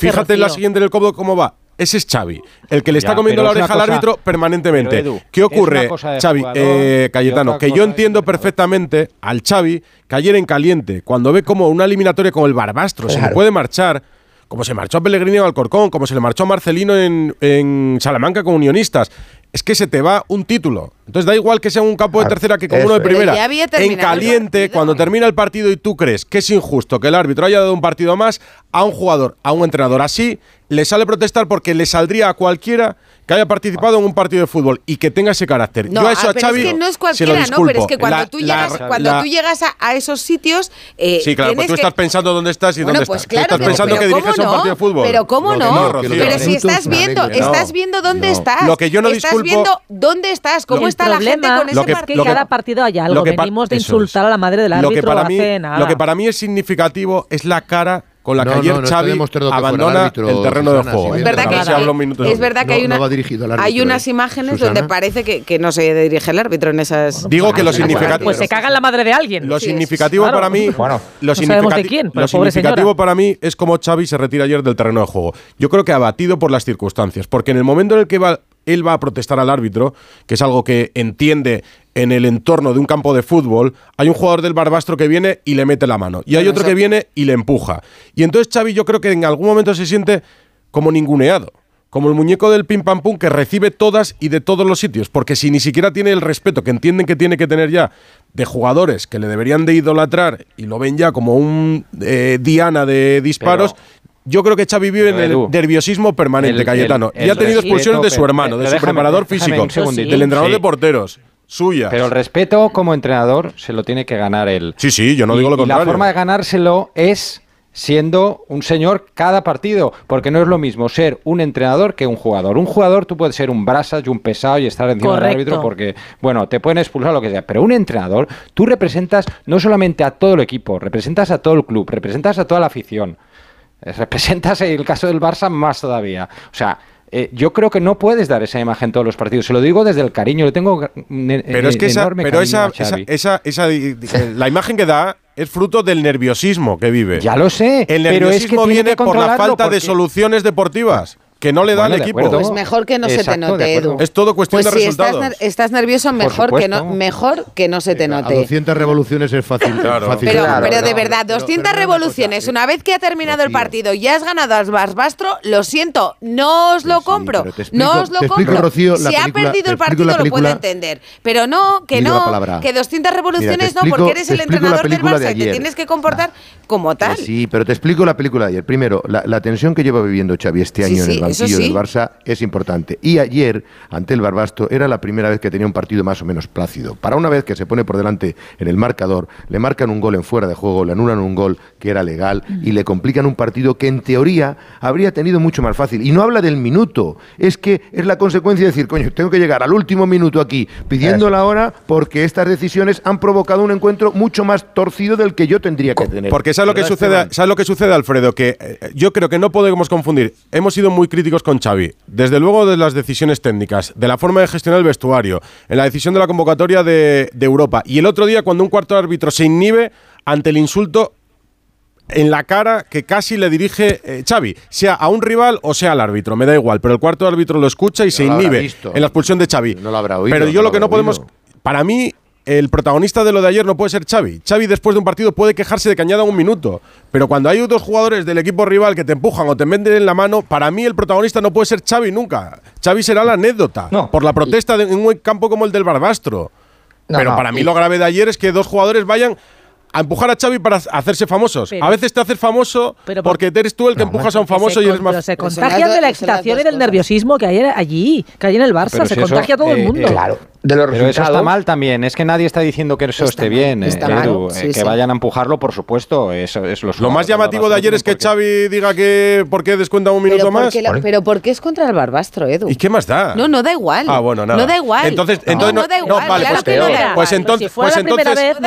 [SPEAKER 2] Fíjate en la siguiente en codo cómo va. Ese es Xavi, el que le está comiendo la oreja al árbitro permanentemente.
[SPEAKER 6] Edu,
[SPEAKER 2] ¿Qué ocurre, Xavi,
[SPEAKER 6] jugador,
[SPEAKER 2] eh, Cayetano? Que yo entiendo perfectamente al Xavi que ayer en caliente, cuando ve como una eliminatoria como el Barbastro se le puede marchar, como se marchó a Pellegrini en Alcorcón, como se le marchó a Marcelino en Salamanca con Unionistas, es que se te va un título. Entonces da igual que sea un campo de ah, tercera que
[SPEAKER 7] con
[SPEAKER 2] uno de primera. En caliente, cuando termina el partido y tú crees que es injusto que el árbitro haya dado un partido más a un jugador, a un entrenador así, le sale protestar porque le saldría a cualquiera que haya participado en un partido de fútbol y que tenga ese carácter.
[SPEAKER 1] No,
[SPEAKER 2] Yo a
[SPEAKER 1] ah,
[SPEAKER 2] eso
[SPEAKER 1] a
[SPEAKER 2] Xavi
[SPEAKER 1] es que no es cualquiera, ¿no? Pero es que cuando
[SPEAKER 2] la,
[SPEAKER 1] tú llegas, la, cuando
[SPEAKER 2] la,
[SPEAKER 1] tú llegas a, a esos sitios. Eh,
[SPEAKER 2] sí, claro, pues tú estás pensando dónde estás y
[SPEAKER 1] bueno,
[SPEAKER 2] dónde
[SPEAKER 1] pues
[SPEAKER 2] estás.
[SPEAKER 1] Claro,
[SPEAKER 2] estás pensando que diriges
[SPEAKER 1] no?
[SPEAKER 2] un partido de fútbol.
[SPEAKER 1] Pero ¿cómo no?
[SPEAKER 2] no
[SPEAKER 1] pero si estás viendo, estás viendo dónde estás.
[SPEAKER 2] Lo que yo no disculpo.
[SPEAKER 1] Estás viendo dónde estás, cómo está la gente con ese partido.
[SPEAKER 2] que
[SPEAKER 5] cada partido haya algo. Venimos de insultar a la madre del árbitro.
[SPEAKER 2] Lo que para mí es significativo es la cara con la
[SPEAKER 20] no, que
[SPEAKER 2] ayer
[SPEAKER 20] no, no
[SPEAKER 2] abandona el, terreno
[SPEAKER 20] Susana,
[SPEAKER 2] de juego.
[SPEAKER 1] Es verdad que,
[SPEAKER 2] hay,
[SPEAKER 1] es verdad que hay, unas imágenes donde parece que, no se dirige el árbitro en esas.
[SPEAKER 2] Digo que lo significativo.
[SPEAKER 5] Pues se caga en la madre de alguien.
[SPEAKER 2] Lo significativo para mí.
[SPEAKER 7] Bueno,
[SPEAKER 5] de quién,
[SPEAKER 2] lo significativo para mí es como Xavi se retira ayer del terreno de juego. Yo creo que abatido por las circunstancias, porque en el momento en el que va él va a protestar al árbitro, que es algo que entiende en el entorno de un campo de fútbol, hay un jugador del Barbastro que viene y le mete la mano. Y hay otro que viene y le empuja. Y entonces Xavi yo creo que en algún momento se siente como ninguneado. Como el muñeco del pim pam pum que recibe todas y de todos los sitios. Porque si ni siquiera tiene el respeto que entienden que tiene que tener ya de jugadores que le deberían de idolatrar y lo ven ya como un eh, diana de disparos, yo creo que Xavi vive en el nerviosismo permanente,
[SPEAKER 6] el,
[SPEAKER 2] Cayetano. Y ha tenido expulsiones de su hermano, de su preparador físico, del entrenador de porteros. Suya.
[SPEAKER 6] Pero el respeto como entrenador se lo tiene que ganar él.
[SPEAKER 2] Sí, sí, yo no digo lo contrario.
[SPEAKER 6] Y la forma de ganárselo es siendo un señor cada partido, porque no es lo mismo ser un entrenador que un jugador. Un jugador tú puedes ser un brasas y un pesado y estar encima del árbitro porque, bueno, te pueden expulsar lo que sea, pero un entrenador tú representas no solamente a todo el equipo, representas a todo el club, representas a toda la afición. Eh, representas el caso del Barça más todavía. O sea, eh, yo creo que no puedes dar esa imagen todos los partidos. Se lo digo desde el cariño, le tengo eh,
[SPEAKER 2] pero es que esa, pero esa, esa, esa, la imagen que da es fruto del nerviosismo que vive.
[SPEAKER 6] Ya lo sé.
[SPEAKER 2] El nerviosismo
[SPEAKER 6] pero es que
[SPEAKER 2] viene por la falta de soluciones deportivas que no le da al equipo.
[SPEAKER 1] Pues mejor que no se te note, Edu.
[SPEAKER 2] Es todo cuestión
[SPEAKER 1] pues
[SPEAKER 2] de
[SPEAKER 1] si
[SPEAKER 2] resultados.
[SPEAKER 1] Estás, nervioso, mejor que, no, mejor que no se te note.
[SPEAKER 20] A 200 revoluciones es fácil.
[SPEAKER 1] Pero, de verdad,
[SPEAKER 20] no,
[SPEAKER 1] 200 revoluciones,
[SPEAKER 20] eh,
[SPEAKER 1] una, vez que ha terminado el partido y has ganado al Barbastro, lo siento, no os lo
[SPEAKER 20] pues
[SPEAKER 1] compro. No os lo compro. Si
[SPEAKER 20] película,
[SPEAKER 1] ha
[SPEAKER 20] perdido
[SPEAKER 1] el partido, lo puedo entender. Pero no, que no, que 200 revoluciones no, porque eres el entrenador del
[SPEAKER 20] Barça de
[SPEAKER 1] y te tienes que comportar pues
[SPEAKER 20] como
[SPEAKER 1] tal.
[SPEAKER 20] Sí, pero te explico la película de ayer. Primero, la tensión que lleva viviendo Xavi este año en el banquillo
[SPEAKER 1] sí.
[SPEAKER 20] del Barça es importante. Y ayer, ante el Barbasto, era la primera vez que tenía un partido más o menos plácido. Para una vez que se pone por delante en el marcador, le marcan un gol en fuera de juego, le anulan un gol que era legal y le complican un partido que en teoría habría tenido mucho más fácil. Y no habla del minuto, es que es la consecuencia de decir, coño, tengo que llegar al último minuto aquí pidiendo Eso. la hora porque estas decisiones han provocado un encuentro mucho más torcido del que yo tendría que tener.
[SPEAKER 2] Porque ¿sabes lo que, sucede, que Alfredo? Que eh, yo creo que no podemos confundir. Hemos sido muy críticos con Xavi. Desde luego de las decisiones técnicas, de la forma de gestionar el vestuario, en la decisión de la convocatoria de, Europa. Y el otro día cuando un cuarto árbitro se inhibe ante el insulto en la cara que casi le dirige eh, Xavi, sea a un rival o sea al árbitro, me da igual, pero el cuarto árbitro lo escucha y se inhibe en la expulsión de Xavi.
[SPEAKER 20] No lo habrá oído.
[SPEAKER 2] Pero yo lo, que no podemos... Para mí, el protagonista de lo de ayer no puede ser Xavi. Xavi después de un partido puede quejarse de cañada un minuto, pero cuando hay otros jugadores del equipo rival que te empujan o te venden en la mano, para mí el protagonista no puede ser Xavi nunca. Xavi será la anécdota por la protesta de, en un campo como el del Barbastro. Pero para mí lo grave de ayer es que dos jugadores vayan empujar a Xavi para hacerse famosos. A veces te haces famoso
[SPEAKER 5] pero,
[SPEAKER 2] porque eres tú el que empujas a un famoso y eres más...
[SPEAKER 5] Pero se contagian de la excitación y del nerviosismo que hay allí, que hay en el Barça. se contagia eso, todo el
[SPEAKER 6] eh,
[SPEAKER 5] mundo.
[SPEAKER 6] Eh,
[SPEAKER 7] claro. De los
[SPEAKER 6] pero resultados. eso está mal también. Es que nadie está diciendo que eso esté bien, eh,
[SPEAKER 1] está mal.
[SPEAKER 6] Edu, que vayan a empujarlo, por supuesto. Eso es los
[SPEAKER 2] lo más llamativo de ayer es que
[SPEAKER 6] porque...
[SPEAKER 2] Xavi diga que por qué descuenta un minuto más.
[SPEAKER 1] La, pero porque es contra el Barbastro, Edu.
[SPEAKER 2] ¿Y qué más da?
[SPEAKER 1] No, no da igual.
[SPEAKER 2] Ah, bueno, nada.
[SPEAKER 1] No da igual.
[SPEAKER 2] Entonces, entonces
[SPEAKER 1] no,
[SPEAKER 2] no,
[SPEAKER 1] da igual.
[SPEAKER 2] No, vale,
[SPEAKER 1] claro
[SPEAKER 2] pues,
[SPEAKER 1] no da pues igual.
[SPEAKER 2] pues, entonces, pues
[SPEAKER 5] si fuera
[SPEAKER 2] pues entonces,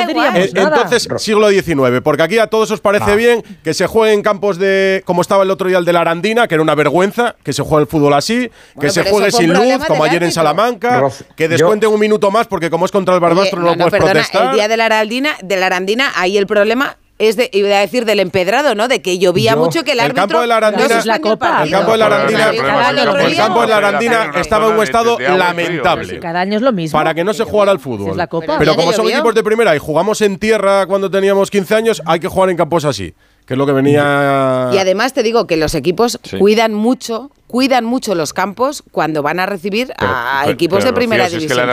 [SPEAKER 5] la
[SPEAKER 2] entonces Siglo XIX, porque aquí a todos os parece bien que se juegue en campos de, como estaba el otro día el de la Arandina, que era una vergüenza, que se juegue el fútbol así, que se juegue sin luz, como ayer en Salamanca, que descuenten un minuto más, porque como es contra el Barbastro no, no, puedes protestar.
[SPEAKER 1] El día de la Arandina, de la Arandina, ahí el problema es de, iba a decir del empedrado, ¿no? De que llovía mucho que el árbitro.
[SPEAKER 2] Campo de la Arandina.
[SPEAKER 5] Es la copa.
[SPEAKER 2] El campo de la Arandina. El campo de la Arandina estaba en un estado lamentable.
[SPEAKER 5] Cada año es lo mismo.
[SPEAKER 2] Para que no se jugara al fútbol.
[SPEAKER 5] la copa.
[SPEAKER 2] Pero como son equipos de primera y jugamos en tierra cuando teníamos 15 años, hay que jugar en campos así que es lo que venía.
[SPEAKER 1] Y además te digo que los equipos cuidan mucho cuidan mucho los campos cuando van a recibir a equipos de primera división.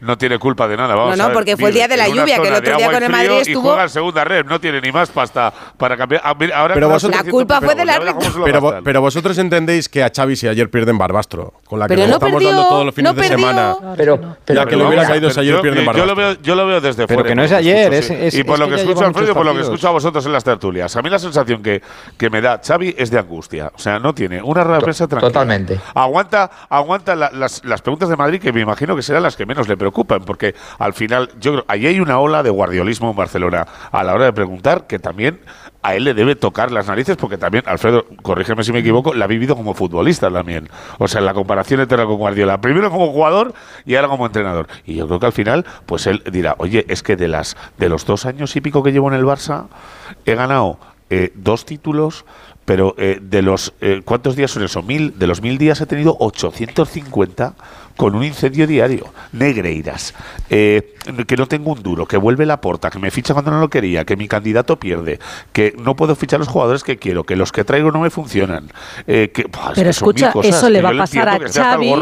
[SPEAKER 19] No tiene, no culpa de nada,
[SPEAKER 1] No, no, porque fue el día de la lluvia, que el otro día con el Madrid estuvo.
[SPEAKER 19] Segunda red, no tiene ni más pasta para cambiar. Ah, ahora
[SPEAKER 2] pero vosotros,
[SPEAKER 1] la culpa fue del árbitro.
[SPEAKER 2] Pero, vosotros entendéis que a Xavi si ayer pierden Barbastro, con la que nos estamos dando todos los fines de semana.
[SPEAKER 7] Pero,
[SPEAKER 2] la que le hubiera caído si ayer pierden Barbastro.
[SPEAKER 19] Yo lo veo desde fuera.
[SPEAKER 6] Pero que no es ayer,
[SPEAKER 19] Y por lo
[SPEAKER 6] que
[SPEAKER 19] escucho a Alfredo, por lo que escucho a vosotros en las tertulias. A mí la sensación que me da Xavi es de angustia. O sea, no tiene una rabia
[SPEAKER 7] Totalmente.
[SPEAKER 19] Aguanta, aguanta las, las, preguntas de Madrid, que me imagino que serán las que menos le preocupan, porque al final, yo creo, ahí hay una ola de guardiolismo en Barcelona a la hora de preguntar que también a él le debe tocar las narices, porque también, Alfredo, corrígeme si me equivoco, la ha vivido como futbolista también. O sea, la comparación eterna con Guardiola. Primero como jugador y ahora como entrenador. Y yo creo que al final, pues él dirá, oye, es que de, las, de los dos años y pico que llevo en el Barça, he ganado eh, dos títulos, pero eh, de los. Eh, ¿Cuántos días son eso? Mil, de los mil días he tenido 850 con un incendio diario. Negreiras, eh, que no tengo un duro, que vuelve la porta, que me ficha cuando no lo quería, que mi candidato pierde, que no puedo fichar los jugadores que quiero, que los que traigo no me funcionan. Eh, que,
[SPEAKER 5] Pero escucha, eso le va a pasar a Xavi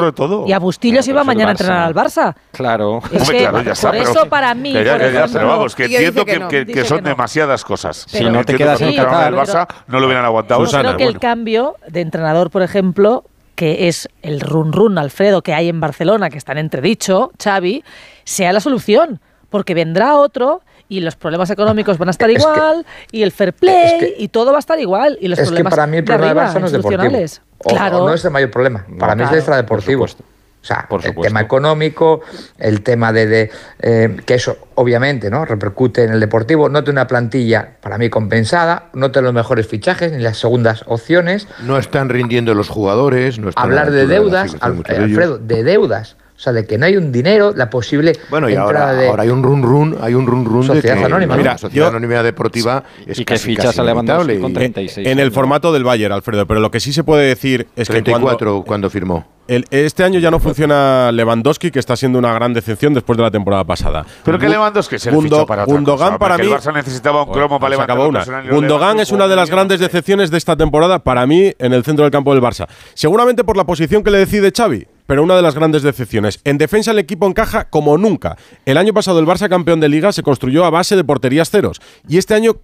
[SPEAKER 5] y a
[SPEAKER 6] Bustillos iba
[SPEAKER 5] mañana a entrenar al Barça.
[SPEAKER 6] Claro.
[SPEAKER 5] Es
[SPEAKER 19] claro ya está,
[SPEAKER 5] por eso para mí...
[SPEAKER 19] Ya, ya, pero vamos, que entiendo
[SPEAKER 1] que, no,
[SPEAKER 19] que, que son
[SPEAKER 1] no.
[SPEAKER 19] demasiadas cosas.
[SPEAKER 6] Si no te quedas en el
[SPEAKER 19] Barça, no lo hubieran aguantado.
[SPEAKER 5] Yo creo que el cambio de entrenador, por ejemplo, que es el run run, Alfredo, que hay en Barcelona, que está en entredicho, Xavi, sea la solución, porque vendrá otro y los problemas económicos van a estar igual, y el fair play, y todo va a estar igual, y los
[SPEAKER 7] problemas que para mí el problema de, no es
[SPEAKER 5] claro.
[SPEAKER 7] No es el mayor problema, para no, mí
[SPEAKER 5] claro.
[SPEAKER 7] es extradeportivo. Por. O sea, el tema económico, el tema de, de eh, que eso obviamente no repercute en el deportivo, no tiene una plantilla para mí compensada, no tiene los mejores fichajes ni las segundas opciones.
[SPEAKER 20] No están rindiendo los jugadores, no están
[SPEAKER 7] Hablar de deudas, Alfredo, de deudas. O sea, de que no hay un dinero, la posible
[SPEAKER 20] bueno, y ahora. Ahora hay un run run, hay un run run
[SPEAKER 7] sociedad de
[SPEAKER 20] que,
[SPEAKER 7] anónima.
[SPEAKER 20] Mira, ¿no? sociedad anónima deportiva
[SPEAKER 6] y
[SPEAKER 20] casi,
[SPEAKER 6] que
[SPEAKER 20] fichas
[SPEAKER 6] a con
[SPEAKER 2] En, el formato del Bayern, Alfredo, pero lo que sí se puede decir es
[SPEAKER 20] 34 que
[SPEAKER 2] cuando,
[SPEAKER 20] cuando firmó.
[SPEAKER 2] Este año ya no funciona Lewandowski, que está siendo una gran decepción después de la temporada pasada.
[SPEAKER 19] Pero que Lewandowski se
[SPEAKER 2] Gundo,
[SPEAKER 19] le para
[SPEAKER 2] para mí.
[SPEAKER 19] El Barça necesitaba un cromo para levantar.
[SPEAKER 2] Una. Gundogan es una de las grandes decepciones de esta temporada para mí en el centro del campo del Barça. Seguramente por la posición que le decide Xavi pero una de las grandes decepciones. En defensa el equipo encaja como nunca. El año pasado el Barça campeón de liga se construyó a base de porterías ceros y este año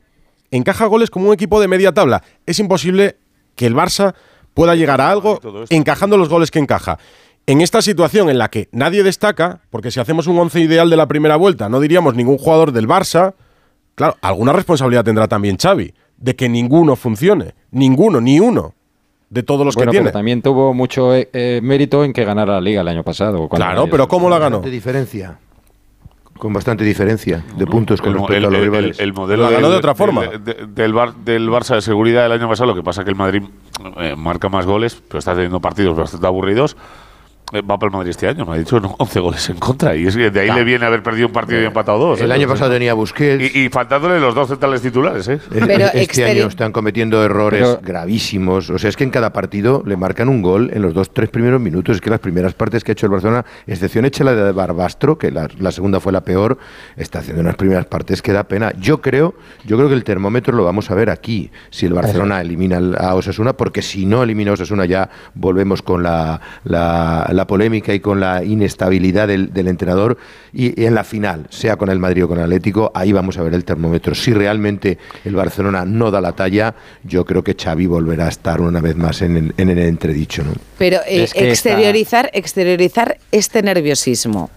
[SPEAKER 2] encaja goles como un equipo de media tabla. Es imposible que el Barça pueda llegar a algo encajando los goles que encaja. En esta situación en la que nadie destaca, porque si hacemos un once ideal de la primera vuelta, no diríamos ningún jugador del Barça, claro, alguna responsabilidad tendrá también Xavi de que ninguno funcione, ninguno, ni uno de todos los que tiene.
[SPEAKER 6] También tuvo mucho eh, eh, mérito en que ganara la liga el año pasado.
[SPEAKER 2] Claro, pero ¿cómo la ganó?
[SPEAKER 20] De diferencia. Con bastante diferencia de puntos con respecto a los rivales.
[SPEAKER 19] El, modelo
[SPEAKER 2] ganó de otra forma.
[SPEAKER 19] Del, Bar, del Barça de seguridad el año pasado, lo que pasa que el Madrid eh, marca más goles, pero está teniendo partidos bastante aburridos. Eh, va para el Madrid este año, me ha dicho, 11 goles en contra. Y es que de ahí le viene haber perdido un partido y eh, empatado dos.
[SPEAKER 20] El
[SPEAKER 19] ¿eh?
[SPEAKER 20] año pasado tenía Busquets.
[SPEAKER 19] Y, faltándole los dos centrales titulares, ¿eh?
[SPEAKER 20] Este año están cometiendo errores gravísimos. O sea, es que en cada partido le marcan un gol en los dos, tres primeros minutos. Es que las primeras partes que ha hecho el Barcelona, excepción hecha la de Barbastro, que la, segunda fue la peor, está haciendo unas primeras partes que da pena. Yo creo, yo creo que el termómetro lo vamos a ver aquí, si el Barcelona elimina a Osasuna, porque si no elimina a Osasuna ya volvemos con la la polémica y con la inestabilidad del, entrenador. Y, en la final, sea con el Madrid o con el Atlético, ahí vamos a ver el termómetro. Si realmente el Barcelona no da la talla, yo creo que Xavi volverá a estar una vez más en, el entredicho. ¿no?
[SPEAKER 1] Pero eh, exteriorizar, exteriorizar este nerviosismo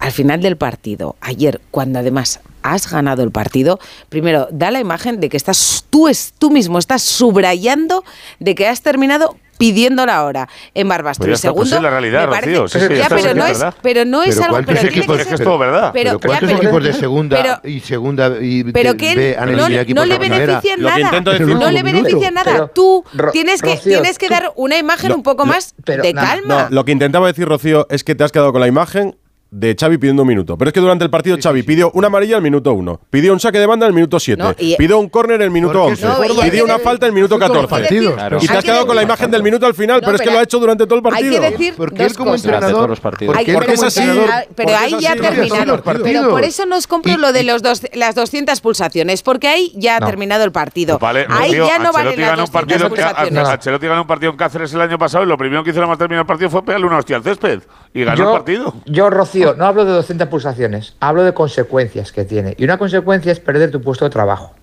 [SPEAKER 1] al final del partido, ayer, cuando además has ganado el partido, primero da la imagen de que estás tú, tú mismo estás subrayando de que has terminado pidiendo la hora en Barbastro.
[SPEAKER 19] Pues
[SPEAKER 1] y
[SPEAKER 19] pues
[SPEAKER 1] segundo, pues
[SPEAKER 19] es la realidad, Rocío,
[SPEAKER 1] pero, no
[SPEAKER 19] es,
[SPEAKER 1] pero algo. Pero tiene que ser,
[SPEAKER 19] es todo.
[SPEAKER 1] Pero,
[SPEAKER 20] pero ¿cuántos
[SPEAKER 1] ya,
[SPEAKER 20] equipos de segunda y segunda y
[SPEAKER 1] pero que
[SPEAKER 20] han
[SPEAKER 1] no, no le beneficia nada. No le beneficia nada. Tú tienes que tienes que dar una imagen un poco más de calma.
[SPEAKER 2] Lo que intentaba decir Rocío es que te has quedado con la imagen de Xavi pidiendo un minuto. Pero es que durante el partido sí, Xavi pidió una amarilla al minuto 1, pidió un saque de banda al minuto 7, pidió un córner el minuto 11, pidió una el, falta el minuto 14. Y te has quedado con la imagen del minuto al final, pero, es que lo ha hecho durante todo el partido.
[SPEAKER 1] Hay que decir
[SPEAKER 20] porque él como entrenador,
[SPEAKER 6] los partidos.
[SPEAKER 20] Porque,
[SPEAKER 1] ah,
[SPEAKER 20] porque
[SPEAKER 2] es así.
[SPEAKER 1] Pero ahí ya
[SPEAKER 20] terminaron.
[SPEAKER 1] Pero por eso nos compro lo de los dos, las 200 pulsaciones, porque ahí ya ha terminado el partido.
[SPEAKER 19] Pues
[SPEAKER 1] ahí ya no
[SPEAKER 19] vale
[SPEAKER 1] las 200 pulsaciones.
[SPEAKER 19] Ancelotti ganó un partido en Cáceres el año pasado y lo primero que hizo nada más terminar el partido fue pegarle una hostia al césped. Y ganó el partido.
[SPEAKER 7] Yo, Rocío, no hablo de 200 pulsaciones, hablo de consecuencias que tiene. Y una consecuencia es perder tu puesto de trabajo.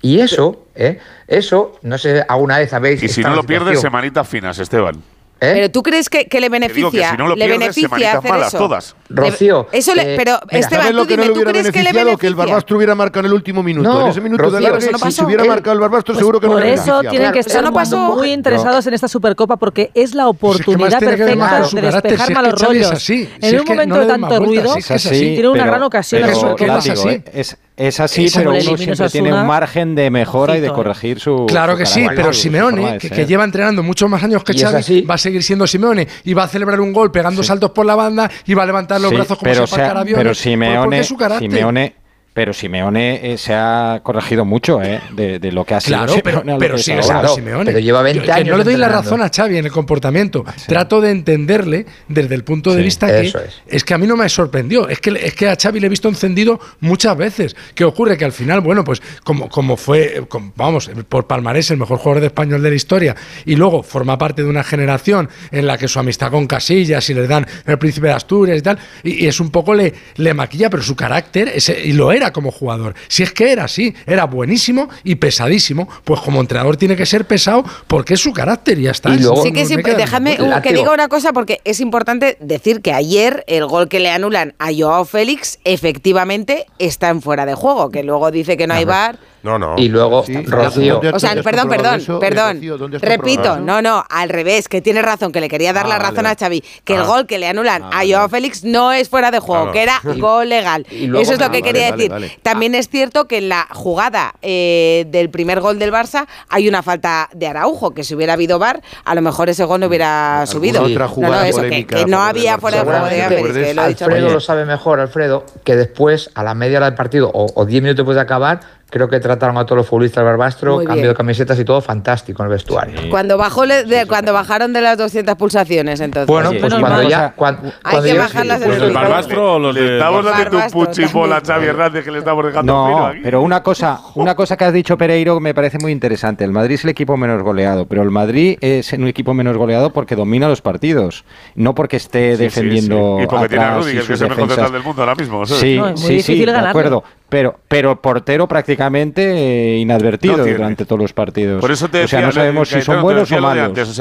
[SPEAKER 7] Y eso, ¿eh? Eso, no sé, alguna vez habéis...
[SPEAKER 19] Y si no lo pierdes, semanitas finas, Esteban.
[SPEAKER 7] ¿Eh?
[SPEAKER 1] Pero tú crees que, que le
[SPEAKER 19] beneficia, que si no lo
[SPEAKER 1] le
[SPEAKER 19] pierdes,
[SPEAKER 1] beneficia hacer
[SPEAKER 19] malas,
[SPEAKER 1] eso.
[SPEAKER 19] todas.
[SPEAKER 7] Rocío,
[SPEAKER 1] eso le,
[SPEAKER 7] eh,
[SPEAKER 1] pero
[SPEAKER 7] mira,
[SPEAKER 1] Esteban, tú dime,
[SPEAKER 20] no
[SPEAKER 1] ¿tú crees que le
[SPEAKER 20] beneficia? que el Barbastro hubiera marcado en el último minuto,
[SPEAKER 7] no,
[SPEAKER 20] en ese minuto
[SPEAKER 7] Rocío,
[SPEAKER 20] de
[SPEAKER 7] largue, no
[SPEAKER 20] si se hubiera
[SPEAKER 1] eh,
[SPEAKER 20] marcado el Barbastro
[SPEAKER 5] pues
[SPEAKER 20] seguro que no le.
[SPEAKER 5] Por
[SPEAKER 20] eso
[SPEAKER 5] tienen que estar
[SPEAKER 1] pasó.
[SPEAKER 5] muy interesados en esta Supercopa porque es la
[SPEAKER 3] pues
[SPEAKER 5] oportunidad
[SPEAKER 3] si es que
[SPEAKER 5] perfecta de despejar
[SPEAKER 3] si
[SPEAKER 5] malos rollos.
[SPEAKER 3] Así,
[SPEAKER 5] en un momento de tanto ruido, tiene una gran ocasión la Supercopa.
[SPEAKER 6] ¿eh? Es así, pero uno siempre tiene un margen de mejora y de corregir su.
[SPEAKER 3] Claro que sí, pero Simeone, que, que, lleva entrenando muchos más años que Xavi, va a seguir siendo Simeone y va a celebrar un gol pegando saltos por la banda y va a levantar los brazos como si fuera
[SPEAKER 6] Pero
[SPEAKER 3] pues,
[SPEAKER 6] Simeone, Simeone pero Simeone eh, se ha corregido mucho eh, de, lo que ha sido.
[SPEAKER 3] Claro, pero, pero sigue siendo Simeone.
[SPEAKER 7] Pero lleva 20
[SPEAKER 3] años. Que no le doy la razón a Xavi en el comportamiento. Trato de entenderle desde el punto de vista que es. que a mí no me sorprendió. Es que, es que a Xavi le he visto encendido muchas veces. ¿Qué ocurre? Que al final, bueno, pues como, como fue, vamos, por palmarés el mejor jugador de español de la historia y luego forma parte de una generación en la que su amistad con Casillas y le dan el príncipe de Asturias y tal, y, es un poco le, le maquilla, pero su carácter ese, y lo era como jugador. Si es que era así, era buenísimo y pesadísimo, pues como entrenador tiene que ser pesado porque es su carácter y ya está.
[SPEAKER 7] Y luego,
[SPEAKER 1] sí que
[SPEAKER 3] no, sí,
[SPEAKER 1] déjame uh, que diga una cosa porque es importante decir que ayer el gol que le anulan a Joao Félix efectivamente está en fuera de juego, que luego dice que no hay bar
[SPEAKER 2] no, no.
[SPEAKER 7] Y luego Rocío.
[SPEAKER 1] o sea, perdón, perdón, perdón. Repito, no, no, al revés, que tiene razón, que le quería dar la razón a Xavi, que el gol que le anulan a Joao. Félix no es fuera de juego, que era gol legal. Eso es lo que quería decir. También es cierto que en la jugada eh, del primer gol del Barça hay una falta de Araujo, que si hubiera habido VAR, a lo mejor ese gol no hubiera subido.
[SPEAKER 20] Otra jugada
[SPEAKER 1] no, que, no había fuera de juego de
[SPEAKER 7] Alfredo lo sabe mejor, Alfredo, que después, a la media hora del partido o 10 minutos después de acabar, Creo que trataron a todos los futbolistas del Barbastro, cambio de camisetas y todo, fantástico en el vestuario.
[SPEAKER 1] Cuando bajó de, cuando bajaron de las 200 pulsaciones, entonces.
[SPEAKER 7] Bueno, pues cuando ya. Cuando,
[SPEAKER 1] hay
[SPEAKER 7] cuando
[SPEAKER 1] que bajarlas
[SPEAKER 2] pues el Barbastro o los de.
[SPEAKER 19] Estamos dando un puchibola a Xavi Hernández que le estamos dejando
[SPEAKER 6] no. Pero una cosa, una cosa que has dicho, Pereiro, me parece muy interesante. El Madrid es el equipo menos goleado, pero el Madrid es un equipo menos goleado porque domina los partidos, no porque esté defendiendo.
[SPEAKER 19] Y porque tiene a
[SPEAKER 6] Rudy,
[SPEAKER 19] que es el mejor central del mundo ahora mismo.
[SPEAKER 6] Sí, sí, sí, acuerdo pero, pero portero prácticamente eh, inadvertido durante todos los partidos.
[SPEAKER 19] Por eso te decía, o
[SPEAKER 6] sea, no sabemos si son buenos o malos.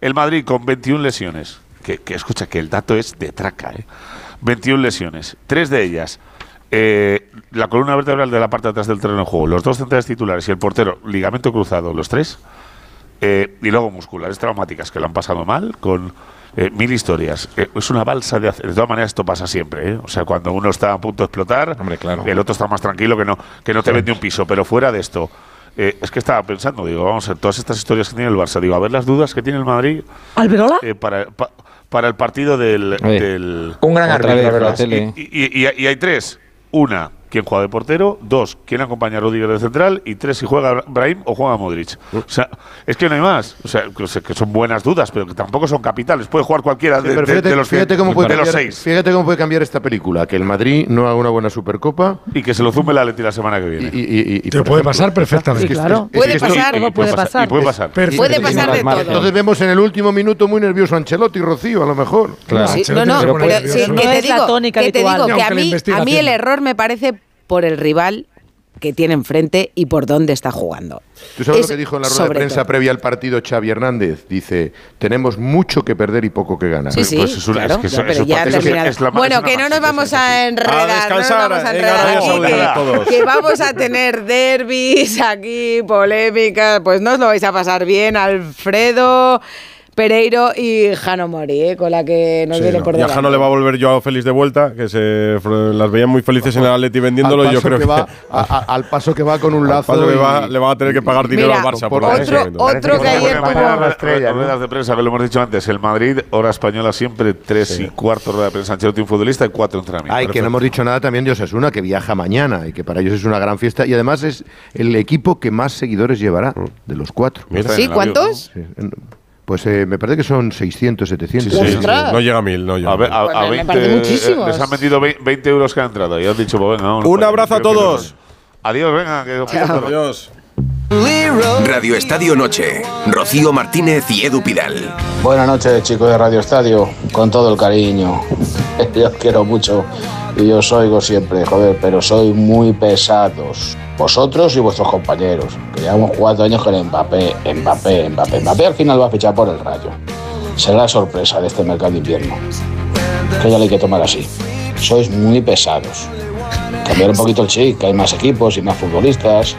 [SPEAKER 19] El, Madrid con 21 lesiones, que, que, escucha que el dato es de traca, ¿eh? 21 lesiones, tres de ellas. Eh, la columna vertebral de la parte de atrás del terreno de juego, los dos centrales titulares y el portero, ligamento cruzado, los tres, eh, y luego musculares traumáticas que lo han pasado mal, con eh, mil historias. Eh, es una balsa de hacer. De todas maneras, esto pasa siempre. ¿eh? O sea, cuando uno está a punto de explotar, el otro está más tranquilo que no, que no te vende un piso. Pero fuera de esto, eh, es que estaba pensando, digo, vamos a ver, todas estas historias que tiene el Barça, digo, a ver las dudas que tiene el Madrid
[SPEAKER 5] ¿Alberola?
[SPEAKER 19] eh, para, pa- para el partido del.
[SPEAKER 6] Oye,
[SPEAKER 19] del-
[SPEAKER 11] Un gran árbitro,
[SPEAKER 19] y, y- y- y hay tres. Una, quién juega de portero. Dos, quién acompaña a Rudiger de central. Y tres, si juega Brahim o juega Modric. O sea, es que no hay más. O sea, que son buenas dudas, pero que tampoco son capitales. Puede jugar cualquiera de,
[SPEAKER 20] Pero
[SPEAKER 19] de-
[SPEAKER 20] fíjate,
[SPEAKER 19] de los,
[SPEAKER 20] fíjate cómo puede
[SPEAKER 19] de los
[SPEAKER 20] cambiar,
[SPEAKER 19] seis.
[SPEAKER 20] fíjate cómo puede cambiar esta película, que el Madrid no haga una buena Supercopa
[SPEAKER 19] Y que se lo zume la Leti la semana que viene.
[SPEAKER 20] y, y- y- y,
[SPEAKER 3] Te puede
[SPEAKER 20] ejemplo,
[SPEAKER 3] pasar perfectamente.
[SPEAKER 20] es que
[SPEAKER 5] Sí, claro.
[SPEAKER 20] esto- es
[SPEAKER 1] Puede
[SPEAKER 20] esto-
[SPEAKER 1] pasar.
[SPEAKER 19] Y
[SPEAKER 5] Todo puede pasar.
[SPEAKER 19] Y puede pasar.
[SPEAKER 1] Puede pasar de todo.
[SPEAKER 20] Entonces vemos en el último minuto muy nervioso a Ancelotti, Rocío, a lo mejor.
[SPEAKER 6] Claro.
[SPEAKER 1] Sí, no, no, pero
[SPEAKER 3] nervioso.
[SPEAKER 1] sí,
[SPEAKER 5] No
[SPEAKER 1] que te
[SPEAKER 5] es la
[SPEAKER 1] digo,
[SPEAKER 5] tónica
[SPEAKER 1] que te digo que a mí, a mí el error me parece por el rival que tiene enfrente y por dónde está jugando.
[SPEAKER 20] ¿Tú sabes
[SPEAKER 1] Es
[SPEAKER 20] lo que dijo en la rueda de prensa
[SPEAKER 1] todo.
[SPEAKER 20] previa al partido Xavi Hernández? Dice, tenemos mucho que perder y poco que ganar.
[SPEAKER 1] Sí, sí,
[SPEAKER 19] Pues es una-
[SPEAKER 1] claro,
[SPEAKER 19] es que
[SPEAKER 1] ya,
[SPEAKER 19] eso-
[SPEAKER 1] pero
[SPEAKER 19] eso
[SPEAKER 1] ya terminado.
[SPEAKER 19] es la-
[SPEAKER 1] Bueno, que no nos vamos
[SPEAKER 19] eso
[SPEAKER 1] a enredar,
[SPEAKER 2] A
[SPEAKER 1] no nos vamos a enredar aquí, que, que vamos a tener derbis aquí, polémicas, pues no os lo vais a pasar bien, Alfredo, Pereiro y Jano Mori, ¿eh? con la que nos
[SPEAKER 2] Sí,
[SPEAKER 1] viene
[SPEAKER 2] no.
[SPEAKER 1] por
[SPEAKER 2] Y a
[SPEAKER 1] delante.
[SPEAKER 2] Jano le va a volver Joao Félix de vuelta, que se las veían muy felices en el Atleti vendiéndolo. y yo
[SPEAKER 20] paso
[SPEAKER 2] creo
[SPEAKER 20] que va, a- a- al paso que va con un
[SPEAKER 2] al
[SPEAKER 20] lazo.
[SPEAKER 2] paso que
[SPEAKER 20] y-
[SPEAKER 2] va, le van a tener que pagar dinero
[SPEAKER 1] Mira,
[SPEAKER 2] al Barça por
[SPEAKER 20] otro-
[SPEAKER 2] la lesión.
[SPEAKER 1] otro que ayer
[SPEAKER 21] ¿no?
[SPEAKER 19] ruedas de prensa, que lo hemos dicho antes. El Madrid, hora española, siempre tres y cuarto rueda de prensa. Ancelotti, un futbolista y cuatro entrenamientos.
[SPEAKER 20] Ay, que no hemos dicho nada también de Osasuna, que viaja mañana y que para ellos es una gran fiesta. Y además es el equipo que más seguidores llevará de los cuatro.
[SPEAKER 1] ¿Sí? ¿Cuántos?
[SPEAKER 20] Sí, en- Pues eh, me parece que son 600, 700.
[SPEAKER 19] Sí, sí, sí.
[SPEAKER 2] No llega a mil, no llega
[SPEAKER 19] A,
[SPEAKER 2] a
[SPEAKER 19] ver, a,
[SPEAKER 1] Pues
[SPEAKER 19] a
[SPEAKER 1] me
[SPEAKER 19] 20,
[SPEAKER 1] parece muchísimos.
[SPEAKER 19] les han vendido vei- 20 euros cada entrada y han dicho, pues venga,
[SPEAKER 2] Un abrazo a todos.
[SPEAKER 19] Adiós, venga. Que
[SPEAKER 2] Adiós.
[SPEAKER 22] Radio Estadio Noche. Rocío Martínez y Edu Pidal.
[SPEAKER 23] Buenas noches, chicos de Radio Estadio, con todo el cariño. Yo os quiero mucho y yo os oigo siempre, joder, pero sois muy pesados. Vosotros y vuestros compañeros, que llevamos cuatro años con Mbappé, Mbappé, Mbappé. Mbappé al final va a fichar por el Rayo. Será la sorpresa de este mercado de invierno. Que ya le hay que tomar así. Sois muy pesados. Cambiar un poquito el chip, que hay más equipos y más futbolistas.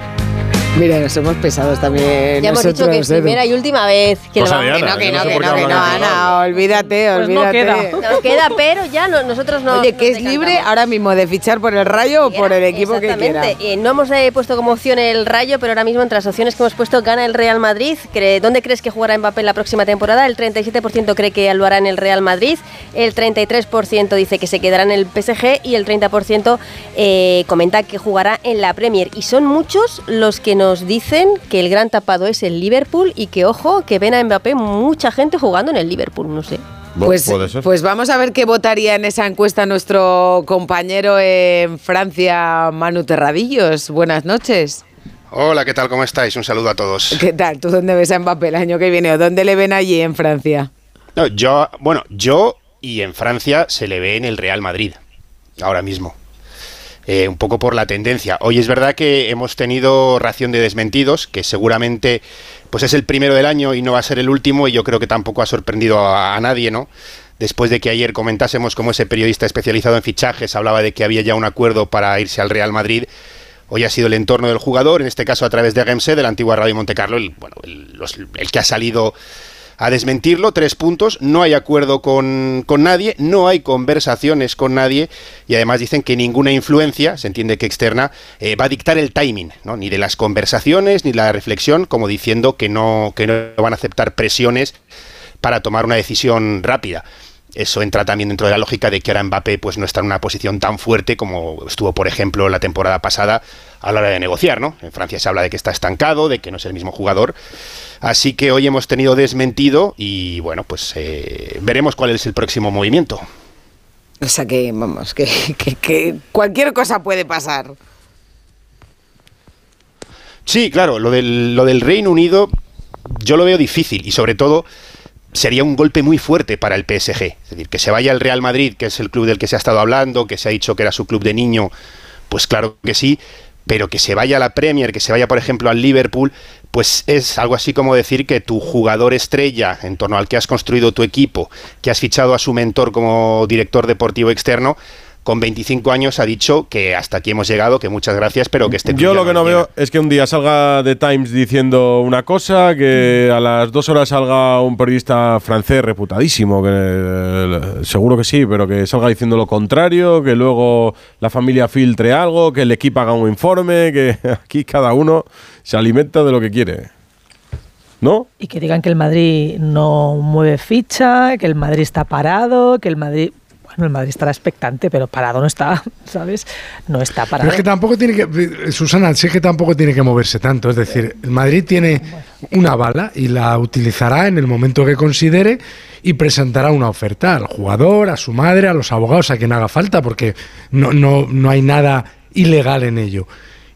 [SPEAKER 1] Mira, nos hemos pesados también.
[SPEAKER 18] Ya hemos dicho que es primera y última vez que lo vamos.
[SPEAKER 1] Que no, que no, que no, Ana, olvídate,
[SPEAKER 5] Pues no
[SPEAKER 1] olvídate.
[SPEAKER 5] queda.
[SPEAKER 18] Nos queda, pero ya no- nosotros no.
[SPEAKER 1] Oye, que es libre ahora mismo de fichar por el Rayo o por el equipo que quiera.
[SPEAKER 18] Exactamente. Eh, no hemos eh, puesto como opción el Rayo, pero ahora mismo entre las opciones que hemos puesto gana el Real Madrid. ¿Dónde crees que jugará Mbappé la próxima temporada? El 37% cree que lo hará en el Real Madrid, el 33% dice que se quedará en el PSG y el 30% eh, comenta que jugará en la Premier. Y son muchos los que nos dicen que el gran tapado es el Liverpool y que, ojo, que ven a Mbappé mucha gente jugando en el Liverpool, no sé.
[SPEAKER 1] Pues, pues vamos a ver qué votaría en esa encuesta nuestro compañero en Francia, Manu Terradillos. Buenas noches.
[SPEAKER 24] Hola, ¿qué tal? ¿Cómo estáis? Un saludo a todos.
[SPEAKER 1] ¿Qué tal? ¿Tú dónde ves a Mbappé el año que viene o dónde le ven allí en Francia?
[SPEAKER 24] No, yo, bueno, yo y en Francia se le ve en el Real Madrid, ahora mismo. Eh, un poco por la tendencia. Hoy es verdad que hemos tenido ración de desmentidos, que seguramente pues es el primero del año y no va a ser el último, y yo creo que tampoco ha sorprendido a, nadie, ¿no? Después de que ayer comentásemos cómo ese periodista especializado en fichajes hablaba de que había ya un acuerdo para irse al Real Madrid, Hoy ha sido el entorno del jugador, en este caso a través de RMC, de la antigua Radio Monte Carlo, el, bueno, el que ha salido a desmentirlo. Tres puntos, no hay acuerdo con, con nadie, no hay conversaciones con nadie y además dicen que ninguna influencia, se entiende que externa, eh, va a dictar el timing, ¿no? ni de las conversaciones ni la reflexión, como diciendo que no, que no van a aceptar presiones para tomar una decisión rápida. Eso entra también dentro de la lógica de que ahora Mbappé pues, no está en una posición tan fuerte como estuvo, por ejemplo, la temporada pasada a la hora de negociar. ¿no? En Francia se habla de que está estancado, de que no es el mismo jugador. Así que hoy hemos tenido desmentido y bueno, pues eh, veremos cuál es el próximo movimiento.
[SPEAKER 1] O sea que, vamos, que, que- que cualquier cosa puede pasar.
[SPEAKER 24] Sí, claro, lo del, lo del Reino Unido yo lo veo difícil y sobre todo sería un golpe muy fuerte para el PSG. Es decir, que se vaya al Real Madrid, que es el club del que se ha estado hablando, que se ha dicho que era su club de niño, pues claro que sí, pero que se vaya a la Premier, que se vaya por ejemplo al Liverpool, pues es algo así como decir que tu jugador estrella en torno al que has construido tu equipo, que has fichado a su mentor como director deportivo externo, con 25 años ha dicho que hasta aquí hemos llegado, que muchas gracias, pero que este
[SPEAKER 2] Yo lo que no veo es que un día salga The Times diciendo una cosa, que a las dos horas salga un periodista francés reputadísimo, que eh, seguro que sí, pero que salga diciendo lo contrario, que luego la familia filtre algo, que el equipo haga un informe, que aquí cada uno se alimenta de lo que quiere. ¿no?
[SPEAKER 5] Y que digan que el Madrid no mueve ficha, que el Madrid está parado, que el Madrid... El Madrid estará expectante, pero parado no está, ¿sabes? No está parado.
[SPEAKER 3] Pero es que tampoco tiene que, Susana, sí que tampoco tiene que moverse tanto. Es decir, el Madrid tiene una bala y la utilizará en el momento que considere y presentará una oferta al jugador, a su madre, a los abogados, a quien haga falta, porque no, no, no hay nada ilegal en ello.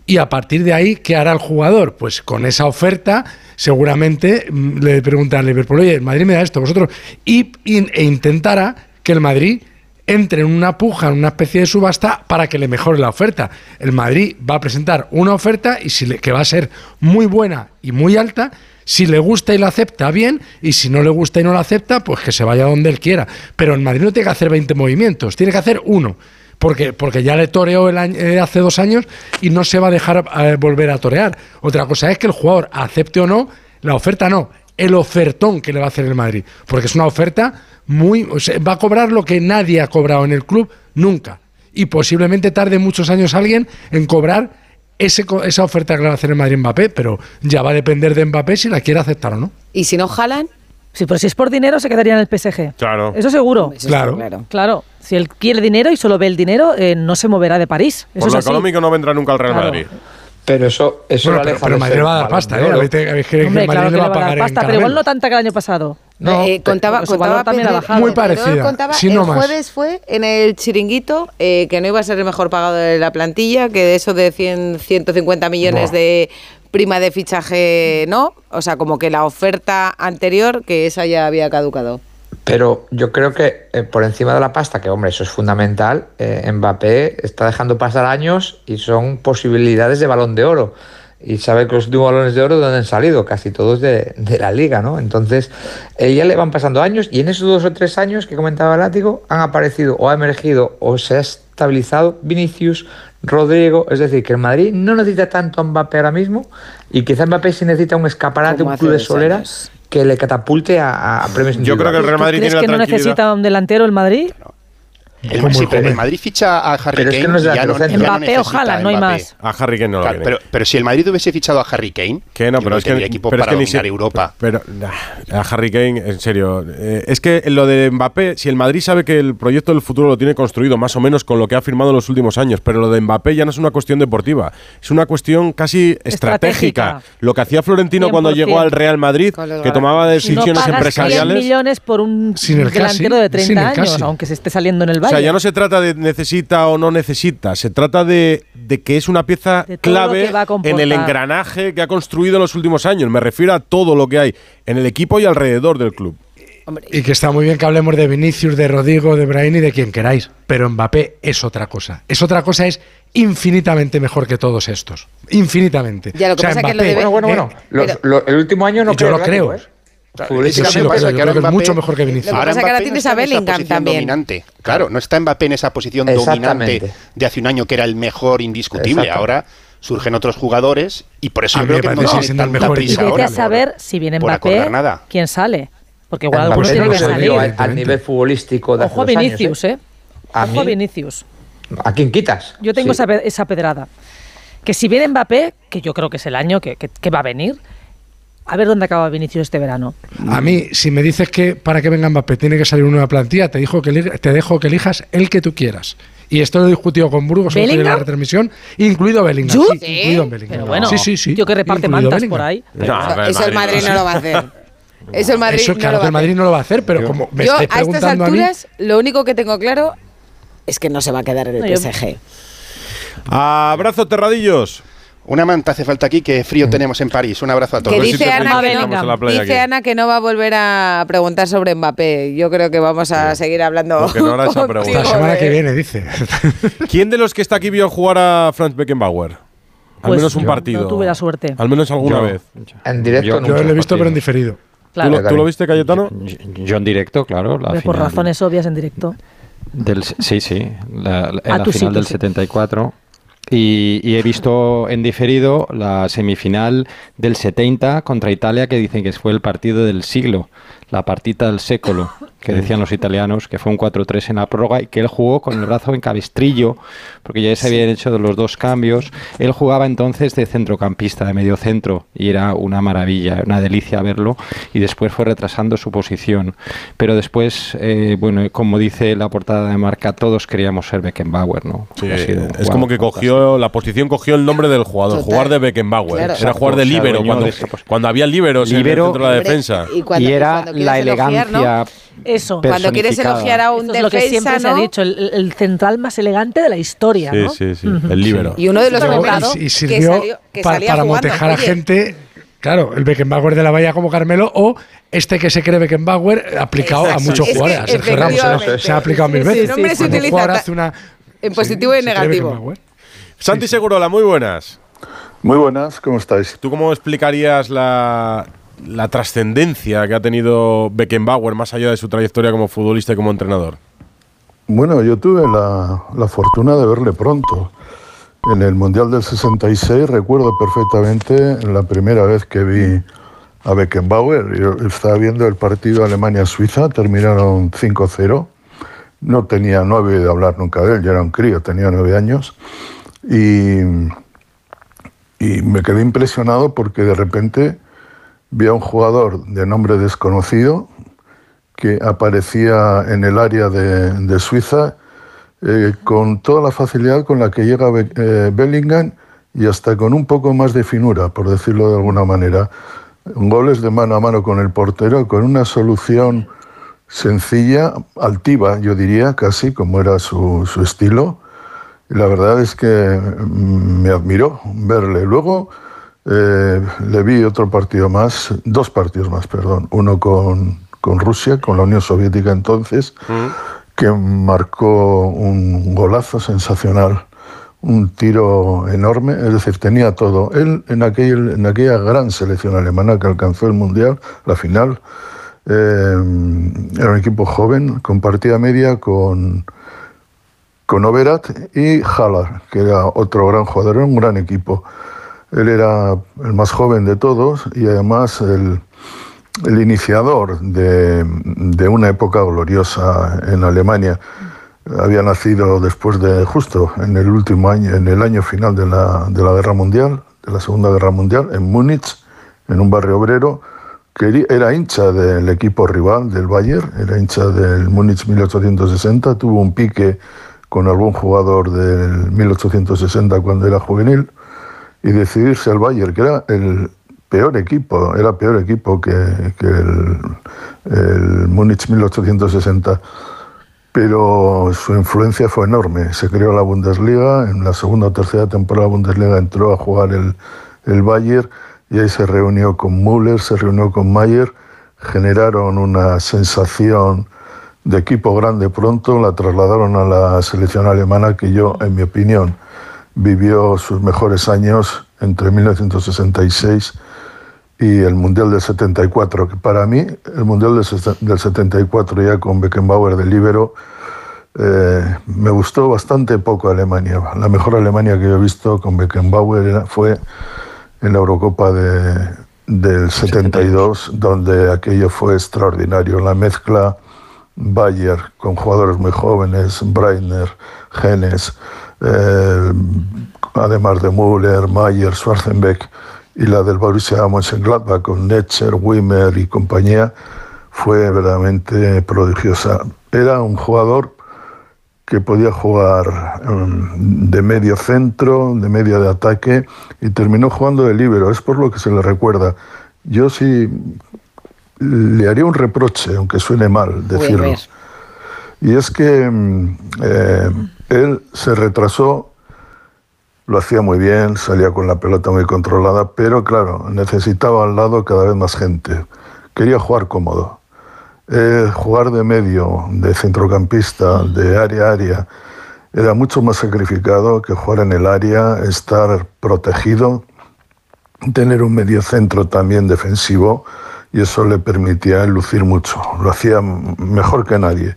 [SPEAKER 3] Y a partir de ahí, ¿qué hará el jugador? Pues con esa oferta, seguramente mm, le pregunta al Liverpool, oye, el Madrid me da esto, vosotros. Y, y- e intentará que el Madrid entre en una puja, en una especie de subasta, para que le mejore la oferta. El Madrid va a presentar una oferta y si le- que va a ser muy buena y muy alta. Si le gusta y la acepta, bien. Y si no le gusta y no la acepta, pues que se vaya donde él quiera. Pero el Madrid no tiene que hacer 20 movimientos, tiene que hacer uno. Porque, porque ya le toreó el eh, hace dos años y no se va a dejar eh, volver a torear. Otra cosa es que el jugador acepte o no, la oferta no, el ofertón que le va a hacer el Madrid. Porque es una oferta muy. o sea, va a cobrar lo que nadie ha cobrado en el club nunca. Y posiblemente tarde muchos años alguien en cobrar ese, co- esa oferta que le va a hacer el Madrid Mbappé, pero ya va a depender de Mbappé si la quiere aceptar o no.
[SPEAKER 1] ¿Y si no jalan?
[SPEAKER 5] Sí, pero si es por dinero, se quedaría en el PSG.
[SPEAKER 2] Claro.
[SPEAKER 5] Eso seguro.
[SPEAKER 1] Eso Claro. claro.
[SPEAKER 5] Claro. Si él quiere dinero y solo ve el dinero, eh, no se moverá de París. Eso
[SPEAKER 2] Por
[SPEAKER 5] es
[SPEAKER 2] lo
[SPEAKER 5] así.
[SPEAKER 2] económico no vendrá nunca al Real
[SPEAKER 5] Claro.
[SPEAKER 2] Madrid.
[SPEAKER 7] Pero eso, eso
[SPEAKER 3] Bueno, pero, pero Madrid va a dar pasta, ¿eh?
[SPEAKER 7] Oro.
[SPEAKER 3] ¿Habéis- habéis creído que
[SPEAKER 5] Hombre,
[SPEAKER 3] el Madrid
[SPEAKER 5] claro
[SPEAKER 3] le
[SPEAKER 5] que
[SPEAKER 3] va
[SPEAKER 5] le
[SPEAKER 3] a
[SPEAKER 5] va a dar
[SPEAKER 3] pagar
[SPEAKER 5] pasta, pero igual no tanta que el año pasado.
[SPEAKER 3] No,
[SPEAKER 1] Eh, contaba, contaba
[SPEAKER 5] valor también ha
[SPEAKER 1] Pedro-
[SPEAKER 5] bajado.
[SPEAKER 3] Muy parecida,
[SPEAKER 1] contaba
[SPEAKER 3] si
[SPEAKER 1] el
[SPEAKER 3] no más.
[SPEAKER 1] jueves fue en el chiringuito eh, que no iba a ser el mejor pagado de la plantilla, que de eso de 100, 150 millones
[SPEAKER 3] Buah.
[SPEAKER 1] de prima de fichaje no, o sea, como que la oferta anterior, que esa ya había caducado.
[SPEAKER 7] Pero yo creo que eh, por encima de la pasta, que hombre, eso es fundamental, eh, Mbappé está dejando pasar años y son posibilidades de balón de oro. Y sabe que los últimos balones de oro, ¿de dónde han salido? Casi todos de, de la liga, ¿no? Entonces, eh, ya le van pasando años y en esos dos o tres años que comentaba Látigo, han aparecido o ha emergido o se ha estabilizado Vinicius, Rodrigo. Es decir, que el Madrid no necesita tanto a Mbappé ahora mismo y quizá Mbappé sí necesita un escaparate, un club de solera
[SPEAKER 1] años.
[SPEAKER 7] que le catapulte a, a premios
[SPEAKER 2] Yo creo que el Real
[SPEAKER 5] ¿Tú
[SPEAKER 2] Madrid
[SPEAKER 5] crees que no necesita un delantero el Madrid?
[SPEAKER 24] El,
[SPEAKER 7] Como
[SPEAKER 24] sí,
[SPEAKER 7] el
[SPEAKER 24] pero el
[SPEAKER 7] joven.
[SPEAKER 24] Madrid ficha a Harry
[SPEAKER 7] Pero es
[SPEAKER 24] Kane
[SPEAKER 7] que no es
[SPEAKER 24] ya no, ya no
[SPEAKER 5] Mbappé o
[SPEAKER 24] necesita
[SPEAKER 5] Haaland, no hay más.
[SPEAKER 2] A Harry Kane no lo
[SPEAKER 24] Claro, pero, pero si el Madrid hubiese fichado a Harry Kane,
[SPEAKER 2] Que no, pero es que,
[SPEAKER 24] equipo
[SPEAKER 2] pero es
[SPEAKER 24] para
[SPEAKER 2] que ni
[SPEAKER 24] dominar
[SPEAKER 2] si-
[SPEAKER 24] Europa.
[SPEAKER 2] Pero, nah, a Harry Kane, en serio. eh, es que lo de Mbappé, si el Madrid sabe que el proyecto del futuro lo tiene construido más o menos con lo que ha firmado en los últimos años, pero lo de Mbappé ya no es una cuestión deportiva, es una cuestión casi estratégica.
[SPEAKER 5] Estratégica.
[SPEAKER 2] Lo que hacía Florentino cuando
[SPEAKER 5] 100%.
[SPEAKER 2] llegó al Real Madrid, que tomaba
[SPEAKER 5] no
[SPEAKER 2] decisiones
[SPEAKER 5] pagas 100
[SPEAKER 2] empresariales.
[SPEAKER 5] millones por un
[SPEAKER 3] Sin el casi,
[SPEAKER 5] delantero de
[SPEAKER 3] sin
[SPEAKER 5] 30
[SPEAKER 3] el
[SPEAKER 5] años,
[SPEAKER 3] casi.
[SPEAKER 5] aunque se esté saliendo en el Valle.
[SPEAKER 2] Sea, ya no se trata de necesita o no necesita, se trata de, de que es una pieza clave
[SPEAKER 5] que
[SPEAKER 2] en el engranaje que ha construido en los últimos años. Me refiero a todo lo que hay en el equipo y alrededor del club.
[SPEAKER 3] Y que está muy bien que hablemos de Vinicius, de Rodrigo, de Brahim y de quien queráis. Pero Mbappé es otra cosa. Es otra cosa, es infinitamente mejor que todos estos. Infinitamente.
[SPEAKER 1] Ya, lo que pasa es que lo
[SPEAKER 3] Mbappé,
[SPEAKER 1] debe-
[SPEAKER 7] Bueno, bueno,
[SPEAKER 3] eh,
[SPEAKER 7] bueno. Lo- el último año no
[SPEAKER 3] Yo lo
[SPEAKER 7] creo,
[SPEAKER 3] creo.
[SPEAKER 7] ¿eh? Futbolísticamente
[SPEAKER 3] sí
[SPEAKER 24] pasa que ahora
[SPEAKER 3] que
[SPEAKER 24] Mbappé-
[SPEAKER 3] mucho mejor que Vinicius.
[SPEAKER 1] Lo que pasa es que ahora
[SPEAKER 24] Mbappé
[SPEAKER 1] tienes
[SPEAKER 24] no
[SPEAKER 1] a
[SPEAKER 24] está en esa
[SPEAKER 1] Bellingham también.
[SPEAKER 24] dominante. Claro, no está Mbappé en esa posición dominante de hace un año que era el mejor indiscutible. Ahora surgen otros jugadores y por eso
[SPEAKER 3] A
[SPEAKER 24] yo creo que no
[SPEAKER 3] que
[SPEAKER 24] tiene tanta
[SPEAKER 3] mejor
[SPEAKER 5] y
[SPEAKER 24] prisa
[SPEAKER 5] vete
[SPEAKER 24] ahora
[SPEAKER 5] a saber si viene
[SPEAKER 24] por
[SPEAKER 5] Mbappé,
[SPEAKER 24] acordar nada.
[SPEAKER 5] quién sale. Porque igual
[SPEAKER 7] Mbappé
[SPEAKER 5] alguno tiene
[SPEAKER 7] no
[SPEAKER 5] que salir.
[SPEAKER 7] al, nivel futbolístico de hace
[SPEAKER 5] Ojo a
[SPEAKER 7] dos años,
[SPEAKER 5] Vinicius, ¿eh?
[SPEAKER 7] A
[SPEAKER 5] Ojo a Vinicius.
[SPEAKER 7] ¿A quién quitas?
[SPEAKER 5] Yo tengo
[SPEAKER 7] Sí.
[SPEAKER 5] esa, pe- esa pedrada. Que si viene Mbappé, que yo creo que es el año que, que- que va a venir, a ver dónde acaba Vinicius este verano.
[SPEAKER 3] A mí, si me dices que para que venga Mbappé tiene que salir una nueva plantilla, te, dijo que te dejo que elijas el que tú quieras. Y esto lo he discutido con Burgos en la retransmisión, incluido Bellingham.
[SPEAKER 5] ¿Yo?
[SPEAKER 3] Sí, incluido Bellingham.
[SPEAKER 5] Pero bueno,
[SPEAKER 3] sí, sí, sí.
[SPEAKER 5] tío que reparte
[SPEAKER 3] incluido
[SPEAKER 5] mantas
[SPEAKER 3] Bellingham.
[SPEAKER 5] por ahí.
[SPEAKER 2] No, a ver,
[SPEAKER 1] Eso el Madrid no lo va a hacer. Eso el Madrid
[SPEAKER 3] Eso
[SPEAKER 1] no lo va
[SPEAKER 3] el
[SPEAKER 1] a hacer.
[SPEAKER 3] Madrid no lo va a hacer, pero como me
[SPEAKER 1] Yo
[SPEAKER 3] estáis
[SPEAKER 1] a estas
[SPEAKER 3] preguntando a mí,
[SPEAKER 1] alturas lo único que tengo claro es que no se va a quedar en el
[SPEAKER 5] No, yo-
[SPEAKER 1] PSG.
[SPEAKER 2] Abrazo, terradillos.
[SPEAKER 24] Una manta hace falta aquí, que frío tenemos en París. Un abrazo a todos.
[SPEAKER 1] Que dice Ana, que
[SPEAKER 2] en la
[SPEAKER 1] no, dice. Ana que no va a volver a preguntar sobre Mbappé. Yo creo que vamos a seguir hablando.
[SPEAKER 2] Porque no era esa
[SPEAKER 1] contigo
[SPEAKER 2] pregunta.
[SPEAKER 3] la semana que viene, dice.
[SPEAKER 2] ¿Quién de los que está aquí vio jugar a Franz Beckenbauer? Al
[SPEAKER 5] Pues
[SPEAKER 2] menos un
[SPEAKER 5] yo
[SPEAKER 2] partido.
[SPEAKER 5] no tuve la suerte.
[SPEAKER 2] Al menos alguna
[SPEAKER 6] Yo-
[SPEAKER 2] vez.
[SPEAKER 7] En directo
[SPEAKER 6] Yo-
[SPEAKER 7] no.
[SPEAKER 3] Yo lo he visto,
[SPEAKER 6] partidos.
[SPEAKER 3] pero en diferido.
[SPEAKER 5] Claro,
[SPEAKER 2] ¿Tú, lo, tú lo viste, Cayetano?
[SPEAKER 6] Yo en directo, claro. La
[SPEAKER 5] por razones obvias en directo.
[SPEAKER 6] Del, sí, sí, la, la- en
[SPEAKER 5] Ah,
[SPEAKER 6] la
[SPEAKER 5] tú sí,
[SPEAKER 6] final
[SPEAKER 5] tú
[SPEAKER 6] del
[SPEAKER 5] sí.
[SPEAKER 6] 74. Y, y he visto en diferido la semifinal del 70 contra Italia, que dicen que fue el partido del siglo, la partita del século, que decían los italianos, que fue un 4-3 en la prórroga y que él jugó con el brazo en cabestrillo, porque ya se habían hecho los dos cambios. Él jugaba entonces de centrocampista, de medio centro, y era una maravilla, una delicia verlo, y después fue retrasando su posición. Pero después, eh, bueno, como dice la portada de marca, todos queríamos ser Beckenbauer, ¿no?
[SPEAKER 2] Sí,
[SPEAKER 6] sido,
[SPEAKER 2] es
[SPEAKER 6] wow,
[SPEAKER 2] como que cogió, la posición cogió el nombre del jugador,
[SPEAKER 6] Total.
[SPEAKER 2] jugar de Beckenbauer.
[SPEAKER 6] Claro.
[SPEAKER 2] Era jugar de líbero, cuando,
[SPEAKER 6] de esa
[SPEAKER 2] cuando había líberos en el
[SPEAKER 6] Líbero,
[SPEAKER 2] centro de la defensa.
[SPEAKER 1] y cuando-
[SPEAKER 6] y era
[SPEAKER 1] cuando
[SPEAKER 6] la
[SPEAKER 1] elogiar, ¿no?
[SPEAKER 5] Eso.
[SPEAKER 1] Cuando quieres elogiar a un
[SPEAKER 5] Esto es lo que
[SPEAKER 1] defensa,
[SPEAKER 5] siempre se ha
[SPEAKER 1] ¿no?
[SPEAKER 5] dicho, el, el central más elegante de la historia,
[SPEAKER 2] Sí,
[SPEAKER 5] ¿no?
[SPEAKER 2] sí, sí, el líbero.
[SPEAKER 1] Y uno de los
[SPEAKER 3] y, y
[SPEAKER 1] que
[SPEAKER 3] sirvió
[SPEAKER 1] salió- que
[SPEAKER 3] pa-
[SPEAKER 1] salía
[SPEAKER 3] para
[SPEAKER 1] jugando.
[SPEAKER 3] motejar a gente. Claro, el Beckenbauer de la Bahía como Carmelo o este que se cree Beckenbauer aplicado
[SPEAKER 1] Exacto.
[SPEAKER 3] a muchos
[SPEAKER 1] Es que
[SPEAKER 3] jugadores. A Sergio Ramos se ha aplicado mil
[SPEAKER 1] Sí, sí,
[SPEAKER 3] veces.
[SPEAKER 1] el nombre se
[SPEAKER 3] Cuando hace una
[SPEAKER 1] En positivo y
[SPEAKER 3] cree
[SPEAKER 1] negativo.
[SPEAKER 2] Santi Segurola, muy buenas.
[SPEAKER 25] Muy buenas, ¿cómo estáis?
[SPEAKER 2] ¿Tú cómo explicarías la, la trascendencia que ha tenido Beckenbauer más allá de su trayectoria como futbolista y como entrenador?
[SPEAKER 25] Bueno, yo tuve la, la fortuna de verle pronto. En el Mundial del 66 recuerdo perfectamente la primera vez que vi a Beckenbauer. Yo estaba viendo el partido Alemania-Suiza, terminaron 5-0. No tenía, no había oído hablar nunca de él, yo era un crío, tenía nueve años. Y, y me quedé impresionado porque de repente vi a un jugador de nombre desconocido que aparecía en el área de, de Suiza eh, con toda la facilidad con la que llega Be- eh, Bellingham y hasta con un poco más de finura, por decirlo de alguna manera. Goles de mano a mano con el portero, con una solución sencilla, altiva, yo diría, casi como era su, su estilo. La verdad es que mm, me admiró verle. Luego eh, le vi otro partido más, dos partidos más, perdón. Uno con, con Rusia, con la Unión Soviética entonces, que marcó un golazo sensacional, un tiro enorme, es decir, tenía todo. Él en, aquel, en aquella gran selección alemana que alcanzó el Mundial, la final, eh, era un equipo joven, compartía media con, con Oberat y Haller, que era otro gran jugador, era un gran equipo. Él era el más joven de todos y además el, iniciador de, de una época gloriosa en Alemania. Había nacido después de, justo en el último año, en el año final de la, de la Guerra Mundial, de la Segunda Guerra Mundial, en Múnich, en un barrio obrero, que era hincha del equipo rival, del Bayern, era hincha del Múnich 1860, tuvo un pique con algún jugador del 1860 cuando era juvenil y decidirse al Bayern, que era el peor equipo, era peor equipo que, el, el Múnich 1860, pero su influencia fue enorme. Se creó la Bundesliga, en la segunda o tercera temporada de la Bundesliga entró a jugar el, el Bayern y ahí se reunió con Müller, se reunió con Mayer, generaron una sensación de equipo grande pronto, la trasladaron a la selección alemana que yo, en mi opinión, vivió sus mejores años entre 1966 y el Mundial del 74, que para mí el Mundial del sesen- del 74 ya con Beckenbauer de libero eh, me gustó bastante poco Alemania. La mejor Alemania que yo he visto con Beckenbauer fue en la Eurocopa de, del 72, donde aquello fue extraordinario. La mezcla Bayer con jugadores muy jóvenes, Breitner, Genes, eh, además de Müller, Mayer, Schwarzenbeck y la del Borussia Mönchengladbach con Netzer, Wimmer y compañía fue verdaderamente prodigiosa. Era un jugador que podía jugar mm, de medio centro, de medio de ataque y terminó jugando de líbero. Es por lo que se le recuerda. Yo sí le haría un reproche, aunque suene mal decirlo. Y es que mm, eh, él se retrasó, lo hacía muy bien, salía con la pelota muy controlada, pero claro, necesitaba al lado cada vez más gente. Quería jugar cómodo. Eh, jugar de medio, de centrocampista, de área a área, era mucho más sacrificado que jugar en el área, estar protegido, tener un medio centro también defensivo y eso le permitía lucir mucho. Lo hacía mejor que nadie.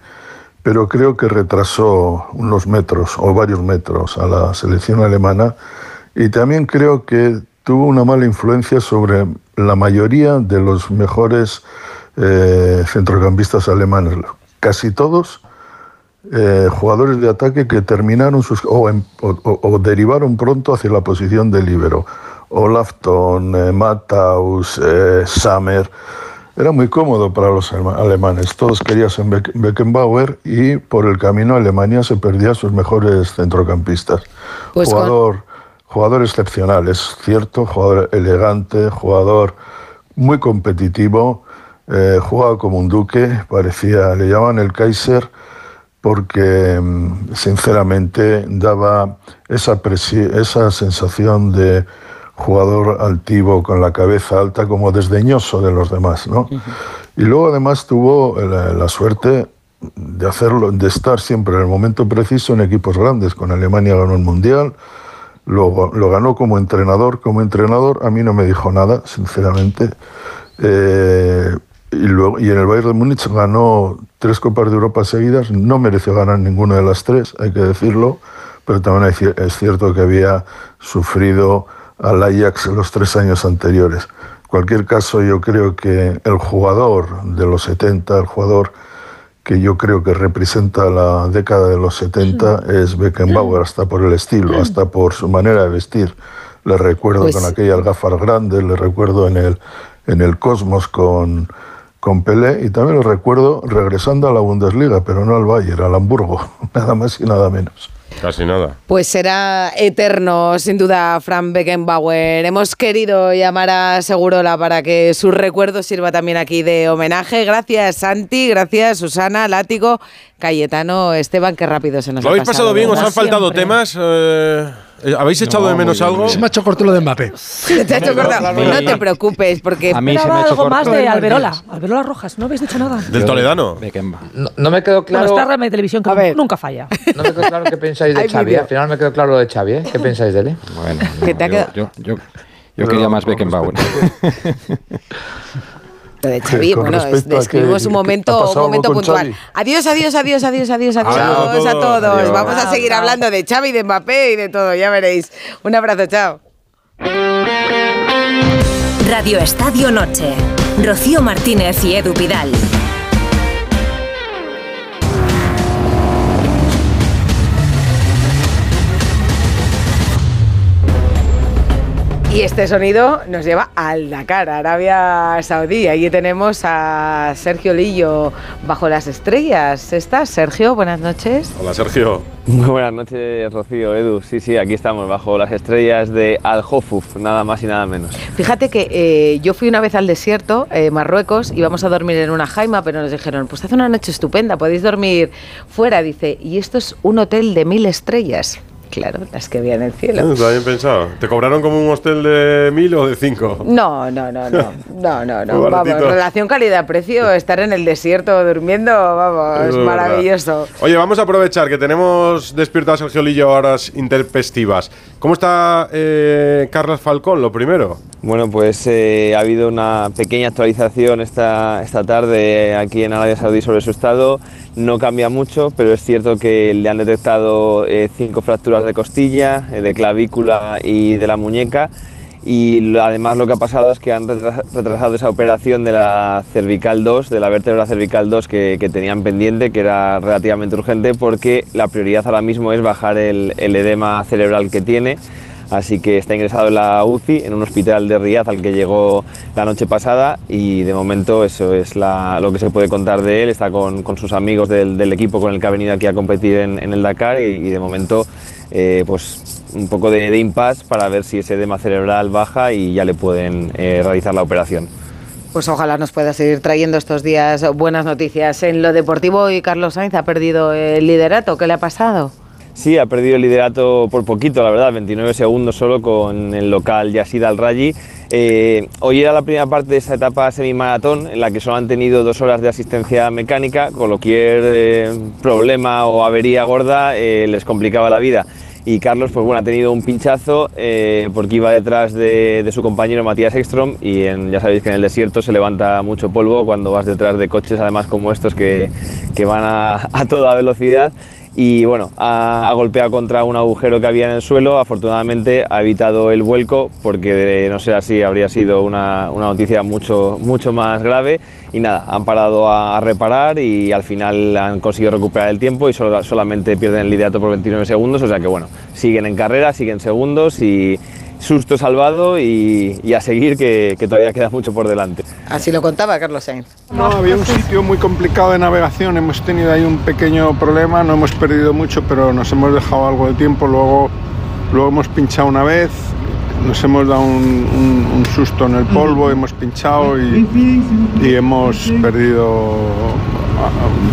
[SPEAKER 25] Pero creo que retrasó unos metros o varios metros a la selección alemana y también creo que tuvo una mala influencia sobre la mayoría de los mejores eh, centrocampistas alemanes, casi todos eh, jugadores de ataque que terminaron sus, o, derivaron pronto hacia la posición de líbero. Olafton, eh, Matthaus, eh, Sammer. Era muy cómodo para los alema- alemanes. Todos querían Beckenbauer y por el camino Alemania se perdía sus mejores centrocampistas.
[SPEAKER 1] Pues
[SPEAKER 25] jugador, jugador excepcional, es cierto, jugador elegante, jugador muy competitivo, eh, jugaba como un duque, parecía, le llamaban el Kaiser porque mm, sinceramente daba esa, esa sensación de jugador altivo con la cabeza alta como desdeñoso de los demás, ¿no? Y luego además tuvo la, la suerte de hacerlo, de estar siempre en el momento preciso en equipos grandes. Con Alemania ganó el mundial, lo, lo ganó como entrenador. Como entrenador a mí no me dijo nada, sinceramente. Eh, y, luego, y en el Bayern de Múnich ganó tres Copas de Europa seguidas. No mereció ganar ninguna de las tres, hay que decirlo. Pero también es cierto que había sufrido al Ajax los tres años anteriores. En cualquier caso, yo creo que el jugador de los 70, el jugador que yo creo que representa la década de los 70 es Beckenbauer, hasta por el estilo, hasta por su manera de vestir. Le recuerdo
[SPEAKER 1] Pues-
[SPEAKER 25] con aquellas gafas grandes, le recuerdo en el, en el Cosmos con, con Pelé y también lo recuerdo regresando a la Bundesliga, pero no al Bayern, al Hamburgo, nada más y nada menos.
[SPEAKER 2] Casi nada.
[SPEAKER 1] Pues será eterno, sin duda, Frank Beckenbauer. Hemos querido llamar a Segurola para que su recuerdo sirva también aquí de homenaje. Gracias, Santi. Gracias, Susana, Látigo, Cayetano, Esteban. Qué rápido se nos
[SPEAKER 2] ¿Lo
[SPEAKER 1] ha
[SPEAKER 2] habéis pasado bien? ¿Os han faltado temas? Eh, ¿Habéis echado
[SPEAKER 3] No,
[SPEAKER 2] de menos algo?
[SPEAKER 3] Se me ha hecho corto lo de Mbappé.
[SPEAKER 1] Se te ha hecho corta. No te preocupes, porque
[SPEAKER 6] A mí se me ha hecho
[SPEAKER 5] algo
[SPEAKER 6] corto.
[SPEAKER 5] más de Alberola. Alberola Rojas, no habéis dicho nada.
[SPEAKER 2] ¿Del Toledano?
[SPEAKER 7] No, no me quedó
[SPEAKER 5] Claro. Bueno, está Rame Televisión que nunca falla.
[SPEAKER 7] No me quedó claro qué pensáis de Xavi.
[SPEAKER 5] vídeo.
[SPEAKER 7] Al final me quedó claro lo de Xavi. ¿eh? ¿Qué pensáis de él? eh?
[SPEAKER 6] Bueno,
[SPEAKER 1] Que te ha
[SPEAKER 6] yo,
[SPEAKER 1] quedado-
[SPEAKER 6] yo, yo- yo quería más Beckenbauer.
[SPEAKER 1] Lo de Xavi, bueno, describimos
[SPEAKER 25] que-
[SPEAKER 1] un momento,
[SPEAKER 25] ¿ha
[SPEAKER 1] un momento puntual. Adiós, adiós, adiós, adiós, adiós, adiós,
[SPEAKER 2] Adiós
[SPEAKER 1] a
[SPEAKER 2] a
[SPEAKER 1] todos. Vamos a seguir hablando de Xavi, de Mbappé y de todo, ya veréis. Un abrazo, chao.
[SPEAKER 13] Radio Estadio Noche. Rocío Martínez y Edu Vidal.
[SPEAKER 1] Y este sonido nos lleva al Dakar, Arabia Saudí. Allí tenemos a Sergio Lillo bajo las estrellas. ¿Estás, Sergio? Buenas noches.
[SPEAKER 2] Hola, Sergio.
[SPEAKER 26] Muy buenas noches, Rocío, Edu. Sí, sí, aquí estamos, bajo las estrellas de Al Hofuf, nada más y nada menos.
[SPEAKER 1] Fíjate que eh, yo fui una vez al desierto, eh, Marruecos, íbamos a dormir en una jaima, pero nos dijeron, pues hace una noche estupenda, podéis dormir fuera. Dice, y esto es un hotel de mil estrellas. Claro, las que en el cielo.
[SPEAKER 2] Está bien pensado. ¿Te cobraron como un hostel de mil o de cinco?
[SPEAKER 1] No, no, no, no, no, no, no. Vamos, relación calidad-precio, estar en el desierto durmiendo, vamos, es maravilloso.
[SPEAKER 2] Oye, vamos a aprovechar que tenemos despierto a Sergio Lillo a horas interpestivas. ¿Cómo está eh, Carlos Falcón, lo primero?
[SPEAKER 26] Bueno, pues eh, ha habido una pequeña actualización esta, esta tarde aquí en Arabia Saudí sobre su estado. No cambia mucho, pero es cierto que le han detectado eh, cinco fracturas de costilla, eh, de clavícula y de la muñeca. Y además lo que ha pasado es que han retra- retrasado esa operación de la cervical 2, de la vértebra cervical 2 que, tenían pendiente, que era relativamente urgente, porque la prioridad ahora mismo es bajar el edema cerebral que tiene. Así que está ingresado en la UCI, en un hospital de Riyadh al que llegó la noche pasada y de momento eso es lo que se puede contar de él. Está con, sus amigos del, equipo con el que ha venido aquí a competir en, el Dakar y, de momento eh, pues un poco de, impasse para ver si ese edema cerebral baja y ya le pueden eh, realizar la operación.
[SPEAKER 1] Pues ojalá nos pueda seguir trayendo estos días buenas noticias. En lo deportivo, y Carlos Sainz ha perdido el liderato. ¿Qué le ha pasado?
[SPEAKER 26] Sí, ha perdido el liderato por poquito, la verdad, 29 segundos solo con el local Yassid Al-Raji. Eh, hoy era la primera parte de esa etapa semimaratón en la que solo han tenido dos horas de asistencia mecánica, con cualquier eh, problema o avería gorda eh, les complicaba la vida. Y Carlos, pues bueno, ha tenido un pinchazo eh, porque iba detrás de, de su compañero Matías Ekstrom y en- ya sabéis que en el desierto se levanta mucho polvo cuando vas detrás de coches, además como estos que, que van a, a toda velocidad y bueno, ha, golpeado contra un agujero que había en el suelo. Afortunadamente ha evitado el vuelco porque de no ser así habría sido una, una noticia mucho, mucho más grave. Y nada, han parado a, a reparar y al final han conseguido recuperar el tiempo y solo- solamente pierden el liderato por 29 segundos. O sea que bueno, siguen en carrera, siguen segundos y susto salvado y, y a seguir que, que todavía queda mucho por delante.
[SPEAKER 1] Así lo contaba Carlos Sainz.
[SPEAKER 27] No, había un sitio muy complicado de navegación, hemos tenido ahí un pequeño problema, no hemos perdido mucho, pero nos hemos dejado algo de tiempo, luego, luego hemos pinchado una vez, nos hemos dado un, un- un susto en el polvo, hemos pinchado y, y hemos perdido,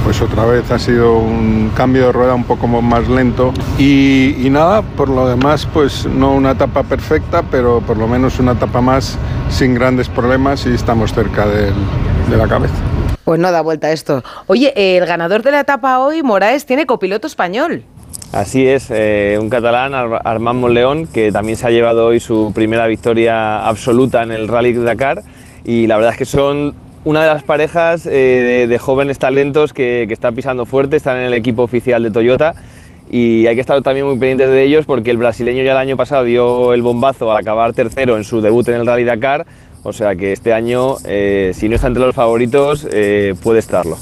[SPEAKER 27] pues otra vez ha sido un cambio de rueda un poco más lento y, y nada, por lo demás, pues no una etapa perfecta, pero por lo menos una etapa más sin grandes problemas y estamos cerca del- de la cabeza.
[SPEAKER 1] Pues no da vuelta esto. Oye, el ganador de la etapa hoy, Moraes, tiene copiloto español.
[SPEAKER 26] Así es, eh, un catalán, Ar- Armand Monleón, que también se ha llevado hoy su primera victoria absoluta en el Rally de Dakar. Y la verdad es que son una de las parejas eh, de, de jóvenes talentos que, que están pisando fuerte, están en el equipo oficial de Toyota. Y hay que estar también muy pendientes de ellos porque el brasileño ya el año pasado dio el bombazo al acabar tercero en su debut en el Rally Dakar. O sea que este año, eh, si no está entre los favoritos, eh, puede estarlo.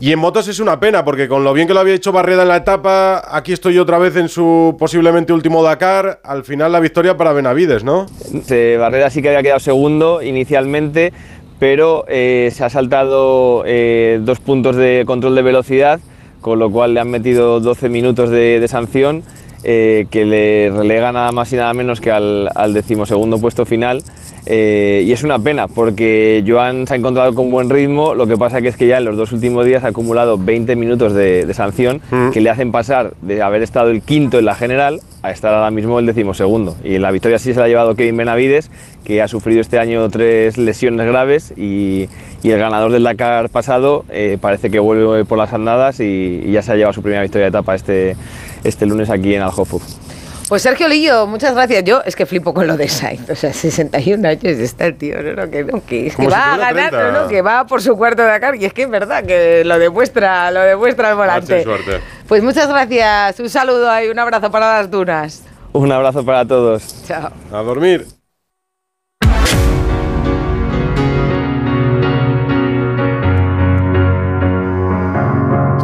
[SPEAKER 2] Y en motos es una pena, porque con lo bien que lo había hecho Barreda en la etapa, aquí estoy otra vez en su posiblemente último Dakar. Al final la victoria para Benavides, ¿no?
[SPEAKER 26] Se- Barrera sí que había quedado segundo inicialmente, pero eh, se ha saltado eh, dos puntos de control de velocidad, con lo cual le han metido 12 minutos de, sanción, eh, que le relega nada más y nada menos que al, al decimosegundo puesto final. Eh, y es una pena, porque Joan se ha encontrado con buen ritmo, lo que pasa que es que ya en los dos últimos días ha acumulado 20 minutos de, de sanción que le hacen pasar de haber estado el quinto en la general a estar ahora mismo el decimosegundo. Y en la victoria sí se la ha llevado Kevin Benavides, que ha sufrido este año tres lesiones graves y, y el ganador del Dakar pasado eh, parece que vuelve por las andadas y, y ya se ha llevado su primera victoria de etapa este, este lunes aquí en Aljofu.
[SPEAKER 1] Pues Sergio Lillo, muchas gracias. Yo es que flipo con lo de Sainz. O sea, 61 años está el tío, no, no, que, no, que, es va a ganar,
[SPEAKER 2] 30.
[SPEAKER 1] no, no, que va por su cuarto Dakar. Y es que es verdad que lo demuestra, lo demuestra el volante.
[SPEAKER 2] suerte.
[SPEAKER 1] Pues muchas gracias. Un saludo y un abrazo para las dunas.
[SPEAKER 26] Un abrazo para todos.
[SPEAKER 1] Chao.
[SPEAKER 2] A dormir.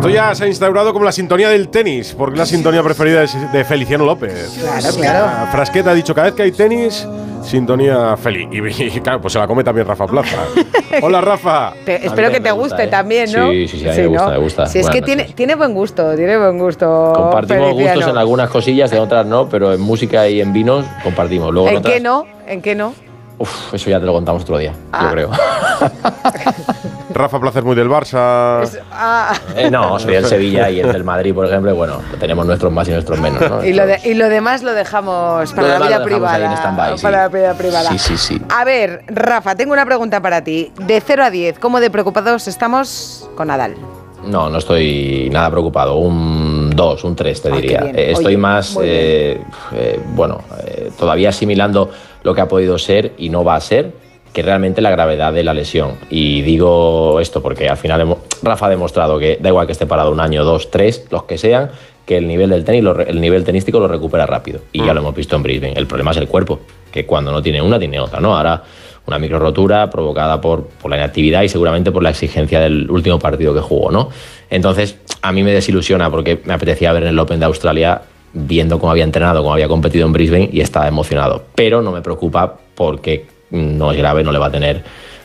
[SPEAKER 2] Esto ya se ha instaurado como la sintonía del tenis, porque es la sintonía preferida de, de Feliciano López.
[SPEAKER 1] Claro, claro.
[SPEAKER 2] La Frasqueta ha dicho cada vez que hay tenis, sintonía feliz. Y, y, claro, pues se la come también Rafa Plaza. Hola Rafa.
[SPEAKER 1] Te- espero que te guste también, ¿no?
[SPEAKER 28] Sí, sí, sí, a mí me gusta,
[SPEAKER 1] ¿no?
[SPEAKER 28] me gusta.
[SPEAKER 1] Sí, es que tiene, tiene buen gusto, tiene buen gusto.
[SPEAKER 28] Compartimos
[SPEAKER 1] Feliciano.
[SPEAKER 28] gustos en algunas cosillas, en otras no, pero en música y en vinos compartimos. Luego en
[SPEAKER 1] ¿En
[SPEAKER 28] otras,
[SPEAKER 1] qué no? ¿En qué no?
[SPEAKER 28] Uf, eso ya te lo contamos otro día,
[SPEAKER 1] Ah.
[SPEAKER 28] yo creo.
[SPEAKER 2] Rafa Plaza es muy del Barça.
[SPEAKER 1] Ah.
[SPEAKER 28] Eh, no, soy del Sevilla y el del Madrid, por ejemplo, y bueno, tenemos nuestros más y nuestros menos, ¿no?
[SPEAKER 1] Y lo, de- y lo demás lo dejamos para
[SPEAKER 28] Lo
[SPEAKER 1] la vida privada.
[SPEAKER 28] sí.
[SPEAKER 1] Para la vida privada.
[SPEAKER 28] Sí, sí, sí.
[SPEAKER 1] A ver, Rafa, tengo una pregunta para ti. De 0 a 10, ¿cómo de preocupados estamos con Nadal?
[SPEAKER 28] No, no estoy nada preocupado. Un 2, un 3 te
[SPEAKER 1] Ah,
[SPEAKER 28] diría.
[SPEAKER 1] bien.
[SPEAKER 28] Eh, Estoy
[SPEAKER 1] Oye,
[SPEAKER 28] más, eh, eh, bueno, eh, todavía asimilando lo que ha podido ser y no va a ser, que realmente la gravedad de la lesión. Y digo esto porque al final Rafa ha demostrado que da igual que esté parado un año, dos, tres, los que sean, que el nivel del tenis, el nivel tenístico lo recupera rápido. Y ya lo hemos visto en Brisbane. El problema es el cuerpo, que cuando no tiene una, tiene otra, ¿no? Ahora una micro rotura provocada por, por la inactividad y seguramente por la exigencia del último partido que jugó, ¿no? Entonces, a mí me desilusiona porque me apetecía ver en el Open de Australia viendo cómo había entrenado, cómo había competido en Brisbane y estaba emocionado. Pero no me preocupa porque no es grave, no le va a tener,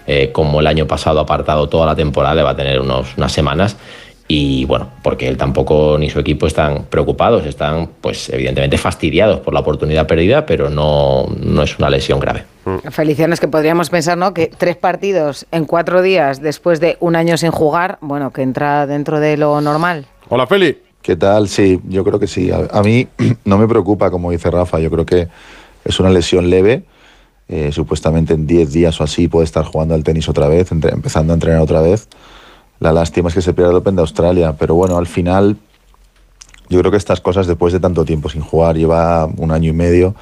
[SPEAKER 28] eh, como el año pasado apartado toda la temporada, le va a tener unos, unas semanas. Y bueno, porque él tampoco ni su equipo están preocupados, están pues evidentemente fastidiados por la oportunidad perdida, pero no, no es una lesión grave.
[SPEAKER 1] Felicianos que podríamos pensar, ¿no? Que tres partidos en cuatro días después de un año sin jugar, bueno, que entra dentro de lo normal.
[SPEAKER 2] Hola, Feli.
[SPEAKER 29] ¿Qué tal? Sí, yo creo que sí. A, a mí no me preocupa, como dice Rafa, yo creo que es una lesión leve. Eh, supuestamente en 10 días o así puede estar jugando al tenis otra vez, entre- empezando a entrenar otra vez. La lástima es que se pierda el Open de Australia, pero bueno, al final yo creo que estas cosas después de tanto tiempo sin jugar, lleva un año y medio.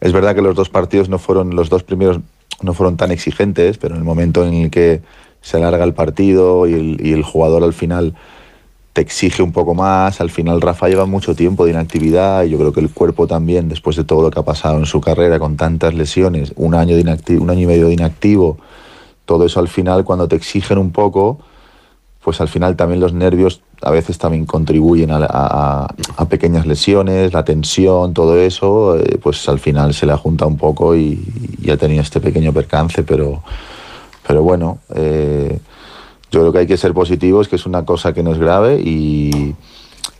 [SPEAKER 29] Es verdad que los dos partidos no fueron, los dos primeros no fueron tan exigentes, pero en el momento en el que se alarga el partido y el, y el jugador al final te exige un poco más. Al final Rafa lleva mucho tiempo de inactividad y yo creo que el cuerpo también, después de todo lo que ha pasado en su carrera con tantas lesiones, un año, de un año y medio de inactivo, todo eso al final cuando te exigen un poco, pues al final también los nervios a veces también contribuyen a, pequeñas lesiones, la tensión, todo eso, eh, pues al final se le junta un poco y, y ha tenido este pequeño percance, pero, pero bueno, eh, yo creo que hay que ser positivos, que es una cosa que no es grave y,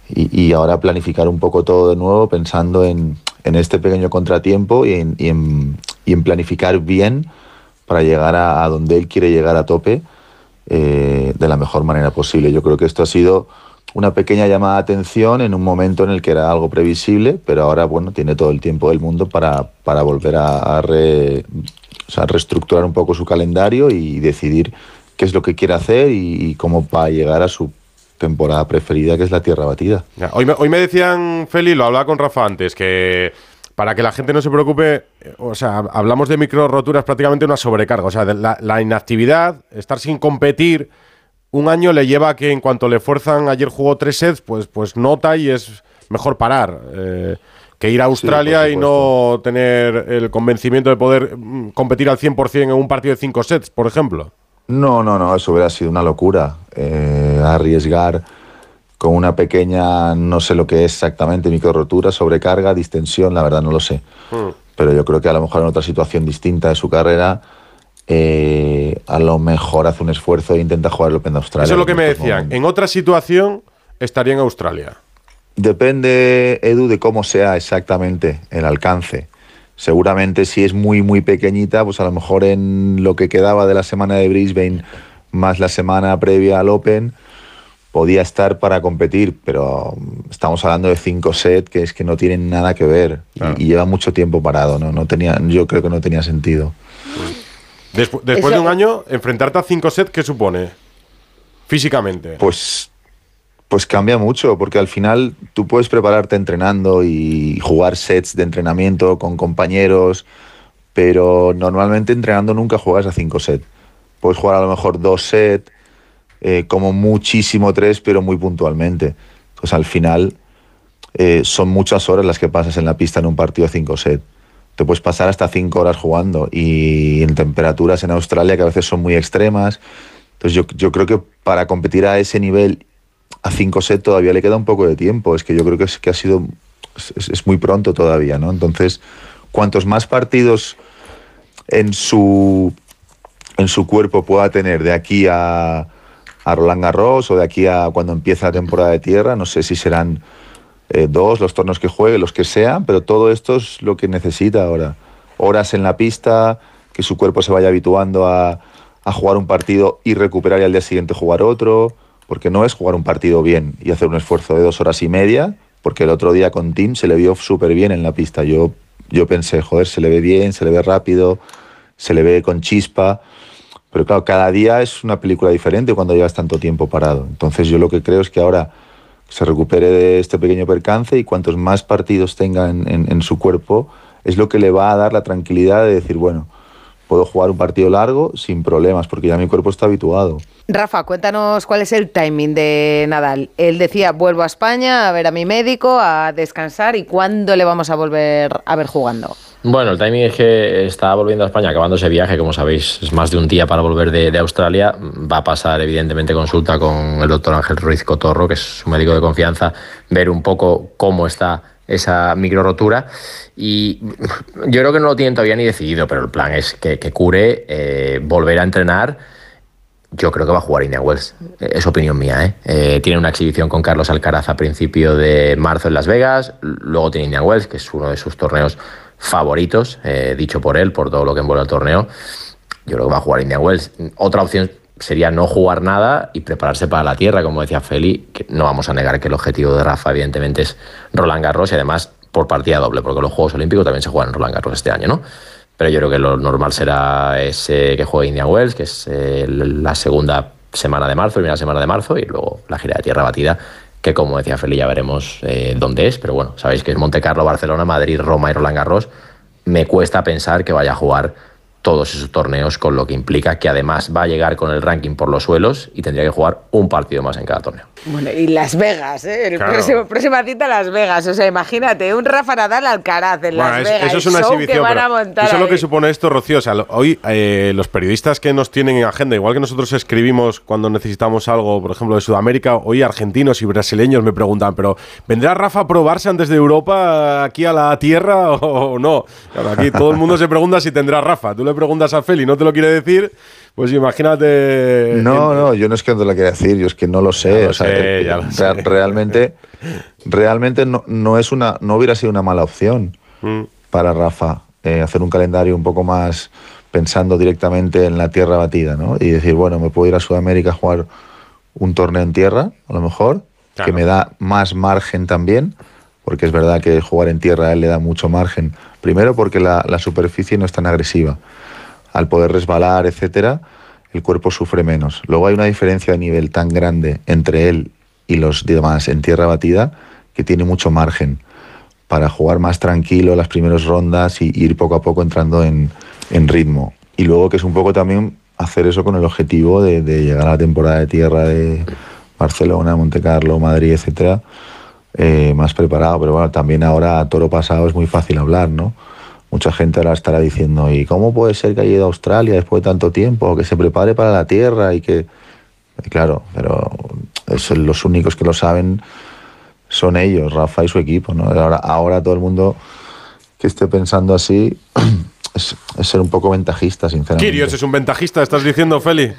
[SPEAKER 29] y, y ahora planificar un poco todo de nuevo pensando en, en este pequeño contratiempo y en, y en- y en planificar bien para llegar a, a donde él quiere llegar a tope eh, de la mejor manera posible. Yo creo que esto ha sido una pequeña llamada de atención en un momento en el que era algo previsible, pero ahora bueno tiene todo el tiempo del mundo para, para volver a, a re- o sea, reestructurar un poco su calendario y decidir qué es lo que quiere hacer y, y cómo va a llegar a su temporada preferida, que es la Tierra Batida.
[SPEAKER 2] Ya, Hoy me, hoy me decían, Feli, lo hablaba con Rafa antes, que para que la gente no se preocupe, eh, o sea, hablamos de micro roturas prácticamente una sobrecarga. O sea, la inactividad, estar sin competir, un año le lleva a que en cuanto le fuerzan, ayer jugó tres sets, pues, pues nota y es mejor parar. eh, que ir a Australia y no tener el convencimiento de poder mm, competir al 100% en un partido de cinco sets, por ejemplo.
[SPEAKER 29] No, no, no, eso hubiera sido una locura. Eh, arriesgar con una pequeña, no sé lo que es exactamente, micro rotura, sobrecarga, distensión, la verdad no lo sé. Pero yo creo que a lo mejor en otra situación distinta de su carrera, eh, a lo mejor hace un esfuerzo e intenta jugar el Open de Australia.
[SPEAKER 2] Eso es lo que me decían. En otra situación estaría en Australia.
[SPEAKER 29] Depende, Edu, de cómo sea exactamente el alcance. Seguramente si es muy, muy pequeñita, pues a lo mejor en lo que quedaba de la semana de Brisbane más la semana previa al Open, podía estar para competir, pero estamos hablando de cinco sets que es que no tienen nada que ver y- y, lleva mucho tiempo parado, ¿no? no tenía, yo creo que no tenía sentido.
[SPEAKER 2] Despu- después
[SPEAKER 29] Eso-
[SPEAKER 2] de un año, enfrentarte a cinco sets, ¿qué supone? Físicamente.
[SPEAKER 29] Pues, pues cambia mucho, porque al final tú puedes prepararte entrenando y jugar sets de entrenamiento con compañeros, pero normalmente entrenando nunca juegas a cinco sets. Puedes jugar a lo mejor dos sets, eh, como muchísimo tres, pero muy puntualmente. Entonces al final eh, son muchas horas las que pasas en la pista en un partido de cinco sets. Te puedes pasar hasta cinco horas jugando y en temperaturas en Australia que a veces son muy extremas. Entonces yo, yo creo que para competir a ese nivel a 5 sets todavía le queda un poco de tiempo. Es que yo creo que, es, que ha sido es, muy pronto todavía, ¿no? Entonces, cuantos más partidos en su en su cuerpo pueda tener de aquí a, a Roland Garros o de aquí a cuando empieza la temporada de tierra, no sé si serán eh, dos los torneos que juegue, los que sean, pero todo esto es lo que necesita ahora. Horas en la pista, que su cuerpo se vaya habituando a, a jugar un partido y recuperar y al día siguiente jugar otro, porque no es jugar un partido bien y hacer un esfuerzo de dos horas y media, porque el otro día con Tim se le vio súper bien en la pista. Yo, yo pensé, joder, se le ve bien, se le ve rápido, se le ve con chispa, pero claro, cada día es una película diferente cuando llevas tanto tiempo parado. Entonces yo lo que creo es que ahora se recupere de este pequeño percance y cuantos más partidos tenga en, en- en su cuerpo, es lo que le va a dar la tranquilidad de decir, bueno, puedo jugar un partido largo sin problemas, porque ya mi cuerpo está habituado.
[SPEAKER 1] Rafa, cuéntanos cuál es el timing de Nadal. Él decía, vuelvo a España a ver a mi médico, a descansar y cuándo le vamos a volver a ver jugando.
[SPEAKER 28] Bueno, el timing es que está volviendo a España, acabando ese viaje, como sabéis, es más de un día para volver de, de Australia. Va a pasar, evidentemente, consulta con el doctor Ángel Ruiz Cotorro, que es su médico de confianza, ver un poco cómo está esa micro rotura. Y yo creo que no lo tienen todavía ni decidido, pero el plan es que, cure, eh, volver a entrenar. Yo creo que va a jugar Indian Wells. Eh, Es opinión mía, ¿eh? Eh, Tiene una exhibición con Carlos Alcaraz a principio de marzo en Las Vegas. Luego tiene Indian Wells, que es uno de sus torneos favoritos, dicho por él, por todo lo que envuelve el torneo. Yo creo que va a jugar Indian Wells. Otra opción sería no jugar nada y prepararse para la tierra, como decía Feli, que no vamos a negar que el objetivo de Rafa, evidentemente, es Roland Garros y además por partida doble, porque los Juegos Olímpicos también se juegan en Roland Garros este año, ¿no? Pero yo creo que lo normal será ese que juegue Indian Wells, que es eh, la segunda semana de marzo, primera semana de marzo, y luego la gira de tierra batida, que como decía Feli, ya veremos eh, dónde es, pero bueno, sabéis que es Monte Carlo, Barcelona, Madrid, Roma y Roland Garros. Me cuesta pensar que vaya a jugar todos esos torneos, con lo que implica que además va a llegar con el ranking por los suelos y tendría que jugar un partido más en cada torneo.
[SPEAKER 1] Bueno, y Las Vegas, ¿eh? El
[SPEAKER 2] Claro.
[SPEAKER 1] próximo, próxima cita Las Vegas. O sea, imagínate, un Rafa Nadal Alcaraz en
[SPEAKER 2] Bueno,
[SPEAKER 1] Las
[SPEAKER 2] es-
[SPEAKER 1] Vegas.
[SPEAKER 2] eso es una
[SPEAKER 1] show
[SPEAKER 2] exhibición.
[SPEAKER 1] que van
[SPEAKER 2] pero
[SPEAKER 1] a montar
[SPEAKER 2] eso es lo que supone esto, Rocío. O sea, lo- hoy eh, los periodistas que nos tienen en agenda, igual que nosotros escribimos cuando necesitamos algo, por ejemplo, de Sudamérica, hoy argentinos y brasileños me preguntan, pero ¿vendrá Rafa a probarse antes de Europa aquí a la tierra o no? Claro, aquí todo el mundo se pregunta si tendrá Rafa. Tú le preguntas a Feli, no te lo quiere decir, pues imagínate.
[SPEAKER 29] No, no, yo no es que no te lo quiera decir, yo es que no lo sé.
[SPEAKER 2] Lo
[SPEAKER 29] o sea,
[SPEAKER 2] sé, ya lo sé.
[SPEAKER 29] realmente, realmente no, no es una, no hubiera sido una mala opción
[SPEAKER 2] Mm.
[SPEAKER 29] para Rafa eh, hacer un calendario un poco más pensando directamente en la tierra batida, ¿no? Y decir, bueno, me puedo ir a Sudamérica a jugar un torneo en tierra, a lo mejor, que me da más margen también, porque es verdad que jugar en tierra a él le da mucho margen. Primero porque la, superficie no es tan agresiva. Al poder resbalar, etcétera, el cuerpo sufre menos. Luego hay una diferencia de nivel tan grande entre él y los demás en tierra batida que tiene mucho margen para jugar más tranquilo las primeras rondas y ir poco a poco entrando en, ritmo. Y luego que es un poco también hacer eso con el objetivo de, llegar a la temporada de tierra de Barcelona, Monte Carlo, Madrid, etcétera, eh, más preparado. Pero bueno, también ahora a toro pasado es muy fácil hablar, ¿no? Mucha gente ahora estará diciendo, ¿y cómo puede ser que haya ido a Australia después de tanto tiempo? Que se prepare para la tierra y que... y claro, pero los únicos que lo saben son ellos, Rafa y su equipo. ¿no? Ahora, ahora todo el mundo que esté pensando así es, es ser un poco ventajista, sinceramente.
[SPEAKER 2] Kirios es un ventajista, estás diciendo, Feli.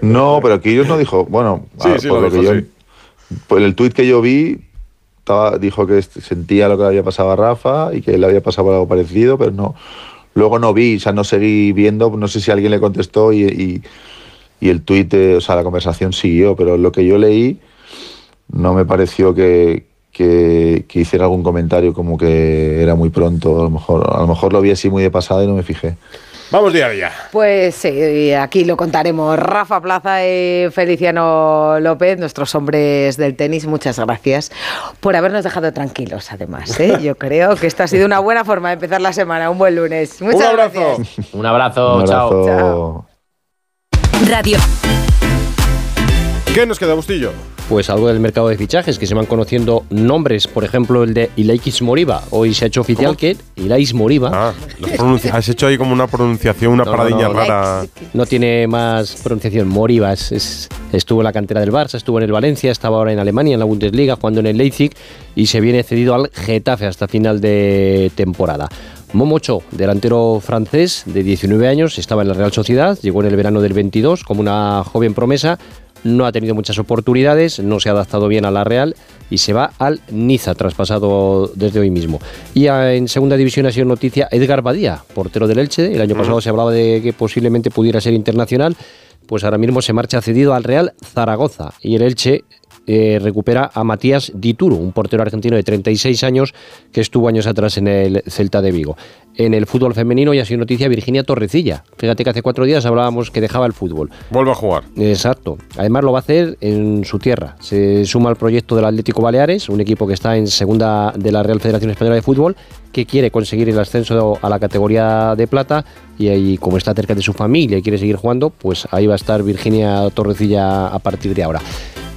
[SPEAKER 29] No, pero Kirios no dijo, bueno,
[SPEAKER 2] Sí,
[SPEAKER 29] a-
[SPEAKER 2] sí,
[SPEAKER 29] por
[SPEAKER 2] lo
[SPEAKER 29] lo que
[SPEAKER 2] dijo,
[SPEAKER 29] yo,
[SPEAKER 2] sí.
[SPEAKER 29] por el tuit que yo vi, dijo que sentía lo que le había pasado a Rafa y que le había pasado algo parecido, pero no, luego no vi, o sea, no seguí viendo, no sé si alguien le contestó y, y- el tuit, eh, o sea, la conversación siguió, pero lo que yo leí no me pareció que, que, que hiciera algún comentario como que era muy pronto, a lo mejor, a lo mejor lo vi así muy de pasada y no me fijé.
[SPEAKER 2] Vamos día a día.
[SPEAKER 1] Pues sí, aquí lo contaremos. Rafa Plaza y Feliciano López, nuestros hombres del tenis, muchas gracias por habernos dejado tranquilos, además. ¿eh? Yo creo que esta ha sido una buena forma de empezar la semana, un buen lunes. Muchas
[SPEAKER 2] Un abrazo.
[SPEAKER 1] gracias.
[SPEAKER 28] Un abrazo,
[SPEAKER 29] Un
[SPEAKER 28] chao.
[SPEAKER 29] abrazo.
[SPEAKER 1] Chao.
[SPEAKER 13] Radio.
[SPEAKER 2] ¿Qué nos queda, Bustillo?
[SPEAKER 30] Pues algo del mercado de fichajes, que se van conociendo nombres, por ejemplo el de Ilaikis Moriba. Hoy se ha hecho oficial que Ilais Moriba
[SPEAKER 2] Ah, has hecho ahí como una pronunciación, una
[SPEAKER 30] No, no,
[SPEAKER 2] paradiña
[SPEAKER 30] no.
[SPEAKER 2] rara.
[SPEAKER 30] no tiene más pronunciación. Moriba es- es- estuvo en la cantera del Barça, estuvo en el Valencia, estaba ahora en Alemania, en la Bundesliga, jugando en el Leipzig y se viene cedido al Getafe hasta final de temporada. Momocho, delantero francés de 19 años, estaba en la Real Sociedad, llegó en el verano del 22 como una joven promesa, no ha tenido muchas oportunidades, no se ha adaptado bien a la Real y se va al Niza, traspasado desde hoy mismo. Y en segunda división ha sido noticia Edgar Badía, portero del Elche. El año pasado se hablaba de que posiblemente pudiera ser internacional, pues ahora mismo se marcha cedido al Real Zaragoza y el Elche eh, recupera a Matías Dituro, un portero argentino de 36 años que estuvo años atrás en el Celta de Vigo. En el fútbol femenino ya ha sido noticia Virginia Torrecilla. Fíjate que hace cuatro días hablábamos que dejaba el fútbol.
[SPEAKER 2] Vuelve a jugar.
[SPEAKER 30] Exacto. Además lo va a hacer en su tierra. Se suma al proyecto del Atlético Baleares, un equipo que está en segunda de la Real Federación Española de Fútbol, que quiere conseguir el ascenso a la categoría de plata y ahí como está cerca de su familia y quiere seguir jugando, pues ahí va a estar Virginia Torrecilla a partir de ahora.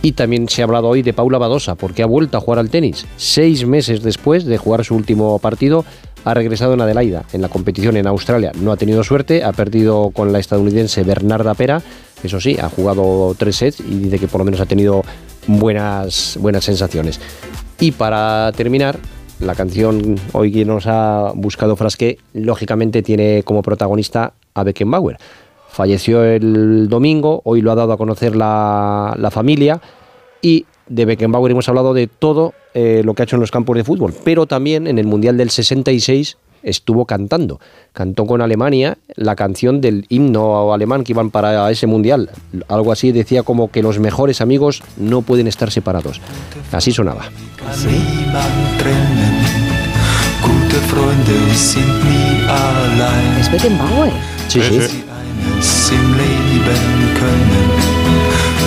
[SPEAKER 30] Y también se ha hablado hoy de Paula Badosa, porque ha vuelto a jugar al tenis. Seis meses después de jugar su último partido, ha regresado en Adelaida, en la competición en Australia. No ha tenido suerte, ha perdido con la estadounidense Bernarda Pera. Eso sí, ha jugado tres sets y dice que por lo menos ha tenido buenas, buenas sensaciones. Y para terminar, la canción hoy que nos ha buscado Frasque, lógicamente tiene como protagonista a Beckenbauer. Falleció el domingo, hoy lo ha dado a conocer la, la familia y de Beckenbauer hemos hablado de todo eh, lo que ha hecho en los campos de fútbol, pero también en el Mundial del 66 estuvo cantando. Cantó con Alemania la canción del himno alemán que iban para ese Mundial. Algo así decía como que los mejores amigos no pueden estar separados. Así sonaba.
[SPEAKER 1] Es Beckenbauer.
[SPEAKER 30] Sí, sí.
[SPEAKER 31] Im Leben können,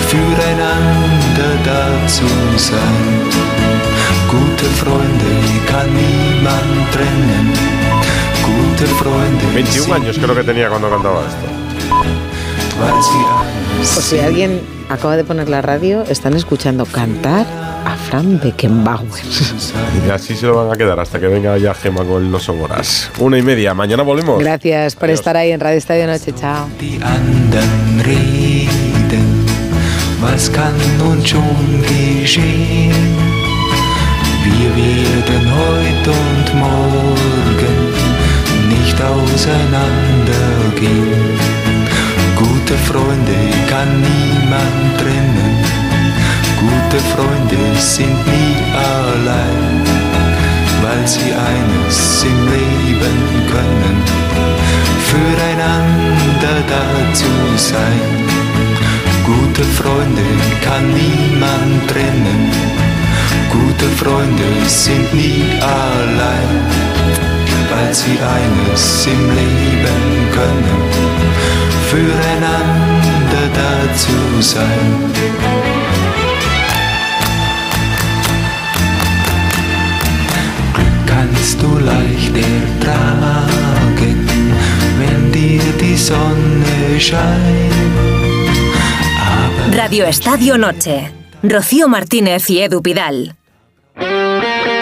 [SPEAKER 31] füreinander da zu sein. Gute Freunde kann niemand trennen. gute Freunde
[SPEAKER 2] 21 años creo que tenía cuando cantaba esto.
[SPEAKER 1] Pues si alguien acaba de poner la radio, están escuchando cantar a Fran Beckenbauer.
[SPEAKER 2] Y así se lo van a quedar hasta que venga ya Gema con los horas. Una y media. Mañana volvemos.
[SPEAKER 1] Gracias por estar ahí en Radio Estadio Noche. Chao.
[SPEAKER 31] Wir werden heute und morgen nicht auseinandergehen. Gute Freunde kann niemand trennen, gute Freunde sind nie allein, weil sie eines im Leben können füreinander dazu sein. Gute Freunde kann niemand trennen. Gute Freunde sind nie allein, weil sie eines im Leben können. Füreinander dazu sein. Glück kannst du leicht ertragen, wenn dir die Sonne scheint.
[SPEAKER 13] Radio Estadio Noche. Rocío Martínez y Edu Pidal.